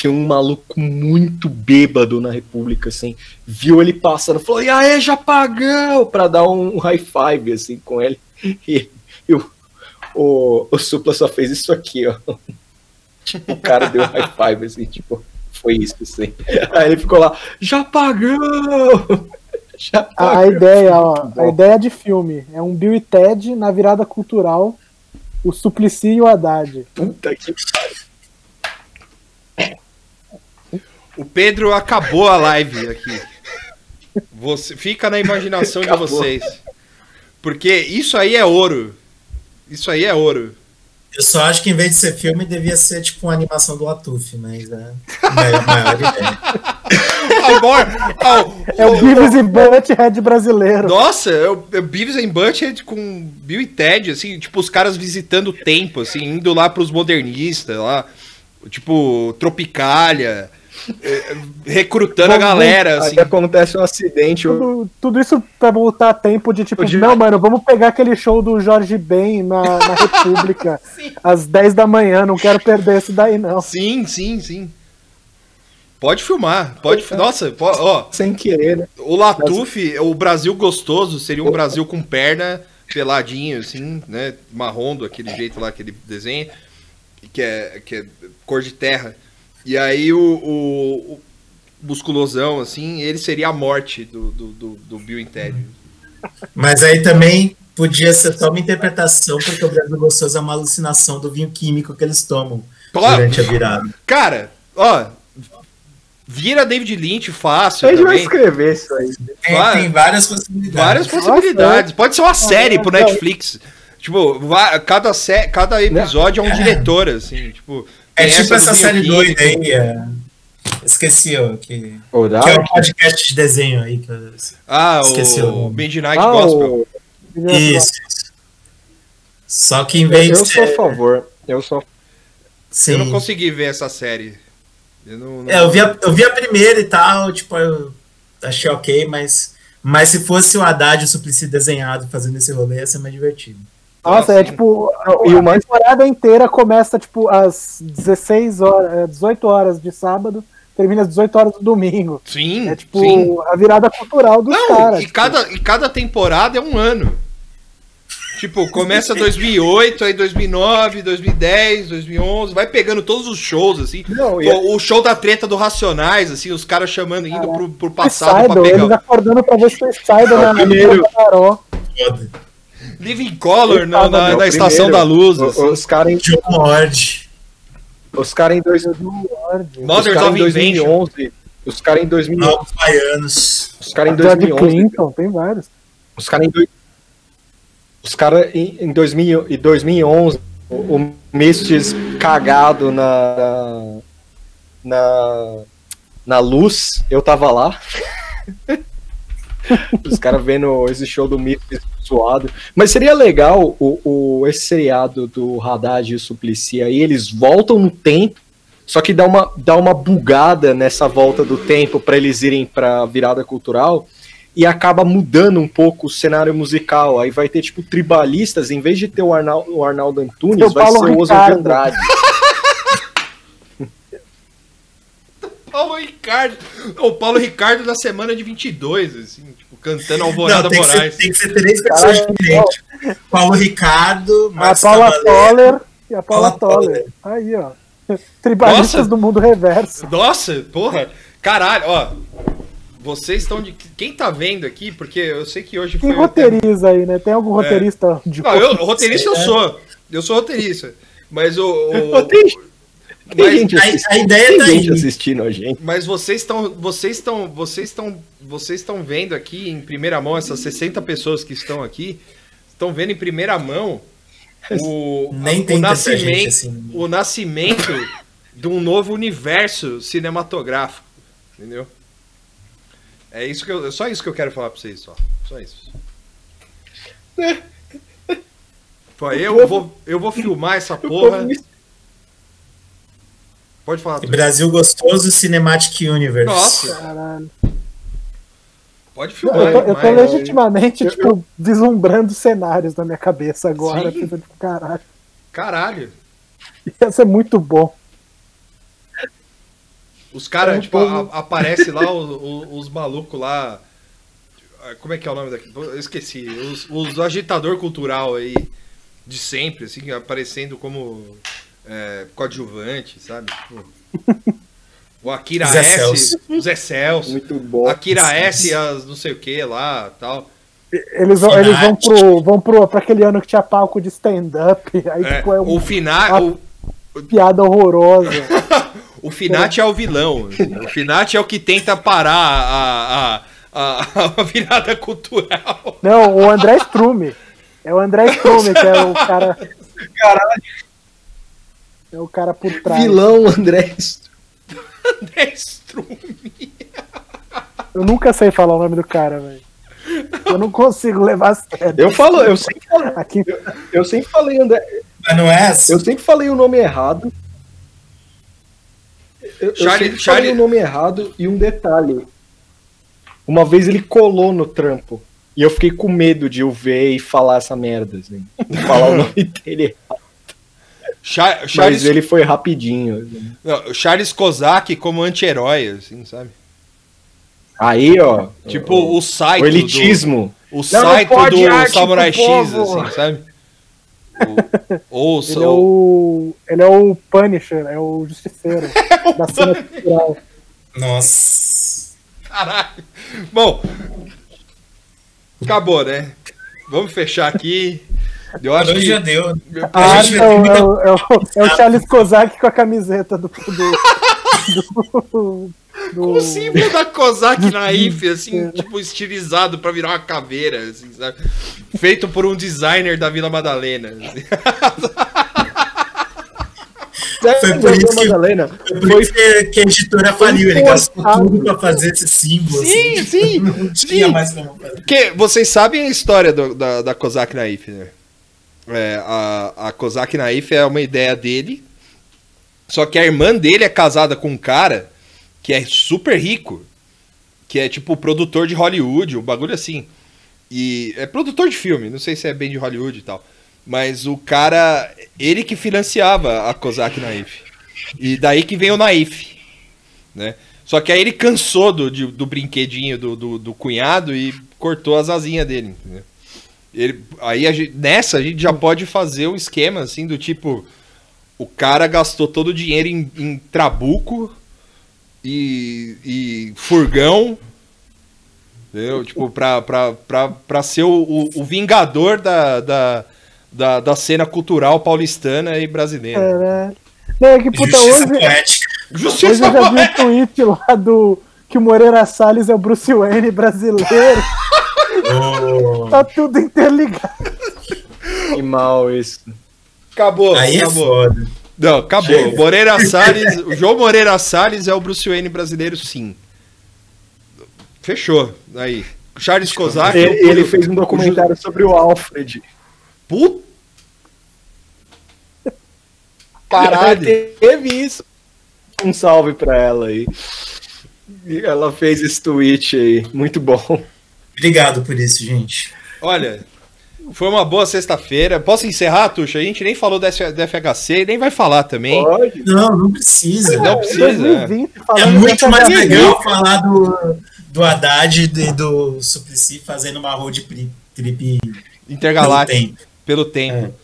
tinha um maluco muito bêbado na República, assim, viu ele passando, falou, e aí, Japagão, pra dar um high five, assim, com ele. E, e o, o, o Supla só fez isso aqui, ó. Tipo, o cara deu um high five, assim, tipo, foi isso, assim. Aí ele ficou lá, Japagão! A, a ideia, ó, a ideia de filme é um Bill e Ted na virada cultural, o Suplicy e o Haddad. Puta que O Pedro acabou a live aqui. Você fica na imaginação Acabou. de vocês. Porque isso aí é ouro. Isso aí é ouro. Eu só acho que em vez de ser filme, devia ser tipo uma animação do Latuf, mas é a maior, maior ideia. É o Beavis e Butthead brasileiro. Nossa, é o é o Beavis and Butthead com Bill e Ted, assim, tipo, os caras visitando o tempo, assim, indo lá pros modernistas, lá, tipo, Tropicália, recrutando a galera, assim. Aí acontece um acidente, Tudo, tudo isso pra voltar a tempo de tipo, de- não, mano, vamos pegar aquele show do Jorge Ben na, na República às 10 da manhã, não quero perder esse daí, não. Sim, sim, sim. Pode filmar, pode. Nossa, po- ó, sem querer, né? o Latuf, o Brasil gostoso, seria um Brasil com perna, peladinho, assim, né? Marrom, daquele jeito lá que ele desenha, que é, que é cor de terra. E aí o, o, o musculosão, assim, ele seria a morte do, do, do, do Bill Ted. Mas aí também podia ser só uma interpretação, porque o Brasil Gostoso é uma alucinação do vinho químico que eles tomam Claro. durante a virada. Cara, ó, vira David Lynch fácil A gente vai também. escrever isso aí. Tem, tem várias possibilidades. Várias possibilidades. Pode ser uma série pro Netflix. Tipo, cada, sé- cada episódio é um diretor, assim. Tipo, É tem tipo essa série doida aí. é. Esqueci, ó, que, O que é um podcast de desenho aí. Que eu... Ah, Esqueci o o. Midnight Ah, Gospel. o- Isso, isso. Só que em vez Eu de sou a favor. Eu sou Sim. Eu não consegui ver essa série. Eu não, não- É, eu vi, a, eu vi a primeira e tal, tipo, eu achei ok, mas, mas se fosse o Haddad e o Suplicy desenhado fazendo esse rolê, ia ser mais divertido. Nossa, é tipo, a, E o a mais- temporada inteira começa tipo às 16 horas, é, 18 horas de sábado, termina às 18 horas do domingo. Sim, É tipo sim. a virada cultural dos Não, caras. e, cada, e cada temporada é um ano. Tipo, começa 2008, aí 2009, 2010, 2011, vai pegando todos os shows, assim. Não, e Pô, o show da treta do Racionais, assim, os caras chamando, indo pro, pro passado pra Suicidal, eles pegar. acordando pra ver Suicidal na primeiro. na Carol. Foda. Living Color na, na, o na Estação primeiro. da Luz. O- assim. Os caras em, John Lord. os cara em, dois, os Mothers cara em of Invention. 2011. Os caras em 2011. Novos Baianos. Os caras em George 2011. Clinton, tem vários. Os caras em, dois- os cara em, em 2000 e 2011, o, o Mists cagado na, na na luz, eu tava lá. Os caras vendo esse show do Mists suado. Mas seria legal o, o, esse seriado do Haddad e o Suplicy aí, eles voltam no tempo, só que dá uma, dá uma bugada nessa volta do tempo para eles irem pra virada cultural e acaba mudando um pouco o cenário musical. Aí vai ter, tipo, tribalistas, em vez de ter o, Arnal, o Arnaldo Antunes, O vai Paulo ser o Oswald de Ricardo. Andrade. Paulo Ricardo. O Paulo Ricardo na semana de 22, assim, cantando Alvorada Não, tem que, ser, Moraes. tem que ser três pessoas diferentes. Paulo Ricardo, A Márcio Paula Cavaleiro. Toller e a Paula Paula Toller. Aí, ó. Tribalistas Nossa. do mundo reverso. Nossa, porra. Caralho, ó. Vocês estão de. Quem tá vendo aqui, porque eu sei que hoje Quem foi. o roteiriza aí, né? Tem algum roteirista de Não, eu, roteirista eu sou. Eu sou roteirista. Mas o. o- mas, gente a- assistindo, a ideia tem tá gente aí. assistindo a gente. mas vocês estão. Vocês estão. Vocês estão. Vocês estão vendo aqui em primeira mão, essas 60 pessoas que estão aqui, estão vendo em primeira mão o, Nem o tem tanta nascimento, assim. o nascimento de um novo universo cinematográfico. Entendeu? É isso que eu, é só isso que eu quero falar pra vocês, só. Só isso. Pô, eu vou, eu vou filmar essa porra. Pode falar. Brasil Gostoso Cinematic Universe. Nossa, Caralho. pode Eu filmar. tô, eu tô legitimamente, tipo, vislumbrando cenários na minha cabeça agora. Sim. Tipo, caralho, Caralho. ia ser muito bom. Os caras, É tipo, povo- a- aparece lá os, os- os malucos lá. Ah, Como é que é o nome daqui? Eu esqueci. Os, os agitador cultural aí de sempre, assim, aparecendo como é, coadjuvante, sabe? Tipo, o Akira Zé S. Celso. O Zé Celso. Muito bom. Akira S. As não sei o que lá tal. Eles vão, eles vão pro. vão pro pra aquele ano que tinha palco de stand-up. Aí, É, tipo, é o uma final. piada horrorosa. O Finati é o vilão. O Finati é o que tenta parar a, a, a, a virada cultural. Não, o André Strume. É o André Strume, que é o cara. Caralho. É o cara por trás. Vilão André. André Strume. Eu nunca sei falar o nome do cara, velho. Eu não consigo levar a sério. Eu falo, eu sempre falei, Aqui, eu sempre falei André. Mas não é assim. Eu sempre falei o nome errado. Eu, eu Charlie- sempre Charlie- falei o nome errado e um detalhe. Uma vez ele colou no trampo. E eu fiquei com medo de o ver e falar essa merda, assim. Falar o nome dele. Cha- Mas Charles, ele foi rapidinho. assim. não, Charles Kozak como anti-herói, assim, sabe? Aí, ó. Tipo o Saito. o elitismo. Do, o não Saito pode do arte Samurai X, assim, sabe? O- ou ele é o. Ele é o Punisher, é o justiceiro da cena cultural. Nossa. Caralho. Bom, acabou, né? Vamos fechar aqui. Eu acho que já deu. A A arte gente é o, é o- é o- é o Charles Kozak com a camiseta do. do, do, do- o símbolo da Kozak Naif, assim, tipo, estilizado pra virar uma caveira, assim, sabe? Feito por um designer da Vila Madalena. assim. Foi por isso que- Madalena. Foi por isso que, que a editora faliu. Ele gastou tudo pra fazer esse símbolo. Sim, assim. sim, Não tinha sim. mais como fazer. Porque vocês sabem a história do- da, da Kozak Naif, né? É, a, a Kozak Naif é uma ideia dele, só que a irmã dele é casada com um cara que é super rico, que é tipo produtor de Hollywood, um bagulho assim. E é produtor de filme, não sei se é bem de Hollywood e tal. Mas o cara, ele que financiava a Kozak Naif. E daí que vem o Naif, né? Só que aí ele cansou do, de- do brinquedinho do, do, do cunhado e cortou as asinhas dele, entendeu? Ele, aí a gente- nessa a gente já pode fazer um esquema assim do tipo o cara gastou todo o dinheiro em, em trabuco e, e furgão entendeu? tipo pra, pra, pra, pra ser o, o, o vingador da, da, da, da cena cultural paulistana e brasileira Caralho. Não, é que puta, Justiça hoje, poética. hoje Justiça eu já vi um tweet lá do. Que o Moreira Salles é o Bruce Wayne brasileiro. Tá tudo interligado. Que mal isso. acabou Aí é acabou foda. Não, acabou. Moreira Salles, o João Moreira Salles é o Bruce Wayne brasileiro, sim. Fechou. Aí. Charles Kozak. Ele, ele fez um documentário sobre o Alfred. Puta. Caralho. Teve isso. Um salve pra ela aí. Ela fez esse tweet aí. Muito bom. Obrigado por isso, gente. Olha, foi uma boa sexta-feira. Posso encerrar, Tuxa? A gente nem falou da F- da FHC, nem vai falar também. Pode. Não, não precisa. Não precisa. 2020, É muito mais legal falar do, do Haddad e do Suplicy fazendo uma road trip pelo Intergaláctico. tempo. Pelo tempo.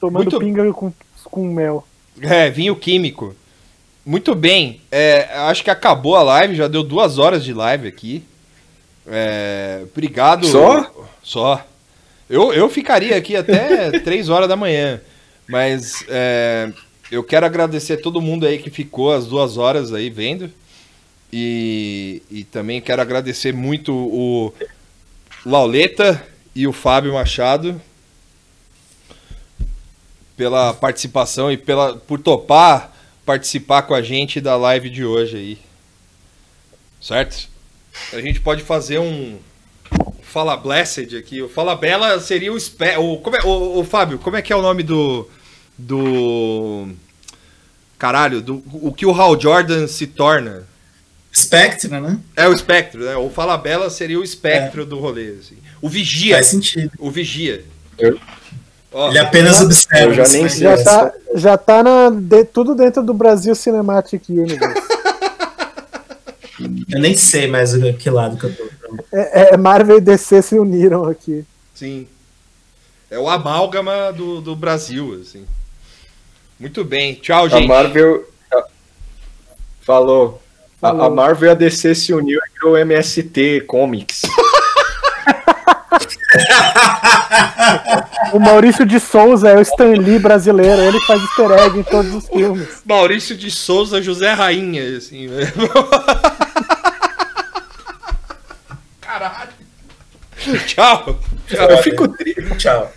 Tomando Muito- pinga com, com mel. É, vinho químico. Muito bem. É, acho que acabou a live, já deu duas horas de live aqui. É, obrigado. Só? Só. Eu, eu ficaria aqui até três horas da manhã. Mas é, eu quero agradecer todo mundo aí que ficou as duas horas aí vendo. E, e também quero agradecer muito o Lauleta e o Fábio Machado pela participação e pela, por topar participar com a gente da live de hoje aí. Certo? A gente pode fazer um Fala Blessed aqui. O Fala Bela seria o, espe... o, como é, o, o Fábio, como é que é o nome do do caralho, do o que o Hal Jordan se torna? Spectre, né? É o espectro, né? O Fala Bela seria o espectro do rolê, assim. O vigia, Faz sentido. o vigia. Eu- Ó, Ele apenas observa. eu já nem isso, sei. né? Já tá, já tá na, de- tudo dentro do Brasil Cinematic Universe. Eu nem sei mais o- que lado que eu tô. É, é, Marvel e DC se uniram aqui. Sim. É o amálgama do, do Brasil, assim. Muito bem. Tchau, A gente. Marvel. Falou. A, Falou. a Marvel e a DC se uniu e criou o MST Comics. O Maurício de Souza é o Stan Lee brasileiro, ele faz easter egg em todos os filmes. Maurício de Souza, José Rainha, assim. né? Tchau. Tchau. Eu fico triste. Tchau.